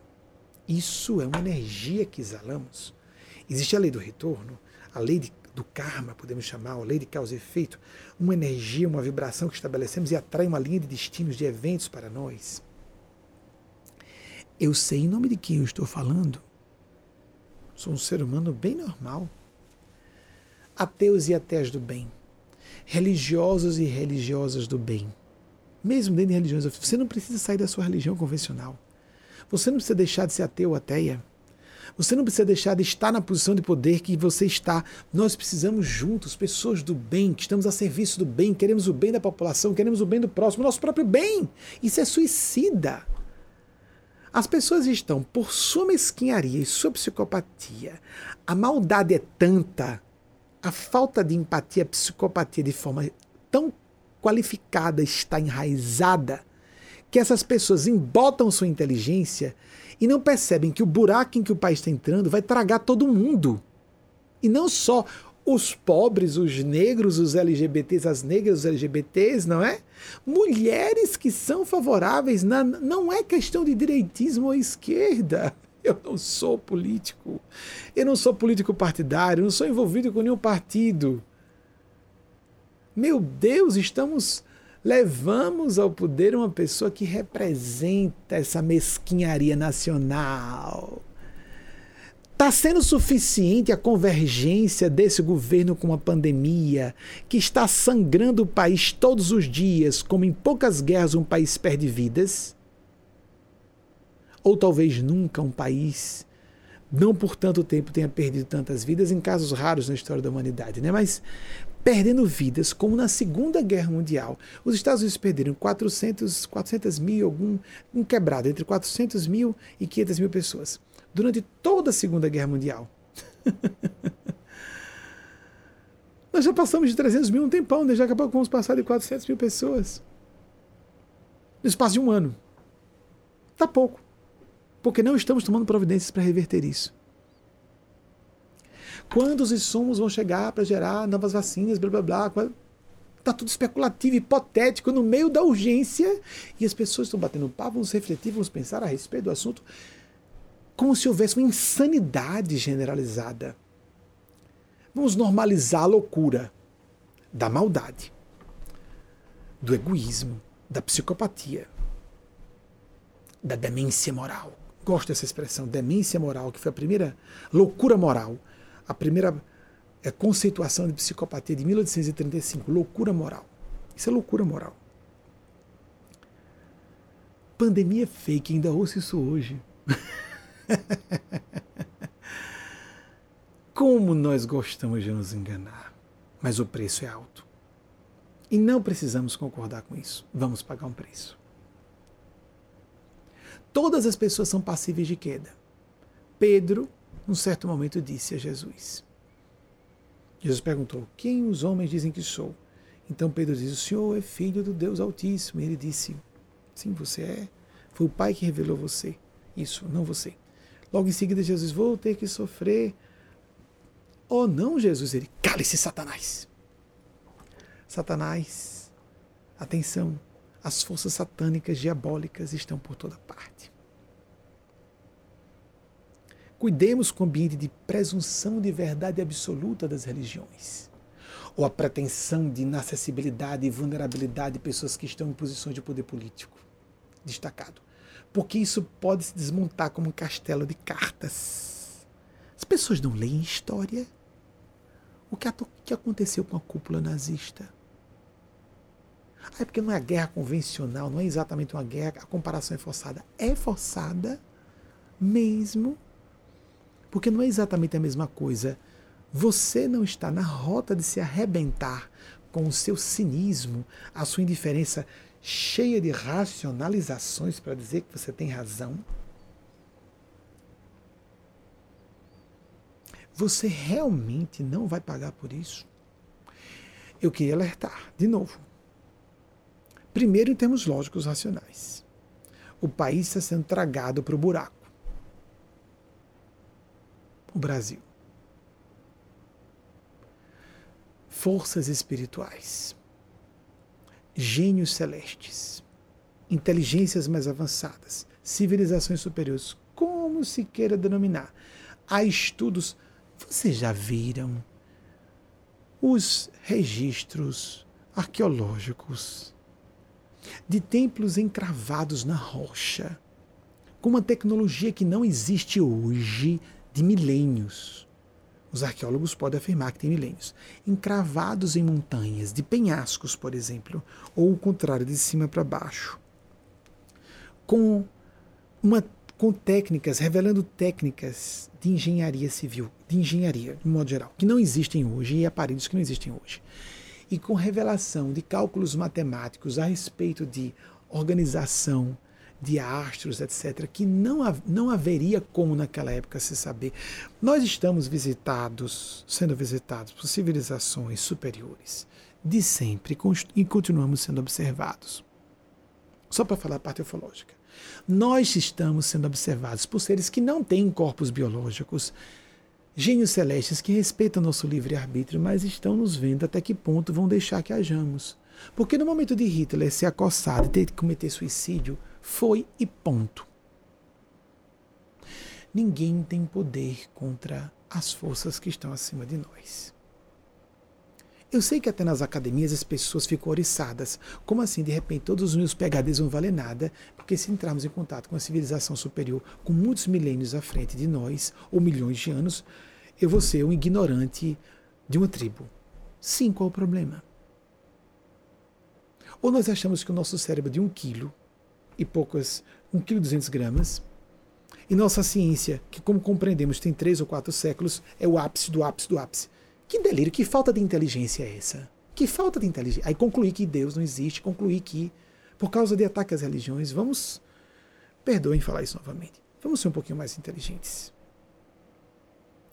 Isso é uma energia que exalamos. Existe a lei do retorno, a lei de do karma, podemos chamar, a lei de causa e efeito, uma energia, uma vibração que estabelecemos e atrai uma linha de destinos, de eventos para nós. Eu sei em nome de quem eu estou falando. Sou um ser humano bem normal. Ateus e ateus do bem. Religiosos e religiosas do bem. Mesmo dentro de religiões, você não precisa sair da sua religião convencional. Você não precisa deixar de ser ateu ou ateia. Você não precisa deixar de estar na posição de poder que você está. Nós precisamos juntos, pessoas do bem, que estamos a serviço do bem, queremos o bem da população, queremos o bem do próximo, nosso próprio bem. Isso é suicida. As pessoas estão, por sua mesquinharia e sua psicopatia, a maldade é tanta, a falta de empatia, a psicopatia de forma tão qualificada está enraizada, que essas pessoas embotam sua inteligência e não percebem que o buraco em que o país está entrando vai tragar todo mundo. E não só os pobres, os negros, os LGBTs, as negras, os LGBTs, não é? Mulheres que são favoráveis, na, não é questão de direitismo ou esquerda. Eu não sou político. Eu não sou político partidário, não sou envolvido com nenhum partido. Meu Deus, estamos levamos ao poder uma pessoa que representa essa mesquinharia nacional. Está sendo suficiente a convergência desse governo com a pandemia, que está sangrando o país todos os dias, como em poucas guerras um país perde vidas? Ou talvez nunca um país, não por tanto tempo, tenha perdido tantas vidas, em casos raros na história da humanidade, né? mas perdendo vidas, como na Segunda Guerra Mundial. Os Estados Unidos perderam 400, 400 mil, algum um quebrado, entre 400 mil e 500 mil pessoas, durante toda a Segunda Guerra Mundial. Nós já passamos de 300 mil um tempão, né? já acabou vamos passar de 400 mil pessoas. No espaço de um ano. Tá pouco. Porque não estamos tomando providências para reverter isso. Quando os insumos vão chegar para gerar novas vacinas, blá blá blá. Está tudo especulativo, hipotético, no meio da urgência. E as pessoas estão batendo papo, vamos refletir, vamos pensar a respeito do assunto. Como se houvesse uma insanidade generalizada. Vamos normalizar a loucura da maldade, do egoísmo, da psicopatia, da demência moral. Gosto dessa expressão, demência moral, que foi a primeira loucura moral a primeira é, conceituação de psicopatia de 1835, loucura moral. Isso é loucura moral. Pandemia fake, ainda ouço isso hoje. Como nós gostamos de nos enganar, mas o preço é alto. E não precisamos concordar com isso. Vamos pagar um preço. Todas as pessoas são passíveis de queda. Pedro num certo momento disse a Jesus. Jesus perguntou: Quem os homens dizem que sou? Então Pedro diz: O Senhor é filho do Deus Altíssimo. E ele disse: Sim, você é. Foi o Pai que revelou você. Isso, não você. Logo em seguida, Jesus: Vou ter que sofrer. Oh, não, Jesus. Ele: Cale-se, Satanás. Satanás, atenção, as forças satânicas diabólicas estão por toda parte. Cuidemos com o ambiente de presunção de verdade absoluta das religiões. Ou a pretensão de inacessibilidade e vulnerabilidade de pessoas que estão em posições de poder político destacado. Porque isso pode se desmontar como um castelo de cartas. As pessoas não leem história. O que aconteceu com a cúpula nazista? Ah, é porque não é guerra convencional, não é exatamente uma guerra, a comparação é forçada. É forçada mesmo porque não é exatamente a mesma coisa. Você não está na rota de se arrebentar com o seu cinismo, a sua indiferença cheia de racionalizações para dizer que você tem razão. Você realmente não vai pagar por isso? Eu queria alertar, de novo. Primeiro, em termos lógicos racionais. O país está sendo tragado para o buraco o Brasil. Forças espirituais, gênios celestes, inteligências mais avançadas, civilizações superiores, como se queira denominar. Há estudos. Vocês já viram os registros arqueológicos de templos encravados na rocha, com uma tecnologia que não existe hoje de milênios. Os arqueólogos podem afirmar que tem milênios. Encravados em montanhas, de penhascos, por exemplo, ou o contrário, de cima para baixo. Com, uma, com técnicas, revelando técnicas de engenharia civil, de engenharia, de modo geral, que não existem hoje e aparelhos que não existem hoje. E com revelação de cálculos matemáticos a respeito de organização, de astros, etc., que não, não haveria como naquela época se saber. Nós estamos visitados, sendo visitados por civilizações superiores de sempre e continuamos sendo observados. Só para falar a parte ufológica. Nós estamos sendo observados por seres que não têm corpos biológicos, gênios celestes que respeitam nosso livre-arbítrio, mas estão nos vendo até que ponto vão deixar que hajamos. Porque no momento de Hitler ser acossado e ter que cometer suicídio, foi e ponto. Ninguém tem poder contra as forças que estão acima de nós. Eu sei que até nas academias as pessoas ficam oriçadas. Como assim, de repente, todos os meus PHDs vão valer nada? Porque se entrarmos em contato com uma civilização superior com muitos milênios à frente de nós, ou milhões de anos, eu vou ser um ignorante de uma tribo. Sim, qual o problema? Ou nós achamos que o nosso cérebro de um quilo e poucas, 1 kg 200 gramas. E nossa ciência, que como compreendemos tem três ou quatro séculos, é o ápice do ápice do ápice. Que delírio, que falta de inteligência é essa? Que falta de inteligência. Aí concluir que Deus não existe, concluir que, por causa de ataques às religiões, vamos. Perdoem falar isso novamente. Vamos ser um pouquinho mais inteligentes.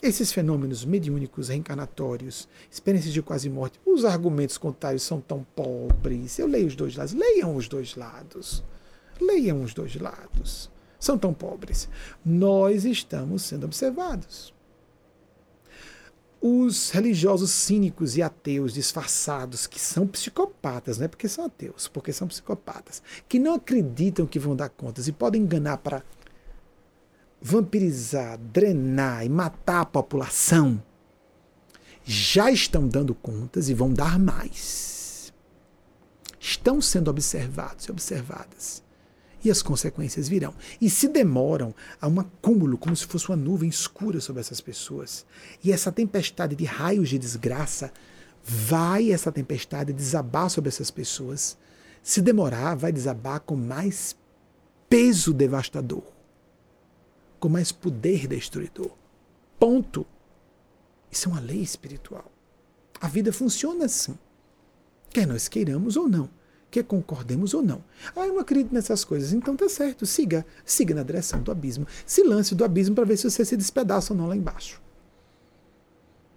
Esses fenômenos mediúnicos, reencarnatórios, experiências de quase morte, os argumentos contrários são tão pobres. Eu leio os dois lados. Leiam os dois lados. Leiam os dois lados. São tão pobres. Nós estamos sendo observados. Os religiosos cínicos e ateus disfarçados, que são psicopatas, não é porque são ateus, porque são psicopatas, que não acreditam que vão dar contas e podem enganar para vampirizar, drenar e matar a população, já estão dando contas e vão dar mais. Estão sendo observados e observadas. E as consequências virão. E se demoram a um acúmulo, como se fosse uma nuvem escura sobre essas pessoas. E essa tempestade de raios de desgraça, vai essa tempestade desabar sobre essas pessoas. Se demorar, vai desabar com mais peso devastador com mais poder destruidor. Ponto. Isso é uma lei espiritual. A vida funciona assim. Quer nós queiramos ou não. Quer concordemos ou não. Ah, eu não acredito nessas coisas. Então tá certo. Siga. Siga na direção do abismo. Se lance do abismo para ver se você se despedaça ou não lá embaixo.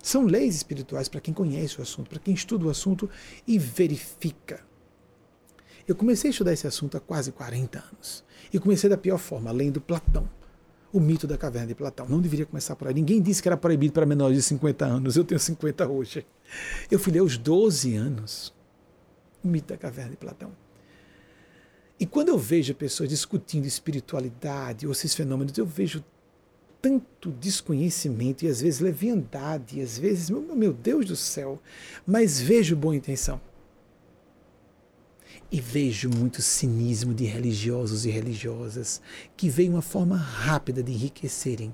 São leis espirituais para quem conhece o assunto, para quem estuda o assunto e verifica. Eu comecei a estudar esse assunto há quase 40 anos. E comecei da pior forma, lendo Platão o mito da caverna de Platão. Não deveria começar por aí. Ninguém disse que era proibido para menores de 50 anos. Eu tenho 50 hoje. Eu fui ler aos 12 anos o mito da caverna de Platão. E quando eu vejo pessoas discutindo espiritualidade ou esses fenômenos, eu vejo tanto desconhecimento e às vezes leviandade, e às vezes, meu Deus do céu, mas vejo boa intenção. E vejo muito cinismo de religiosos e religiosas que veem uma forma rápida de enriquecerem,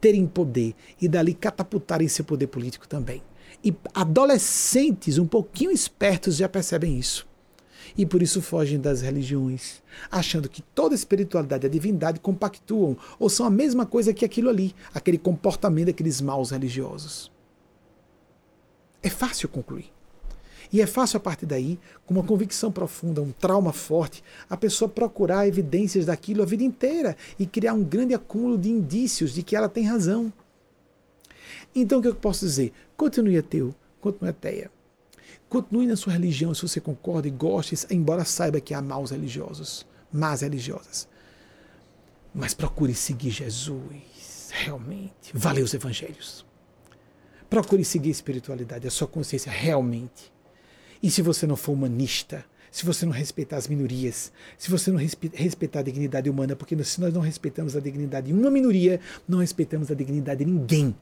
terem poder e dali catapultarem seu poder político também. E adolescentes um pouquinho espertos já percebem isso. E por isso fogem das religiões, achando que toda espiritualidade e a divindade compactuam ou são a mesma coisa que aquilo ali, aquele comportamento daqueles maus religiosos. É fácil concluir. E é fácil a partir daí, com uma convicção profunda, um trauma forte, a pessoa procurar evidências daquilo a vida inteira e criar um grande acúmulo de indícios de que ela tem razão. Então o que eu posso dizer? Continue ateu, continue ateia. Continue na sua religião se você concorda e gosta, embora saiba que há maus religiosos, más religiosas. Mas procure seguir Jesus, realmente. Valeu os evangelhos. Procure seguir a espiritualidade, a sua consciência realmente. E se você não for humanista, se você não respeitar as minorias, se você não respeitar a dignidade humana, porque se nós não respeitamos a dignidade de uma minoria, não respeitamos a dignidade de ninguém.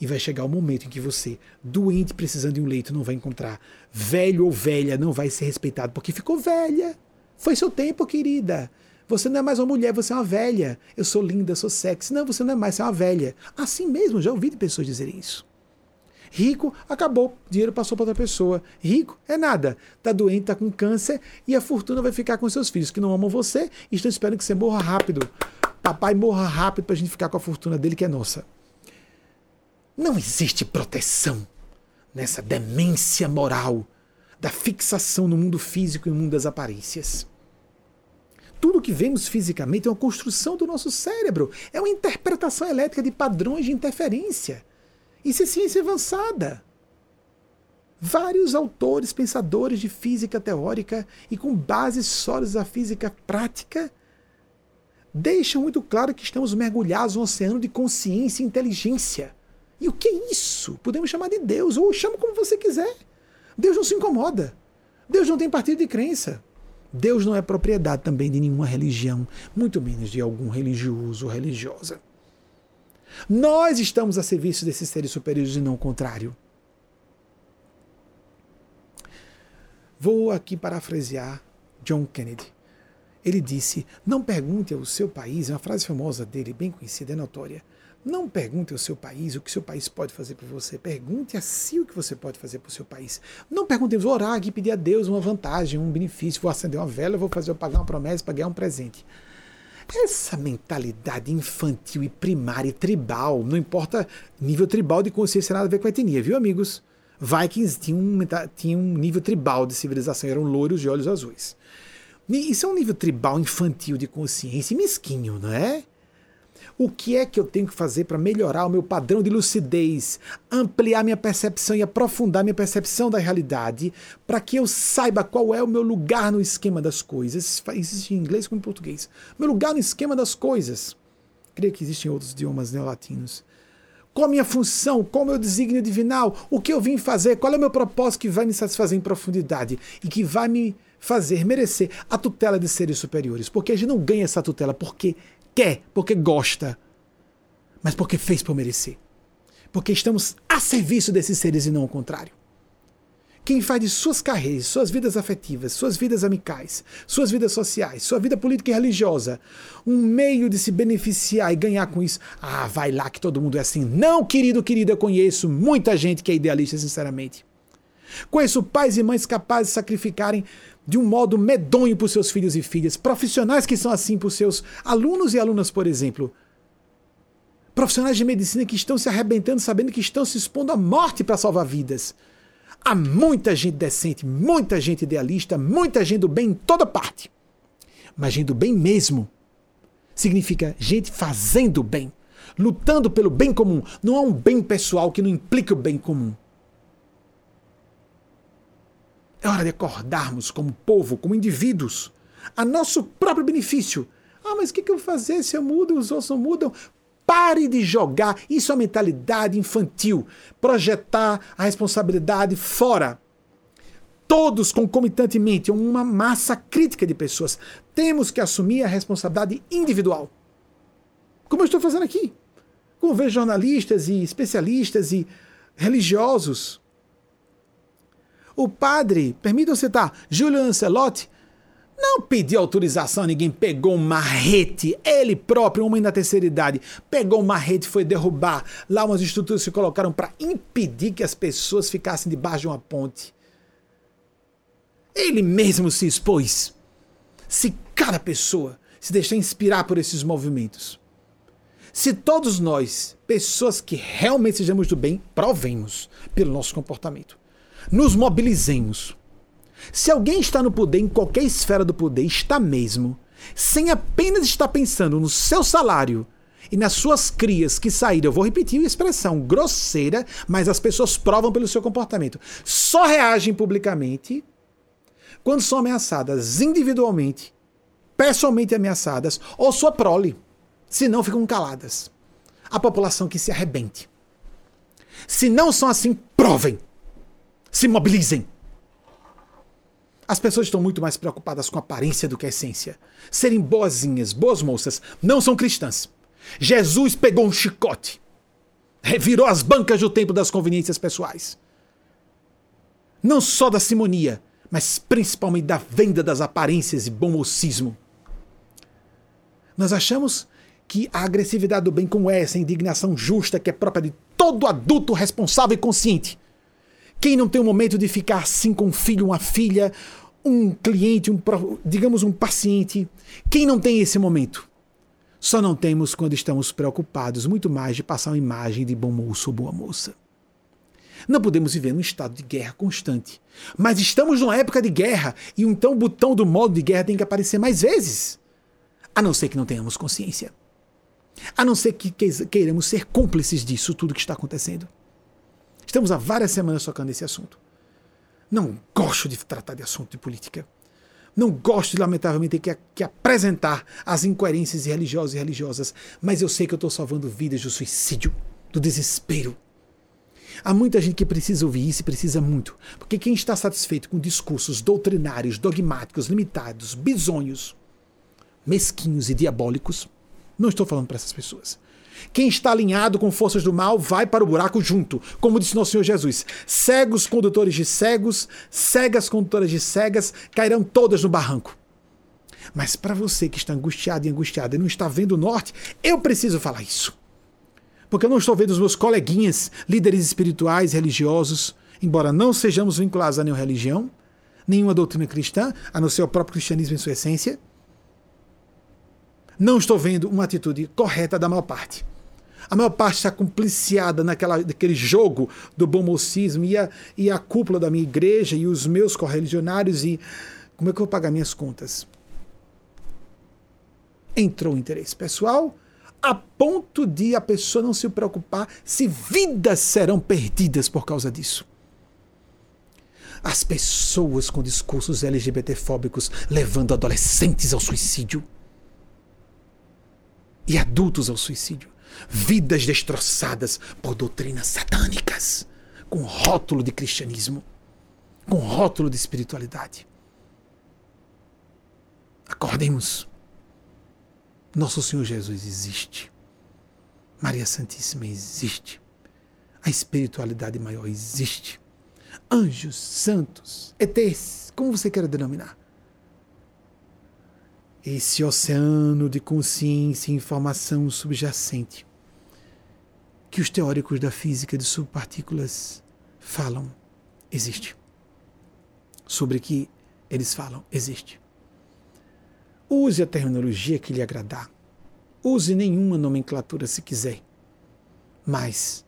E vai chegar o momento em que você, doente, precisando de um leito, não vai encontrar. Velho ou velha não vai ser respeitado porque ficou velha. Foi seu tempo, querida. Você não é mais uma mulher, você é uma velha. Eu sou linda, sou sexy. Não, você não é mais, você é uma velha. Assim mesmo, já ouvi de pessoas dizerem isso. Rico, acabou, dinheiro passou para outra pessoa. Rico é nada. Está doente, está com câncer e a fortuna vai ficar com seus filhos que não amam você e estão esperando que você morra rápido. Papai morra rápido para a gente ficar com a fortuna dele que é nossa. Não existe proteção nessa demência moral da fixação no mundo físico e no mundo das aparências. Tudo que vemos fisicamente é uma construção do nosso cérebro, é uma interpretação elétrica de padrões de interferência. Isso é ciência avançada. Vários autores, pensadores de física teórica e com bases sólidas da física prática deixam muito claro que estamos mergulhados no oceano de consciência e inteligência. E o que é isso? Podemos chamar de Deus, ou chama como você quiser. Deus não se incomoda. Deus não tem partido de crença. Deus não é propriedade também de nenhuma religião, muito menos de algum religioso ou religiosa. Nós estamos a serviço desses seres superiores e não o contrário. Vou aqui parafrasear John Kennedy. Ele disse: Não pergunte ao seu país, é uma frase famosa dele, bem conhecida, é notória. Não pergunte ao seu país o que seu país pode fazer por você. Pergunte a si o que você pode fazer por seu país. Não pergunte, vou orar aqui pedir a Deus uma vantagem, um benefício, vou acender uma vela, vou fazer eu pagar uma promessa para ganhar um presente. Essa mentalidade infantil e primária e tribal, não importa nível tribal de consciência, nada a ver com a etnia, viu, amigos? Vikings tinham um, tinham um nível tribal de civilização, eram loiros de olhos azuis. Isso é um nível tribal infantil de consciência e mesquinho, não é? O que é que eu tenho que fazer para melhorar o meu padrão de lucidez, ampliar minha percepção e aprofundar minha percepção da realidade, para que eu saiba qual é o meu lugar no esquema das coisas? Existe em inglês como em português. Meu lugar no esquema das coisas. Creio que existem outros idiomas neolatinos. Qual a minha função? Qual o meu desígnio divinal? O que eu vim fazer? Qual é o meu propósito que vai me satisfazer em profundidade e que vai me fazer merecer a tutela de seres superiores? Porque a gente não ganha essa tutela porque quer, porque gosta, mas porque fez por merecer. Porque estamos a serviço desses seres e não o contrário. Quem faz de suas carreiras, suas vidas afetivas, suas vidas amicais, suas vidas sociais, sua vida política e religiosa, um meio de se beneficiar e ganhar com isso. Ah, vai lá que todo mundo é assim. Não, querido, querida, eu conheço muita gente que é idealista, sinceramente. Conheço pais e mães capazes de sacrificarem de um modo medonho por seus filhos e filhas, profissionais que são assim por seus alunos e alunas, por exemplo. Profissionais de medicina que estão se arrebentando sabendo que estão se expondo à morte para salvar vidas. Há muita gente decente, muita gente idealista, muita gente do bem em toda parte. Mas gente do bem mesmo significa gente fazendo bem, lutando pelo bem comum. Não há um bem pessoal que não implique o bem comum. É hora de acordarmos como povo, como indivíduos, a nosso próprio benefício. Ah, mas o que, que eu vou fazer se eu mudo os outros não mudam? Pare de jogar. Isso é uma mentalidade infantil. Projetar a responsabilidade fora. Todos concomitantemente, uma massa crítica de pessoas. Temos que assumir a responsabilidade individual. Como eu estou fazendo aqui. Como vejo jornalistas e especialistas e religiosos o padre, permitam citar, Júlio Ancelotti, não pediu autorização, ninguém pegou um marrete, ele próprio, homem da terceira idade, pegou um marrete e foi derrubar. Lá umas estruturas se colocaram para impedir que as pessoas ficassem debaixo de uma ponte. Ele mesmo se expôs. Se cada pessoa se deixar inspirar por esses movimentos, se todos nós, pessoas que realmente sejamos do bem, provemos pelo nosso comportamento nos mobilizemos. Se alguém está no poder, em qualquer esfera do poder, está mesmo, sem apenas estar pensando no seu salário e nas suas crias que saíram, eu vou repetir a expressão grosseira, mas as pessoas provam pelo seu comportamento. Só reagem publicamente quando são ameaçadas individualmente, pessoalmente ameaçadas, ou sua prole. Se não, ficam caladas. A população que se arrebente. Se não são assim, provem. Se mobilizem. As pessoas estão muito mais preocupadas com a aparência do que a essência. Serem boazinhas, boas moças, não são cristãs. Jesus pegou um chicote, revirou as bancas do tempo das conveniências pessoais. Não só da simonia, mas principalmente da venda das aparências e bom mocismo. Nós achamos que a agressividade do bem, como essa, a indignação justa que é própria de todo adulto responsável e consciente, quem não tem um momento de ficar assim com um filho, uma filha, um cliente, um, digamos um paciente? Quem não tem esse momento? Só não temos quando estamos preocupados muito mais de passar uma imagem de bom moço ou boa moça. Não podemos viver num estado de guerra constante. Mas estamos numa época de guerra e então o botão do modo de guerra tem que aparecer mais vezes. A não ser que não tenhamos consciência. A não ser que queiramos ser cúmplices disso tudo que está acontecendo. Estamos há várias semanas tocando esse assunto. Não gosto de tratar de assunto de política. Não gosto, lamentavelmente, ter que, que apresentar as incoerências religiosas e religiosas, mas eu sei que eu estou salvando vidas do suicídio, do desespero. Há muita gente que precisa ouvir isso e precisa muito, porque quem está satisfeito com discursos doutrinários, dogmáticos, limitados, bizonhos, mesquinhos e diabólicos, não estou falando para essas pessoas. Quem está alinhado com forças do mal vai para o buraco junto, como disse nosso Senhor Jesus. Cegos condutores de cegos, cegas condutoras de cegas cairão todas no barranco. Mas para você que está angustiado e angustiado e não está vendo o norte, eu preciso falar isso. Porque eu não estou vendo os meus coleguinhas, líderes espirituais, religiosos, embora não sejamos vinculados a nenhuma religião, nenhuma doutrina cristã, a não ser o próprio cristianismo em sua essência. Não estou vendo uma atitude correta da maior parte. A maior parte está compliciada naquela, naquele jogo do bom mocismo e a, e a cúpula da minha igreja e os meus correligionários e como é que eu vou pagar minhas contas? Entrou o interesse pessoal, a ponto de a pessoa não se preocupar se vidas serão perdidas por causa disso. As pessoas com discursos LGBTfóbicos levando adolescentes ao suicídio e adultos ao suicídio. Vidas destroçadas por doutrinas satânicas, com rótulo de cristianismo, com rótulo de espiritualidade. Acordemos. Nosso Senhor Jesus existe. Maria Santíssima existe. A espiritualidade maior existe. Anjos, santos, ETs, como você quer denominar. Esse oceano de consciência e informação subjacente que os teóricos da física de subpartículas falam existe. Sobre que eles falam existe. Use a terminologia que lhe agradar. Use nenhuma nomenclatura se quiser. Mas,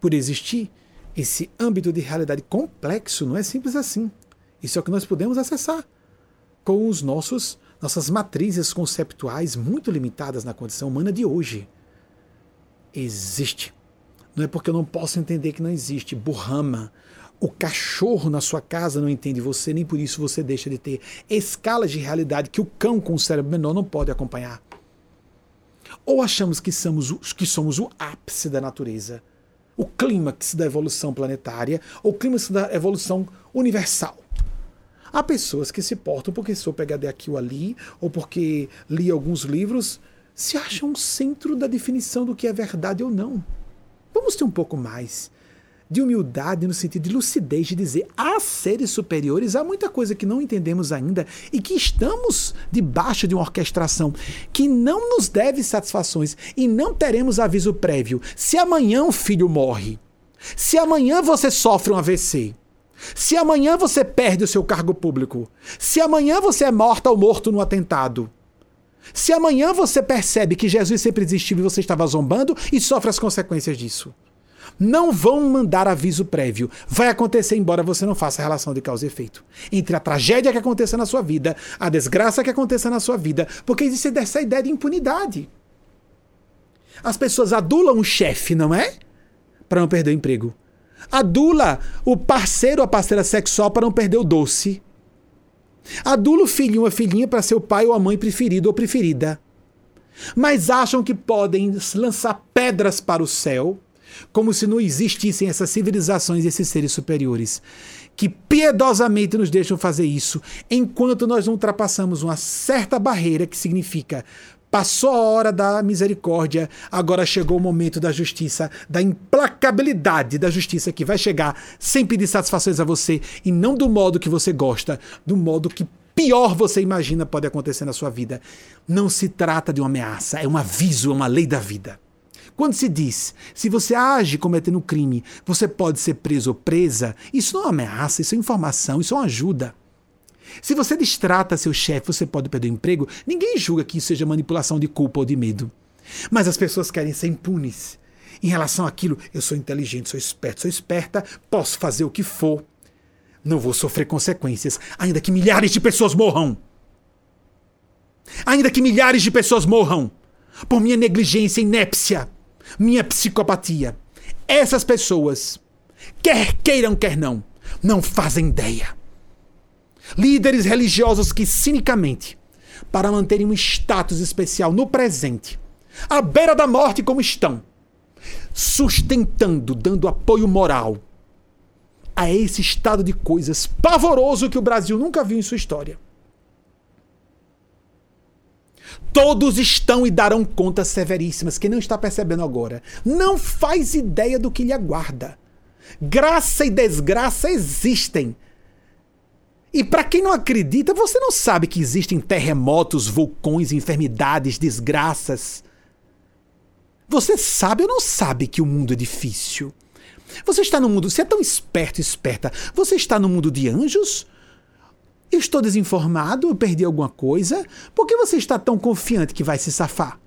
por existir esse âmbito de realidade complexo, não é simples assim. Isso é o que nós podemos acessar com os nossos nossas matrizes conceptuais muito limitadas na condição humana de hoje. Existe. Não é porque eu não posso entender que não existe. Burrama, o cachorro na sua casa não entende você, nem por isso você deixa de ter escalas de realidade que o cão com o cérebro menor não pode acompanhar. Ou achamos que somos, que somos o ápice da natureza, o clímax da evolução planetária, ou o clímax da evolução universal. Há pessoas que se portam porque sou PHD aqui ou ali, ou porque li alguns livros, se acham o centro da definição do que é verdade ou não. Vamos ter um pouco mais de humildade no sentido de lucidez, de dizer há seres superiores, há muita coisa que não entendemos ainda e que estamos debaixo de uma orquestração que não nos deve satisfações e não teremos aviso prévio. Se amanhã um filho morre, se amanhã você sofre um AVC, se amanhã você perde o seu cargo público, se amanhã você é morta ou morto no atentado, se amanhã você percebe que Jesus sempre existiu e você estava zombando e sofre as consequências disso não vão mandar aviso prévio. Vai acontecer, embora você não faça relação de causa e efeito. Entre a tragédia que aconteça na sua vida, a desgraça que aconteça na sua vida, porque existe essa ideia de impunidade. As pessoas adulam o chefe, não é? Para não perder o emprego. Adula o parceiro ou a parceira sexual para não perder o doce. Adula o filhinho ou a filhinha para ser o pai ou a mãe preferido ou preferida. Mas acham que podem lançar pedras para o céu como se não existissem essas civilizações e esses seres superiores, que piedosamente nos deixam fazer isso, enquanto nós não ultrapassamos uma certa barreira que significa Passou a hora da misericórdia, agora chegou o momento da justiça, da implacabilidade da justiça que vai chegar sem pedir satisfações a você e não do modo que você gosta, do modo que pior você imagina pode acontecer na sua vida. Não se trata de uma ameaça, é um aviso, é uma lei da vida. Quando se diz, se você age cometendo um crime, você pode ser preso ou presa, isso não é ameaça, isso é informação, isso é uma ajuda. Se você distrata seu chefe, você pode perder o emprego, ninguém julga que isso seja manipulação de culpa ou de medo. Mas as pessoas querem ser impunes. Em relação àquilo, eu sou inteligente, sou esperto, sou esperta, posso fazer o que for. Não vou sofrer consequências, ainda que milhares de pessoas morram. Ainda que milhares de pessoas morram por minha negligência inépcia minha psicopatia. Essas pessoas, quer queiram, quer não, não fazem ideia. Líderes religiosos que cinicamente, para manterem um status especial no presente, à beira da morte como estão, sustentando, dando apoio moral a esse estado de coisas pavoroso que o Brasil nunca viu em sua história. Todos estão e darão contas severíssimas. Quem não está percebendo agora não faz ideia do que lhe aguarda. Graça e desgraça existem. E para quem não acredita, você não sabe que existem terremotos, vulcões, enfermidades, desgraças. Você sabe ou não sabe que o mundo é difícil? Você está no mundo, você é tão esperto esperta. Você está no mundo de anjos eu estou desinformado, eu perdi alguma coisa. Por que você está tão confiante que vai se safar?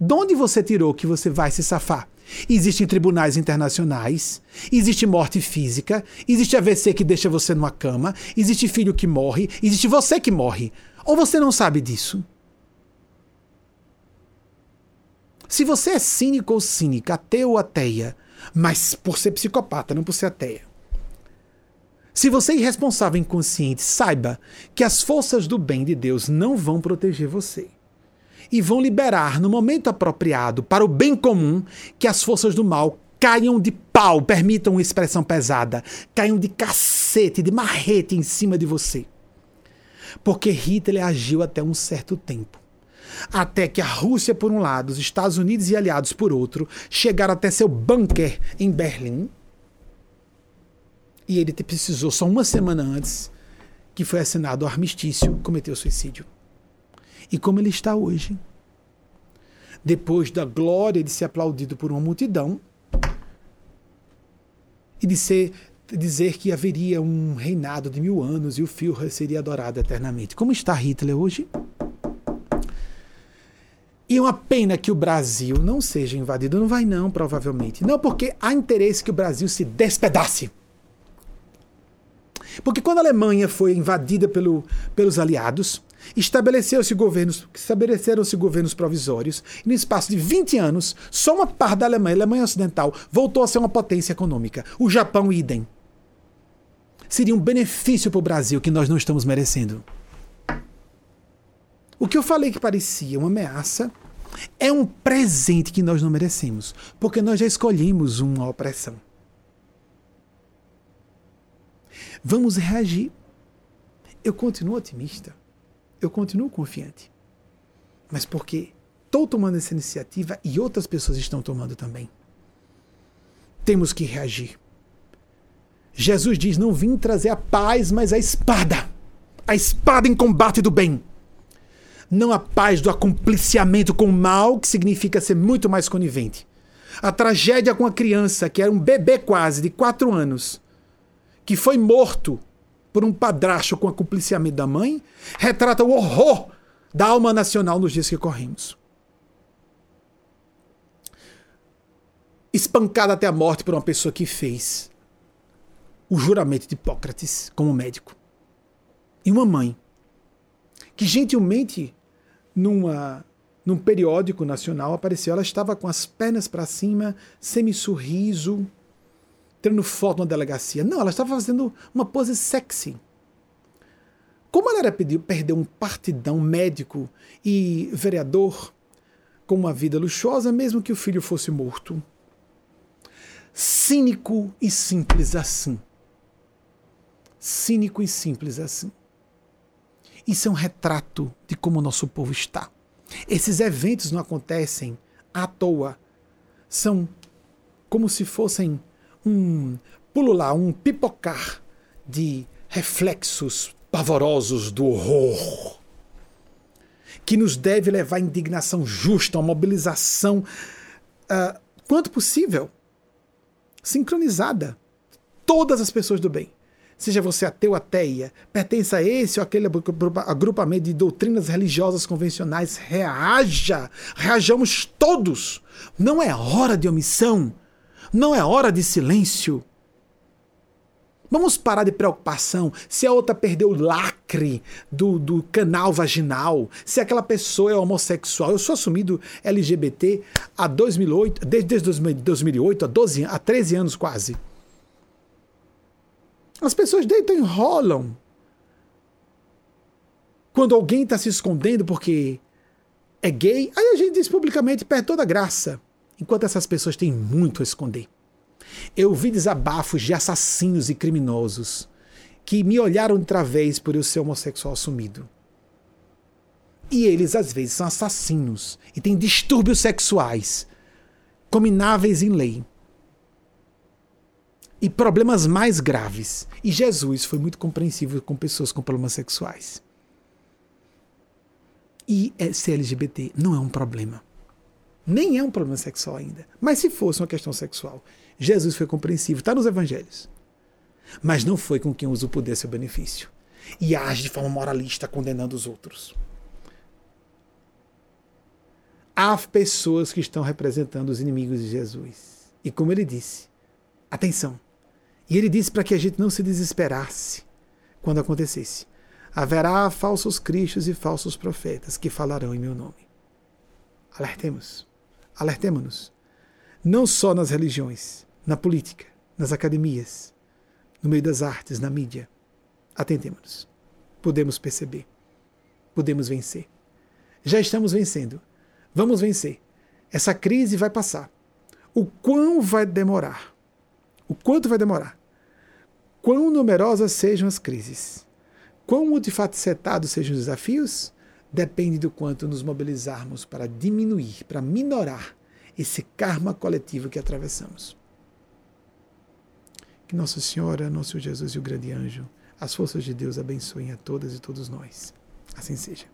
De onde você tirou que você vai se safar? Existem tribunais internacionais, existe morte física, existe AVC que deixa você numa cama, existe filho que morre, existe você que morre. Ou você não sabe disso? Se você é cínico ou cínica, ateu ou ateia, mas por ser psicopata, não por ser ateia. Se você é irresponsável e inconsciente, saiba que as forças do bem de Deus não vão proteger você. E vão liberar no momento apropriado para o bem comum que as forças do mal caiam de pau, permitam uma expressão pesada, caiam de cacete, de marrete em cima de você. Porque Hitler agiu até um certo tempo até que a Rússia por um lado, os Estados Unidos e aliados por outro, chegaram até seu bunker em Berlim. E ele precisou, só uma semana antes, que foi assinado o armistício, cometeu suicídio. E como ele está hoje? Depois da glória de ser aplaudido por uma multidão e de ser dizer que haveria um reinado de mil anos e o Führer seria adorado eternamente. Como está Hitler hoje? E é uma pena que o Brasil não seja invadido. Não vai, não, provavelmente. Não, porque há interesse que o Brasil se despedace. Porque quando a Alemanha foi invadida pelo, pelos aliados, estabeleceu-se governos, estabeleceram-se governos provisórios, e no espaço de 20 anos, só uma parte da Alemanha, a Alemanha Ocidental, voltou a ser uma potência econômica. O Japão, idem. Seria um benefício para o Brasil que nós não estamos merecendo. O que eu falei que parecia uma ameaça é um presente que nós não merecemos, porque nós já escolhemos uma opressão. Vamos reagir. Eu continuo otimista. Eu continuo confiante. Mas porque estou tomando essa iniciativa e outras pessoas estão tomando também. Temos que reagir. Jesus diz: Não vim trazer a paz, mas a espada. A espada em combate do bem não a paz do acompliciamento com o mal, que significa ser muito mais conivente. A tragédia com a criança, que era um bebê quase, de quatro anos, que foi morto por um padrasto com acompliciamento da mãe, retrata o horror da alma nacional nos dias que corremos. Espancada até a morte por uma pessoa que fez o juramento de Hipócrates como médico. E uma mãe que gentilmente numa num periódico nacional apareceu, ela estava com as pernas para cima, semi-sorriso, tirando foto na delegacia. Não, ela estava fazendo uma pose sexy. Como ela era pedir, perder um partidão médico e vereador com uma vida luxuosa, mesmo que o filho fosse morto. Cínico e simples assim. Cínico e simples assim. Isso é um retrato de como o nosso povo está. Esses eventos não acontecem à toa. São como se fossem um pulular, um pipocar de reflexos pavorosos do horror, que nos deve levar à indignação justa, a mobilização, uh, quanto possível, sincronizada. Todas as pessoas do bem seja você ateu, ateia, pertence a esse ou aquele agrupamento de doutrinas religiosas convencionais, reaja, reajamos todos. Não é hora de omissão, não é hora de silêncio. Vamos parar de preocupação se a outra perdeu o lacre do, do canal vaginal, se aquela pessoa é homossexual. Eu sou assumido LGBT há 2008, desde, desde 2008, há, 12, há 13 anos quase. As pessoas deitam e enrolam. Quando alguém está se escondendo porque é gay, aí a gente diz publicamente, perde toda a graça. Enquanto essas pessoas têm muito a esconder. Eu vi desabafos de assassinos e criminosos que me olharam de través por eu ser homossexual assumido. E eles, às vezes, são assassinos e têm distúrbios sexuais, comináveis em lei e problemas mais graves. E Jesus foi muito compreensivo com pessoas com problemas sexuais. E ser LGBT não é um problema. Nem é um problema sexual ainda. Mas se fosse uma questão sexual, Jesus foi compreensivo, está nos evangelhos. Mas não foi com quem usa o poder a seu benefício. E age de forma moralista, condenando os outros. Há pessoas que estão representando os inimigos de Jesus. E como ele disse, atenção, e ele disse para que a gente não se desesperasse quando acontecesse. Haverá falsos cristos e falsos profetas que falarão em meu nome. Alertemos. Alertemos-nos. Não só nas religiões, na política, nas academias, no meio das artes, na mídia. Atentemos-nos. Podemos perceber. Podemos vencer. Já estamos vencendo. Vamos vencer. Essa crise vai passar. O quão vai demorar? O quanto vai demorar? Quão numerosas sejam as crises? Quão multifacetados sejam os desafios? Depende do quanto nos mobilizarmos para diminuir, para minorar esse karma coletivo que atravessamos. Que Nossa Senhora, Nosso Jesus e o grande anjo, as forças de Deus abençoem a todas e todos nós. Assim seja.